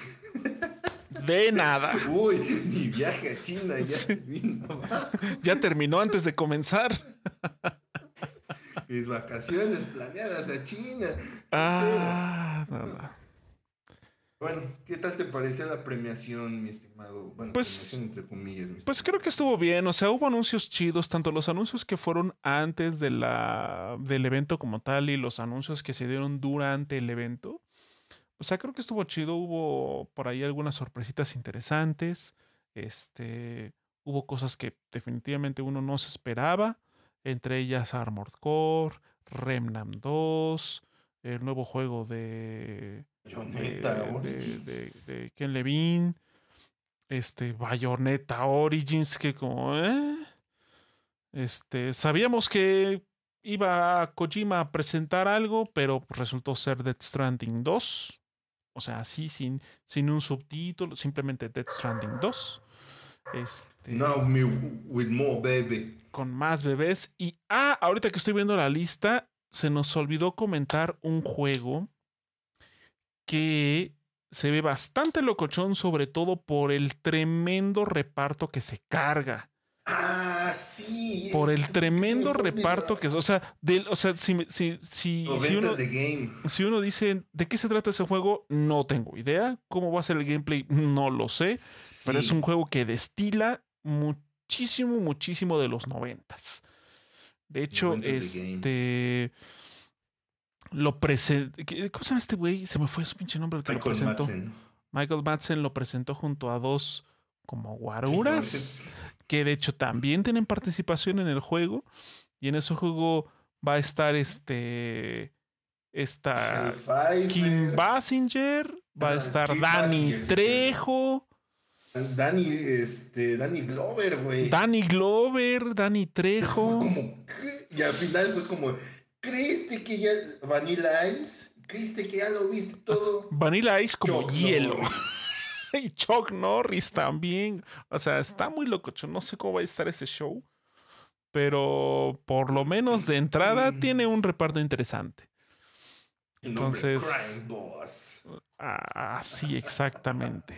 De nada. Uy, mi viaje a China ya se vino. Ya terminó antes de comenzar. Mis vacaciones planeadas a China. Ah, nada. Bueno, ¿qué tal te parecía la premiación, mi estimado? Bueno, pues, premiación entre comillas. pues creo que estuvo bien, o sea, hubo anuncios chidos, tanto los anuncios que fueron antes de la, del evento como tal y los anuncios que se dieron durante el evento. O sea, creo que estuvo chido, hubo por ahí algunas sorpresitas interesantes, este, hubo cosas que definitivamente uno no se esperaba, entre ellas Armored Core, Remnant 2, el nuevo juego de Bayonetta de, Origins. de- de Ken Levine. Este, Bayonetta Origins, que como, ¿eh? Este, sabíamos que iba Kojima a presentar algo, pero resultó ser Death Stranding 2. O sea, así, sin, sin un subtítulo, simplemente Death Stranding 2. Este, Now me with more baby. con más bebés. Y, ah, ahorita que estoy viendo la lista, se nos olvidó comentar un juego que se ve bastante locochón, sobre todo por el tremendo reparto que se carga. Ah, sí. Por el tremendo reparto que es. O sea, del- o sea si, si, si, si uno, Noventas de game. si uno dice de qué se trata ese juego, no tengo idea. ¿Cómo va a ser el gameplay? No lo sé. Pero es un juego que destila muchísimo, muchísimo de los noventas. De hecho, este. Lo presentó. ¿Cómo se llama este güey? Se me fue su pinche nombre el que lo Michael presentó. Madsen. Michael Madsen lo presentó junto a dos como guaruras, que de hecho también tienen participación en el juego. Y en ese juego va a estar este. Esta. Kim Basinger, va a Ah, estar Kim Dani Basinger. Trejo. Danny, este, Danny Glover, güey. Danny Glover, Danny Fue Trejo. como, y al final fue como, ¿creíste que ya Vanilla Ice? ¿Creíste que ya lo viste todo? Vanilla Ice como hielo. <laughs> Y Chuck Norris también. O sea, está muy loco. No sé cómo va a estar ese show. Pero por lo menos de entrada tiene un reparto interesante. Entonces- Crime Boss. Ah, sí, exactamente.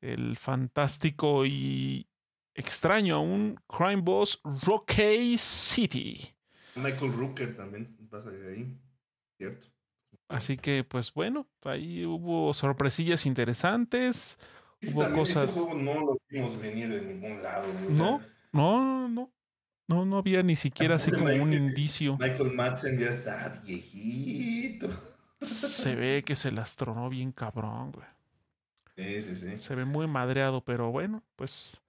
El fantástico y extraño aún Crime Boss Rocky City. Michael Rooker también pasa de ahí. ¿Cierto? Así que, pues bueno, ahí hubo sorpresillas interesantes. Hubo cosas- ese juego no lo vimos venir de ningún lado. o sea, No, no, no, no. No, no había ni siquiera así como un indicio. Michael Madsen ya está viejito. Se <laughs> ve que se las tronó bien cabrón, güey. Sí, sí, sí. Se ve muy madreado, pero bueno, pues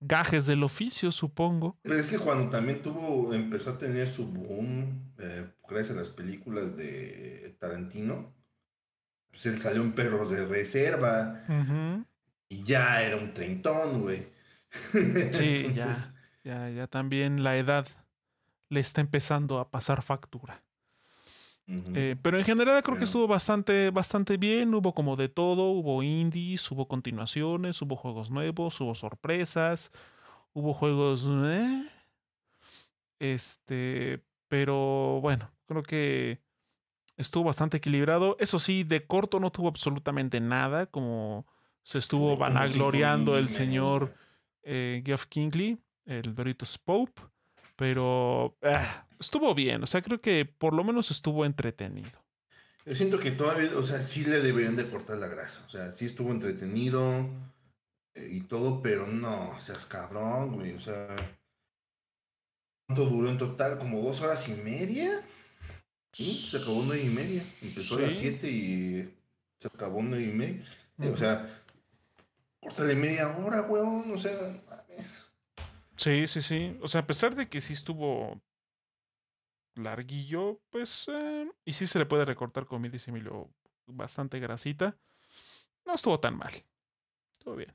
gajes del oficio, supongo. Pero es que cuando también tuvo, empezó a tener su boom, eh, gracias a las películas de Tarantino, pues él salió en Perros de Reserva y ya era un treintón, güey. Sí, <laughs> ya. Ya, ya también la edad le está empezando a pasar factura. Eh, pero en general creo que estuvo bastante, bastante bien. Hubo como de todo. Hubo indies, hubo continuaciones, hubo juegos nuevos, hubo sorpresas, hubo juegos. eh, Este, pero bueno, creo que estuvo bastante equilibrado. Eso sí, de corto no tuvo absolutamente nada, como se estuvo vanagloriando el señor eh, Geoff Kingley, el Doritos Pope, pero ah, estuvo bien. O sea, creo que por lo menos estuvo entretenido. Yo siento que todavía, o sea, sí le deberían de cortar la grasa. O sea, sí estuvo entretenido eh, y todo, pero no, seas cabrón, güey. O sea, ¿cuánto duró en total? ¿Como dos horas y media? Sí, se acabó nueve y media. Empezó a las Sí. siete y se acabó nueve y media. Eh. O sea, córtale media hora, weón. O sea, mames. Sí, sí, sí. O sea, a pesar de que sí estuvo larguillo, pues. eh, y sí se le puede recortar, como dice Emilio, bastante grasita. No estuvo tan mal. Estuvo bien.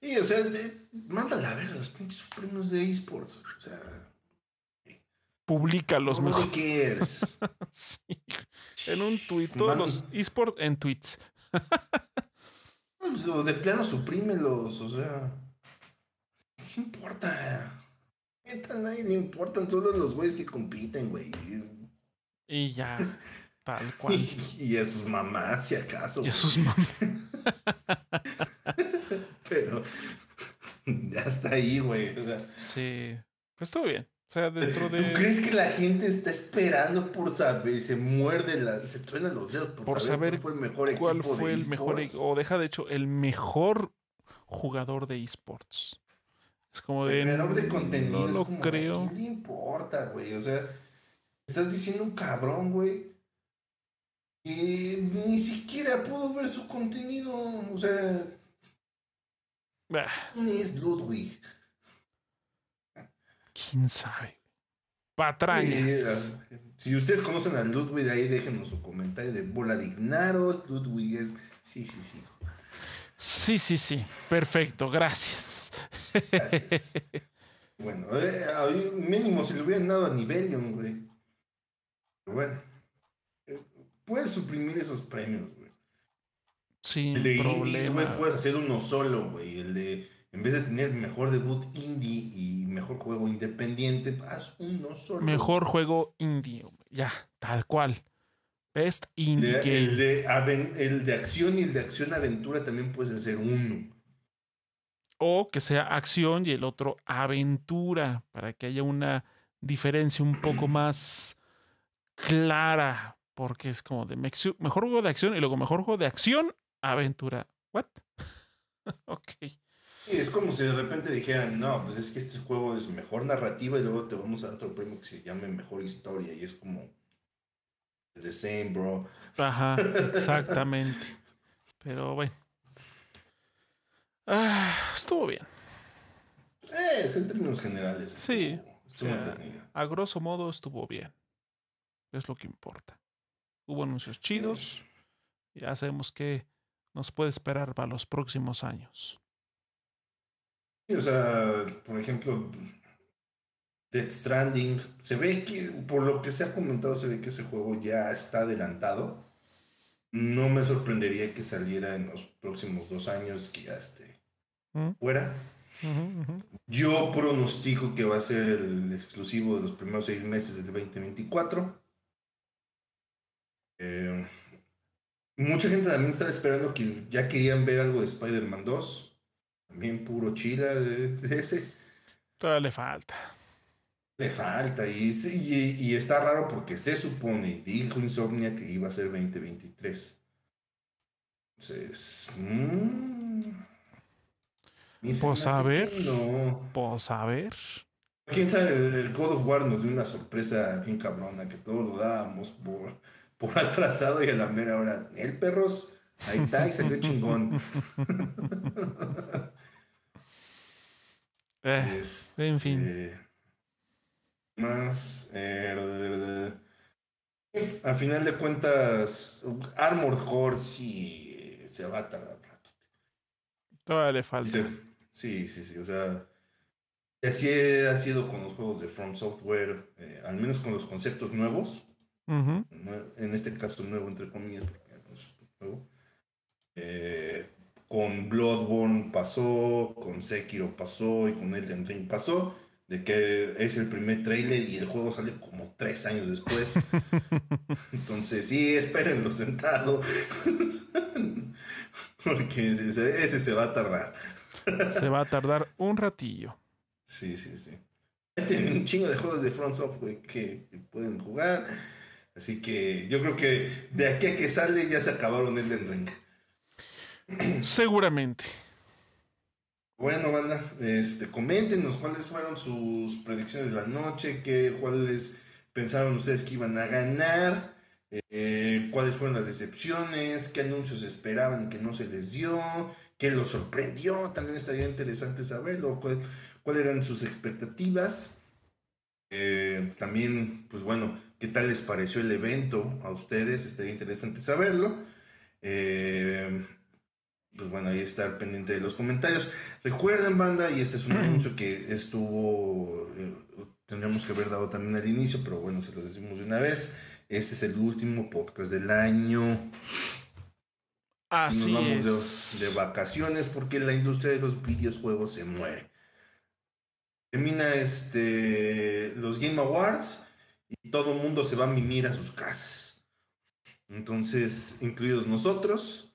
Y, o sea, de- mándala a ver a los pinches premios de esports. O sea, Publica los nobody mejores. cares. <laughs> Sí. En un tweet. Todos los esports en tweets. Pues, de plano suprímelos, o sea. ¿Qué importa? Neta, nadie le importan solo los güeyes que compiten, güey. Es- Y ya. Tal <laughs> cual. Y a sus mamás, si acaso. Y a sus mamás. <laughs> <laughs> Pero ya está ahí, güey. O sea, Sí. Pues estuvo bien. O sea, dentro ¿tú de. crees que la gente está esperando por saber? Se muerde, la, se truena los dedos por, Por saber, saber cuál fue el mejor ¿Cuál equipo fue de el mejor, e- o deja de hecho, el mejor jugador de esports? Es como de. El creador de "Mm, contenido No es lo como, ¿a creo. quién le importa, güey? O sea, estás diciendo un cabrón, güey, que ni siquiera pudo ver su contenido. O sea, ¿quién es Ludwig? ¿Quién sabe? patrañas. si ustedes conocen a Ludwig, ahí déjenos su comentario de bola dignaros. Ludwig es. Sí, sí, sí. Sí, sí, sí. Perfecto, gracias. Gracias. bueno, eh, mínimo si le hubieran dado a Nivelion, güey. Pero bueno. Eh, puedes suprimir esos premios, güey. Sin el de problema. puedes hacer uno solo, güey. El de, en vez de tener mejor debut indie y mejor juego independiente, haz uno solo. Mejor juego indie, ya, tal cual. Best indie el de, el de acción y el de acción aventura también puedes hacer uno. O que sea acción y el otro aventura, para que haya una diferencia un poco <clears throat> más clara, porque es como de mejor juego de acción y luego mejor juego de acción aventura. ¿What? <laughs> ok. es como si de repente dijeran, no, pues es que este juego es mejor narrativa y luego te vamos a dar otro premio que se llame mejor historia. Y es como. The same, bro. Ajá, <laughs> exactamente. Pero bueno. Ah, estuvo bien. Eh, es en términos generales. Sí. a grosso modo estuvo bien. Es lo que importa. Hubo anuncios chidos. Ya sabemos que nos puede esperar para los próximos años. o sea, por ejemplo, Dead Stranding, se ve que, por lo que se ha comentado, se ve que ese juego ya está adelantado. No me sorprendería que saliera en los próximos dos años, que ya esté ¿Mm? fuera. Yo pronostico que va a ser el exclusivo de los primeros seis meses del 2024. Eh, Mucha gente también estaba esperando que ya querían ver algo de Spider-Man 2. También puro chila de, ese. Todavía le falta. Le falta. Y, y, está raro porque se supone, dijo Insomnia que iba a ser 2023. Entonces. Mmm, pues a ver. No. Pues a ver. Quién sabe, el God of War nos dio una sorpresa bien cabrona que todos lo dábamos por por <laughs> atrasado y a la mera hora. El perros, ahí está y salió <laughs> chingón. Eh, este, <laughs> en fin. Más. Eh, a final de cuentas, Armored Core sí se va a tardar rato. Todavía le falta. Sí, sí, sí. O sea, así ha sido con los juegos de From Software, eh, al menos con los conceptos nuevos en este caso nuevo, entre comillas, porque no es nuevo. Eh, con Bloodborne pasó, con Sekiro pasó y con Elden Ring pasó, de que es el primer trailer y el juego sale como tres años después. <laughs> Entonces, sí, espérenlo sentado. <laughs> porque ese, ese, se va a tardar. se va a tardar un ratillo. Sí, sí, sí. Tienen un chingo de juegos de Front Software que pueden jugar. Así que yo creo que de aquí a que sale ya se acabaron el ring. Seguramente. Bueno, banda, este, coméntenos cuáles fueron sus predicciones de la noche, qué, cuáles pensaron ustedes que iban a ganar, eh, cuáles fueron las decepciones, qué anuncios esperaban y que no se les dio, qué los sorprendió, también estaría interesante saberlo, cuáles eran sus expectativas. Eh, también, pues bueno, ¿Qué tal les pareció el evento a ustedes? Estaría interesante saberlo. Eh, pues bueno, ahí estar pendiente de los comentarios. Recuerden, banda, y este es un <clears throat> anuncio que estuvo, eh, tendríamos que haber dado también al inicio, pero bueno, se los decimos de una vez. Este es el último podcast del año. Así nos vamos De, de, vacaciones porque la industria de los videojuegos se muere. Termina este, los Game Awards y todo el mundo se va a mimir a sus casas. Entonces, incluidos nosotros.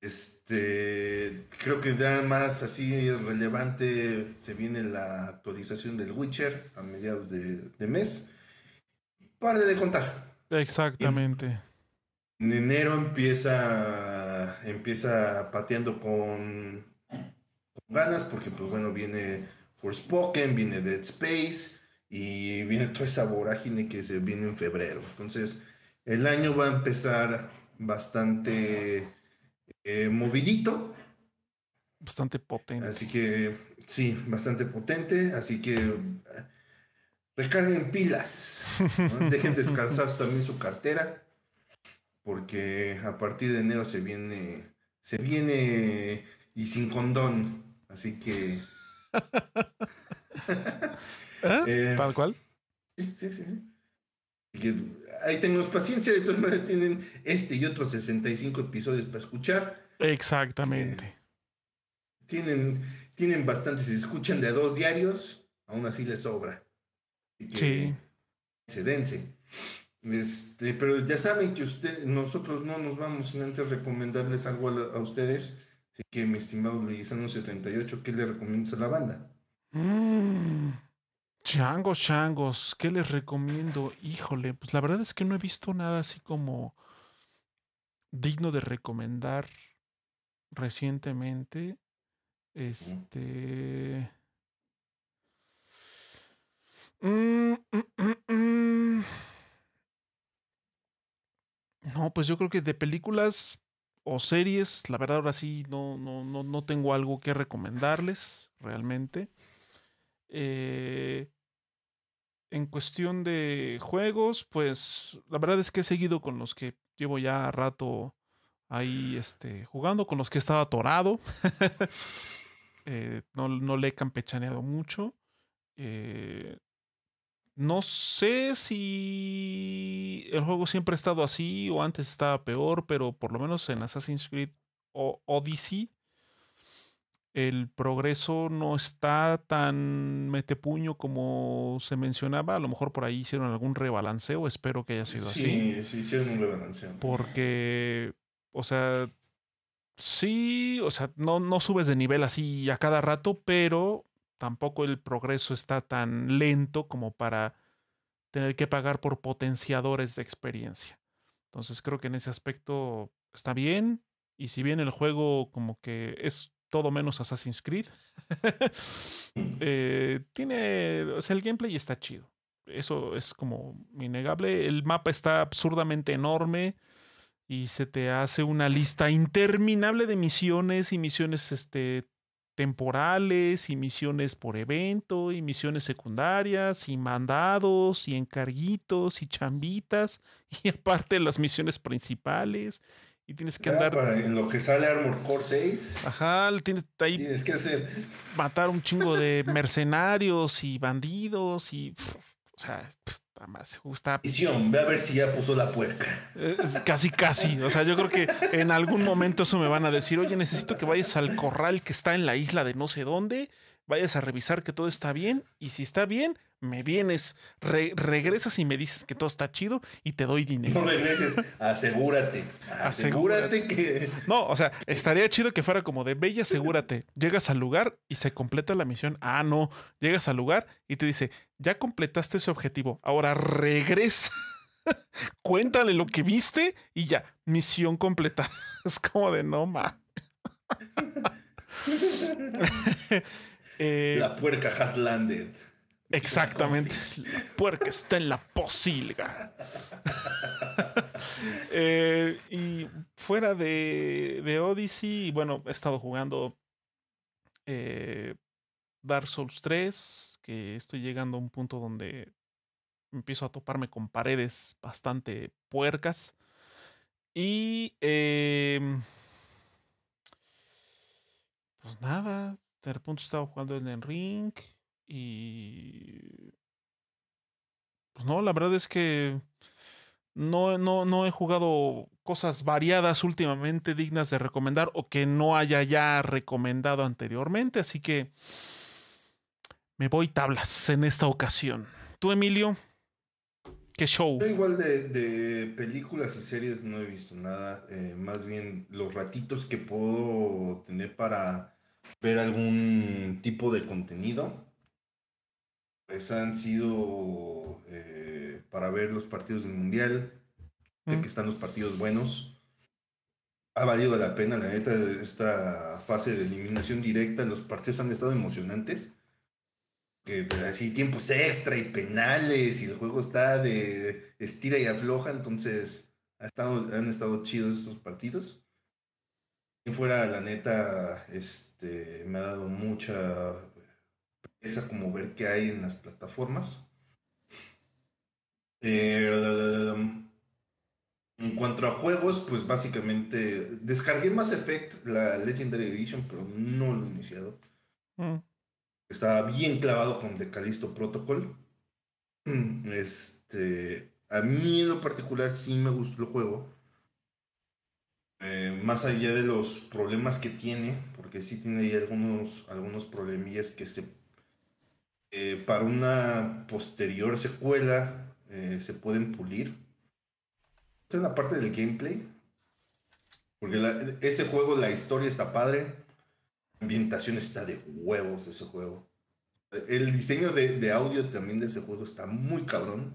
Este, creo que ya más así relevante se viene la actualización del Witcher a mediados de, mes. Pare de contar. Exactamente. En enero empieza, empieza pateando con, con ganas porque pues bueno, viene Forspoken, viene Dead Space, y viene toda esa vorágine que se viene en febrero. Entonces, el año va a empezar bastante eh, movidito. Bastante potente. Así que, sí, bastante potente. Así que recarguen pilas. Dejen descansar <laughs> también su cartera. Porque a partir de enero se viene. Se viene y sin condón. Así que. <laughs> ¿Eh? <laughs> eh ¿Para cuál? Sí, sí, sí. Ahí tenemos paciencia, de todas maneras tienen este y otros 65 episodios para escuchar. Exactamente. Eh, tienen, tienen bastantes, se escuchan de a dos diarios, aún así les sobra. sí. Se dense. Este, pero ya saben que usted, nosotros no nos vamos sin antes recomendarles algo a, ustedes. Así que, mi estimado Luisano 78, ¿qué le recomiendas a la banda? Mm, changos, changos, ¿qué les recomiendo? Híjole, pues la verdad es que no he visto nada así como digno de recomendar recientemente. Este. Mm, mm, no, pues yo creo que de películas o series, la verdad ahora sí no, no, no, no tengo algo que recomendarles realmente. Eh, en cuestión de juegos, pues la verdad es que he seguido con los que llevo ya rato ahí este, jugando, con los que he estado atorado. <laughs> Eh, no, no, le he campechaneado mucho. Eh, no sé si el juego siempre ha estado así o antes estaba peor, pero por lo menos en Assassin's Creed o Odyssey el progreso no está tan metepuño como se mencionaba. A lo mejor por ahí hicieron algún rebalanceo. Espero que haya sido así. Sí, sí, hicieron un rebalanceo. Porque, o sea, sí, o sea, no, no subes de nivel así a cada rato, pero tampoco el progreso está tan lento como para tener que pagar por potenciadores de experiencia. Entonces creo que en ese aspecto está bien. Y si bien el juego como que es todo menos Assassin's Creed, <laughs> eh, tiene, o sea, el gameplay está chido. Eso es como innegable. El mapa está absurdamente enorme y se te hace una lista interminable de misiones y misiones este, temporales y misiones por evento y misiones secundarias y mandados y encarguitos y chambitas <laughs> y aparte las misiones principales y tienes que andar en lo que sale Armor Core 6 ajá tienes ahí tienes que hacer matar un chingo de <laughs> mercenarios y bandidos y o sea más gusta. Visión, ve a ver si ya puso la puerca. Eh, casi, casi. O sea, yo creo que en algún momento eso me van a decir, oye, necesito que vayas al corral que está en la isla de no sé dónde, vayas a revisar que todo está bien, y si está bien, me vienes, regresas y me dices que todo está chido y te doy dinero. No regreses, asegúrate. Asegúrate, que. No, o sea, estaría chido que fuera como de bella, asegúrate. Llegas al lugar y se completa la misión. Ah, no. Llegas al lugar y te dice, ya completaste ese objetivo. Ahora regresa. <laughs> Cuéntale lo que viste y ya, misión completa. <laughs> es como de no ma. Eh, <laughs> la puerca has landed. Exactamente. La puerca está en la posilga. <laughs> Eh, y fuera de, de, Odyssey, bueno, he estado jugando eh, Dark Souls 3, que estoy llegando a un punto donde empiezo a toparme con paredes bastante puercas. Y... Em, pues nada, de repente estaba jugando en el ring. Y... Pues no, la verdad es que no, no, no he jugado cosas variadas últimamente dignas de recomendar o que no haya ya recomendado anteriormente, así que me voy tablas en esta ocasión. ¿Tú, Emilio? ¿Qué show? Yo igual de, películas y series no he visto nada, eh, más bien los ratitos que puedo tener para ver algún tipo de contenido pues han sido eh, para ver los partidos del Mundial, de que están los partidos buenos. Ha valido la pena, la neta, esta fase de eliminación directa. Los partidos han estado emocionantes. Que así tiempos extra y penales y el juego está de estira y afloja, entonces ha estado, han estado chidos estos partidos. Y fuera, la neta, este, me ha dado mucha esa como ver qué hay en las plataformas. Eh, en cuanto a juegos, pues básicamente descargué Mass Effect, la Legendary Edition, pero no lo he iniciado. Mm. Estaba bien clavado con The Callisto Protocol. <clears throat> Este, a mí en lo particular sí me gustó el juego. Eh, más allá de los problemas que tiene, porque sí tiene ahí algunos, algunos problemillas que se eh, para una posterior secuela eh, se pueden pulir. Esta es la parte del gameplay. Porque ese juego, la historia está padre. La ambientación está de huevos ese juego. El diseño de, audio también de ese juego está muy cabrón.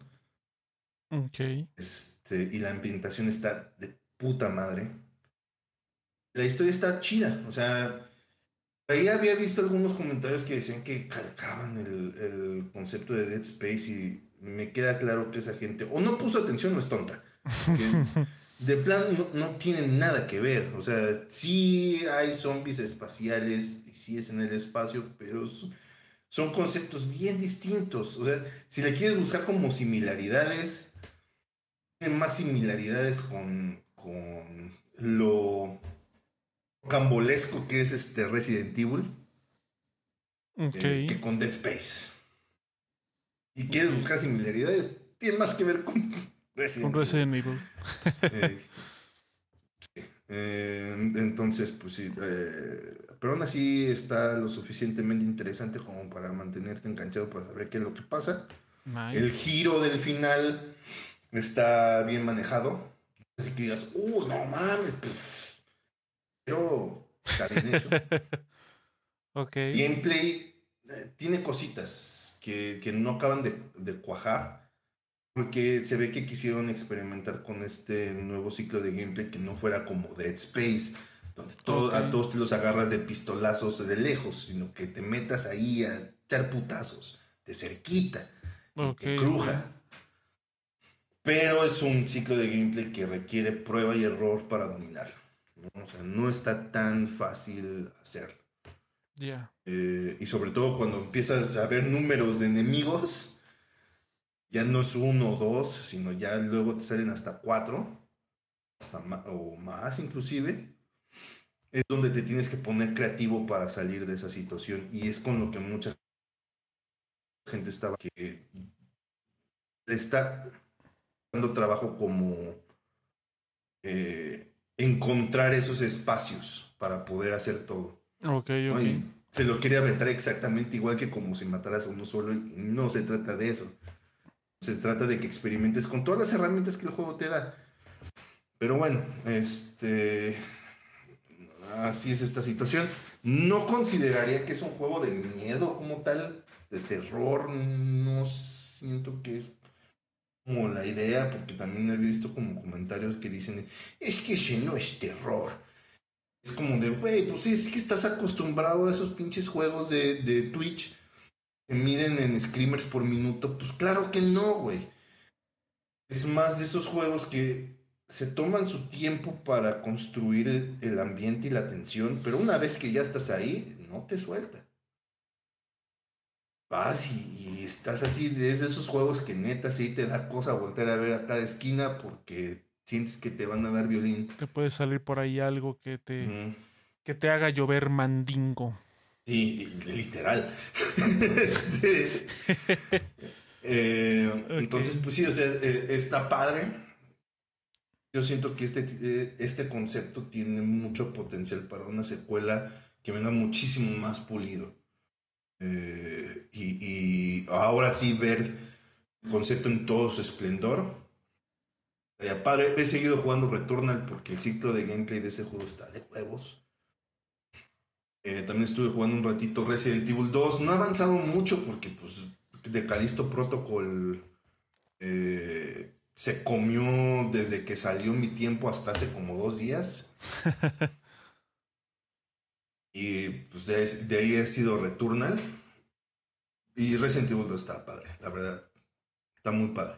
Ok. Este, y la ambientación está de puta madre. La historia está chida. O sea, ahí había visto algunos comentarios que decían que calcaban el, concepto de Dead Space y me queda claro que esa gente o no puso atención o es tonta. de plan no, no tienen nada que ver. O sea, sí hay zombies espaciales y sí es en el espacio, pero son conceptos bien distintos. O sea, si le quieres buscar como similaridades, tiene más similaridades con, con lo cambolesco que es este Resident Evil eh, que con Dead Space. Y quieres buscar similaridades, tiene más que ver con Resident, Evil. Eh, eh, entonces, pues sí. pero aún así está lo suficientemente interesante como para mantenerte enganchado para saber qué es lo que pasa. El giro del final está bien manejado. Así que digas, uh, no mames. Pero está bien hecho. ok. Gameplay eh, tiene cositas que, no acaban de, cuajar. Porque se ve que quisieron experimentar con este nuevo ciclo de gameplay que no fuera como Dead Space, donde a todos te los agarras de pistolazos de lejos, sino que te metas ahí a echar putazos de cerquita, okay. cruja. Pero es un ciclo de gameplay que requiere prueba y error para dominarlo. O sea, no está tan fácil hacerlo. Ya. Eh, y sobre todo cuando empiezas a ver números de enemigos, ya no es uno o dos, sino ya luego te salen hasta cuatro, hasta o más inclusive. Es donde te tienes que poner creativo para salir de esa situación. Y es con lo que mucha gente estaba que está dando trabajo como eh, encontrar esos espacios para poder hacer todo. Ok, ok. se lo quería aventar exactamente igual que como si mataras a uno solo y no se trata de eso. Se trata de que experimentes con todas las herramientas que el juego te da. Pero bueno, este así es esta situación. No consideraría que es un juego de miedo como tal, de terror, no siento que es como la idea, porque también he visto como comentarios que dicen, es que no es terror. Es como de, güey, pues es que estás acostumbrado a esos pinches juegos de, de Twitch que miden en screamers por minuto. Pues claro que no, güey. Es más de esos juegos que se toman su tiempo para construir el ambiente y la tensión, pero una vez que ya estás ahí, no te suelta vas y, estás así, es de esos juegos que neta sí te da cosa volver a ver a cada esquina porque sientes que te van a dar violín. Te puede salir por ahí algo que te, que te haga llover mandingo. Sí, literal. <laughs> Este, <laughs> eh, entonces, pues sí, o sea, eh, está padre. Yo siento que este, eh, este concepto tiene mucho potencial para una secuela que venga muchísimo más pulido. Eh, y, ahora sí ver el concepto en todo su esplendor. he seguido jugando Returnal porque el ciclo de gameplay de ese juego está de huevos. Eh, también estuve jugando un ratito Resident Evil 2. No ha avanzado mucho porque pues de Calisto Protocol eh, se comió desde que salió mi tiempo hasta hace como dos días. <laughs> Y pues de, ahí ha sido Returnal. Y Resident Evil 2 está padre, la verdad. Está muy padre.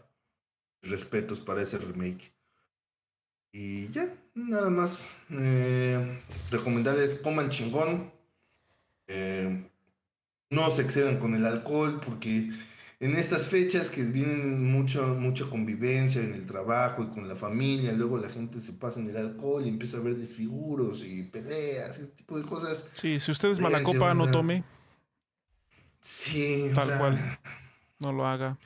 Respetos para ese remake. Y ya, nada más. Eh, recomendarles, coman chingón. Eh, no se excedan con el alcohol porque en estas fechas que vienen mucho, mucha convivencia en el trabajo y con la familia, luego la gente se pasa en el alcohol y empieza a ver desfiguros y peleas, ese tipo de cosas. Sí, si usted es mala copa, no tome. Sí, tal cual. No lo haga.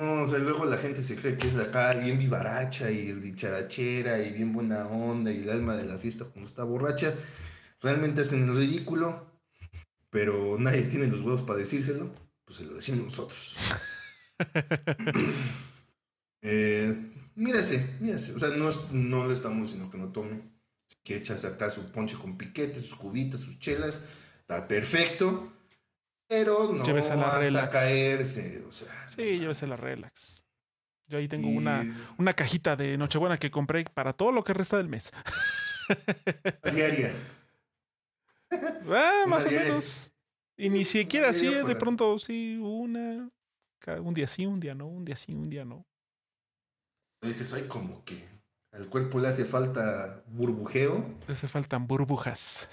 No, o sea, luego la gente se cree que es acá bien vivaracha y dicharachera y bien buena onda y el alma de la fiesta como está borracha. Realmente hacen el ridículo, pero nadie tiene los huevos para decírselo pues se lo decimos nosotros. <laughs> eh, mírase, mírase. O sea, no, no le estamos diciendo que no tome. Que echas acá su ponche con piquete, sus cubitas, sus chelas. Está perfecto. Pero no hasta caerse. O sea, sí, llévese la relax. Yo ahí tengo una, una cajita de Nochebuena que compré para todo lo que resta del mes. Diaria. <laughs> Ah, <laughs> más o menos. Y ni siquiera así, de pronto sí, una, un día sí, un día no, un día sí, un día no. Dices, hay como que al cuerpo le hace falta burbujeo. Le hace faltan burbujas.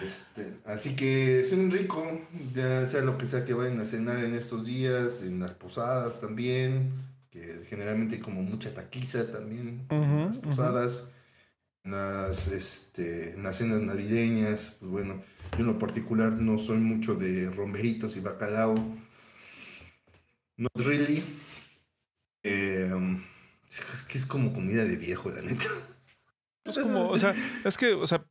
Este, así que es un rico, ya sea lo que sea que vayan a cenar en estos días, en las posadas también, que generalmente hay como mucha taquiza también en las posadas las, este, las cenas navideñas, pues bueno, yo en lo particular no soy mucho de romeritos y bacalao. Not really. Em, es que es como comida de viejo, la neta. Es como, o sea, es que, o sea,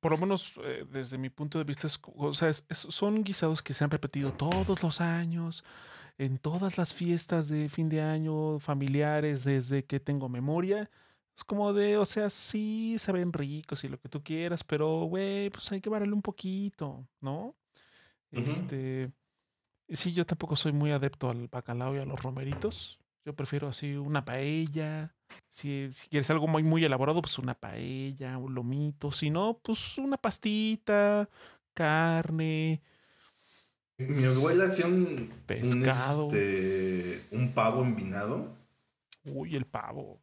por lo menos eh, desde mi punto de vista, es, o sea, son guisados que se han repetido todos los años, en todas las fiestas de fin de año, familiares, desde que tengo memoria. Es como de, o sea, sí se ven ricos y lo que tú quieras, pero, güey, pues hay que variarle un poquito, ¿no? Este. Sí, yo tampoco soy muy adepto al bacalao y a los romeritos. Yo prefiero así una paella. Si, si, quieres algo muy, muy elaborado, pues una paella, un lomito. Si no, pues una pastita, carne. Mi abuela hacía un pescado. Un, este, un pavo envinado. Uy, el pavo.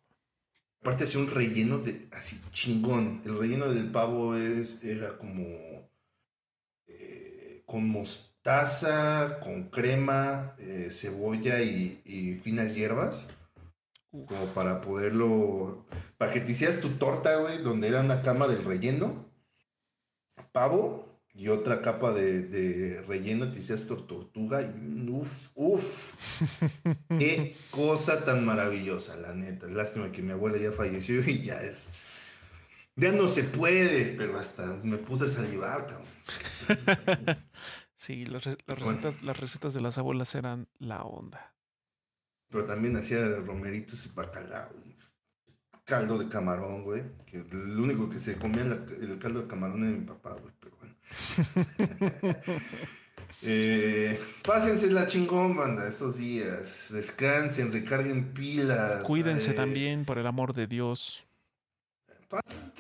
Aparte hacía un relleno de así chingón. El relleno del pavo es, era como eh, con mostaza, con crema, eh, cebolla y, finas hierbas. Como para poderlo. Para que te hicieras tu torta, güey, donde era una cama del relleno. Pavo, y otra capa de, relleno, te hiciste tortuga. Y uf, uf. <laughs> Qué cosa tan maravillosa, la neta. Lástima que mi abuela ya falleció y ya es. Ya no se puede, pero hasta me puse a salivar, cabrón. <laughs> Sí, las, recetas, las recetas de las abuelas eran la onda. Pero también hacía romeritos y bacalao. Caldo de camarón, güey. Que lo único que se comía el caldo de camarón era mi papá, güey. <laughs> Eh, pásense la chingón, banda, estos días. Descansen, recarguen pilas. Cuídense eh, también, por el amor de Dios.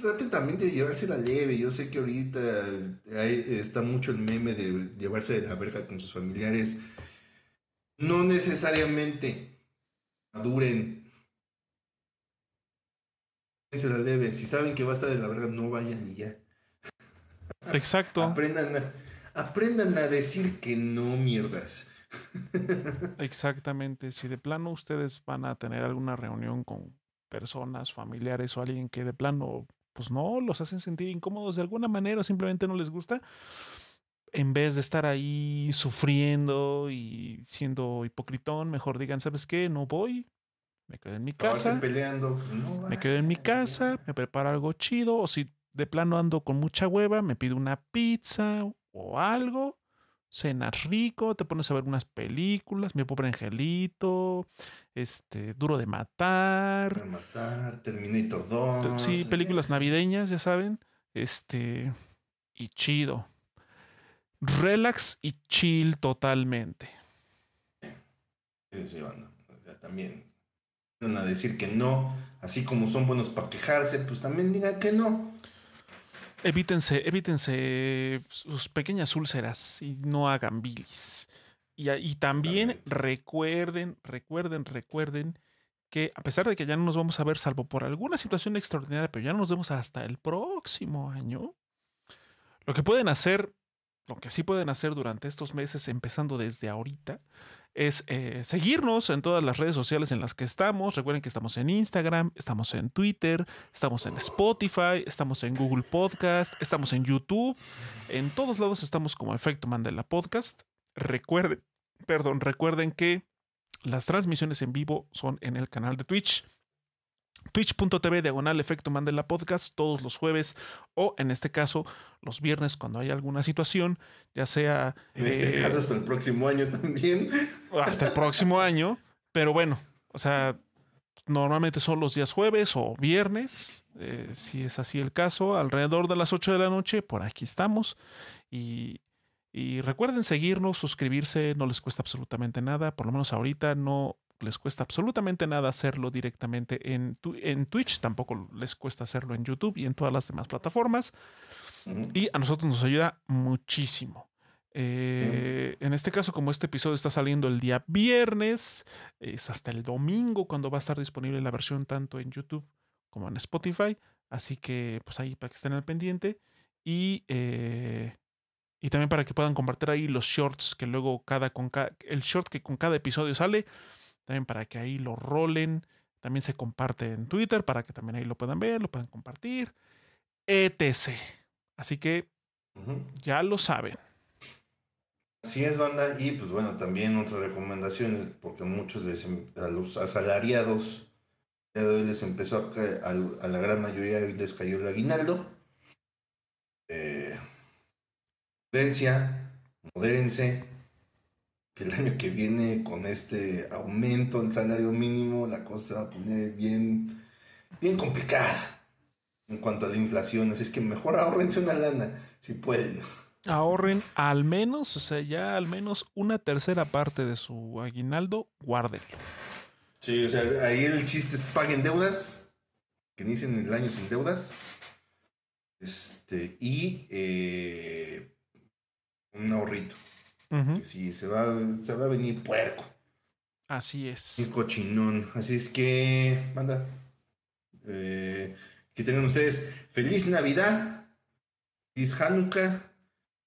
traten también de llevarse la leve. Yo sé que ahorita está mucho el meme de llevarse de la verga con sus familiares. No necesariamente maduren. Se la. Si saben que va a estar de la verga, no vayan y ya. Exacto. aprendan, a, aprendan a decir que no mierdas. <laughs> Exactamente. Si de plano ustedes van a tener alguna reunión con personas, familiares o alguien que de plano, pues no, los hacen sentir incómodos de alguna manera o simplemente no les gusta, en vez de estar ahí sufriendo y siendo hipocritón, mejor digan, ¿sabes qué? No voy, me quedo en mi casa. Peleando, pues me quedo en mi casa, me preparo algo chido, o si de plano ando con mucha hueva, me pido una pizza o algo, cenas rico, te pones a ver unas películas, mi pobre angelito, este, duro de matar. De matar, Terminator 2. Sí, películas navideñas, ya saben. Este, y chido. Relax y chill totalmente. Sí, sí, bueno, también van a decir que no, así como son buenos para quejarse, pues también digan que no. Evítense, evítense sus pequeñas úlceras y no hagan bilis. Y, y también recuerden, recuerden, recuerden que a pesar de que ya no nos vamos a ver, salvo por alguna situación extraordinaria, pero ya no nos vemos hasta el próximo año, lo que pueden hacer lo que sí pueden hacer durante estos meses, empezando desde ahorita, es eh, seguirnos en todas las redes sociales en las que estamos. Recuerden que estamos en Instagram, estamos en Twitter, estamos en Spotify, estamos en Google Podcast, estamos en YouTube. En todos lados estamos como Efecto Mandela Podcast. Recuerden, perdón, recuerden que las transmisiones en vivo son en el canal de Twitch twitch.tv diagonal efecto Mandela podcast todos los jueves o en este caso los viernes cuando hay alguna situación, ya sea... En este eh, caso hasta el próximo año también. <laughs> Hasta el próximo año, pero bueno, o sea, normalmente son los días jueves o viernes, eh, si es así el caso, alrededor de las 8 de la noche, por aquí estamos y... Y recuerden seguirnos, suscribirse, no les cuesta absolutamente nada, por lo menos ahorita no les cuesta absolutamente nada hacerlo directamente en, en Twitch, tampoco les cuesta hacerlo en YouTube y en todas las demás plataformas. Y a nosotros nos ayuda muchísimo. Eh, en este caso, como este episodio está saliendo el día viernes, es hasta el domingo cuando va a estar disponible la versión tanto en YouTube como en Spotify. Así que, pues ahí para que estén al pendiente. Y, eh, y también para que puedan compartir ahí los shorts que luego cada, con cada, el short que con cada episodio sale también para que ahí lo rolen. También se comparte en Twitter para que también ahí lo puedan ver, lo puedan compartir, etc. Así que ya lo saben. Así es, banda. Y pues bueno, también otras recomendaciones, porque muchos les, em, a los asalariados de hoy les empezó a, a, la gran mayoría hoy les cayó el aguinaldo. Eh, modérense que el año que viene con este aumento del salario mínimo la cosa va a poner bien, bien complicada en cuanto a la inflación. Así es que mejor ahorrense una lana si pueden. Ahorren al menos, o sea, ya al menos una tercera parte de su aguinaldo, guárdenlo. Sí, o sea, ahí el chiste es paguen deudas, que dicen el año sin deudas. Este, y eh, un ahorrito. Sí, se va, se va a venir puerco. Así es. Un cochinón. Así es que, manda. Eh, que tengan ustedes feliz Navidad, feliz Hanukkah,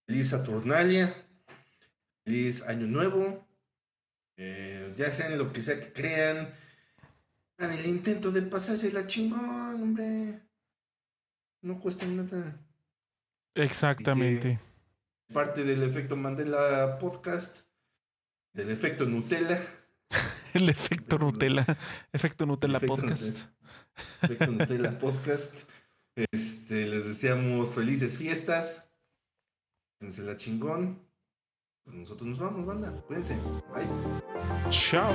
feliz Saturnalia, feliz Año Nuevo. Eh, ya sean lo que sea que crean. Hagan el intento de pasarse la chingón, hombre. No cuesta nada. Exactamente parte del efecto Mandela podcast, del efecto Nutella. <laughs> El efecto Nutella, efecto Nutella podcast. efecto <laughs> Nutella podcast. Este, les deseamos felices fiestas. Cuídense la chingón. Pues nosotros nos vamos, banda. Cuídense. Bye. Chao.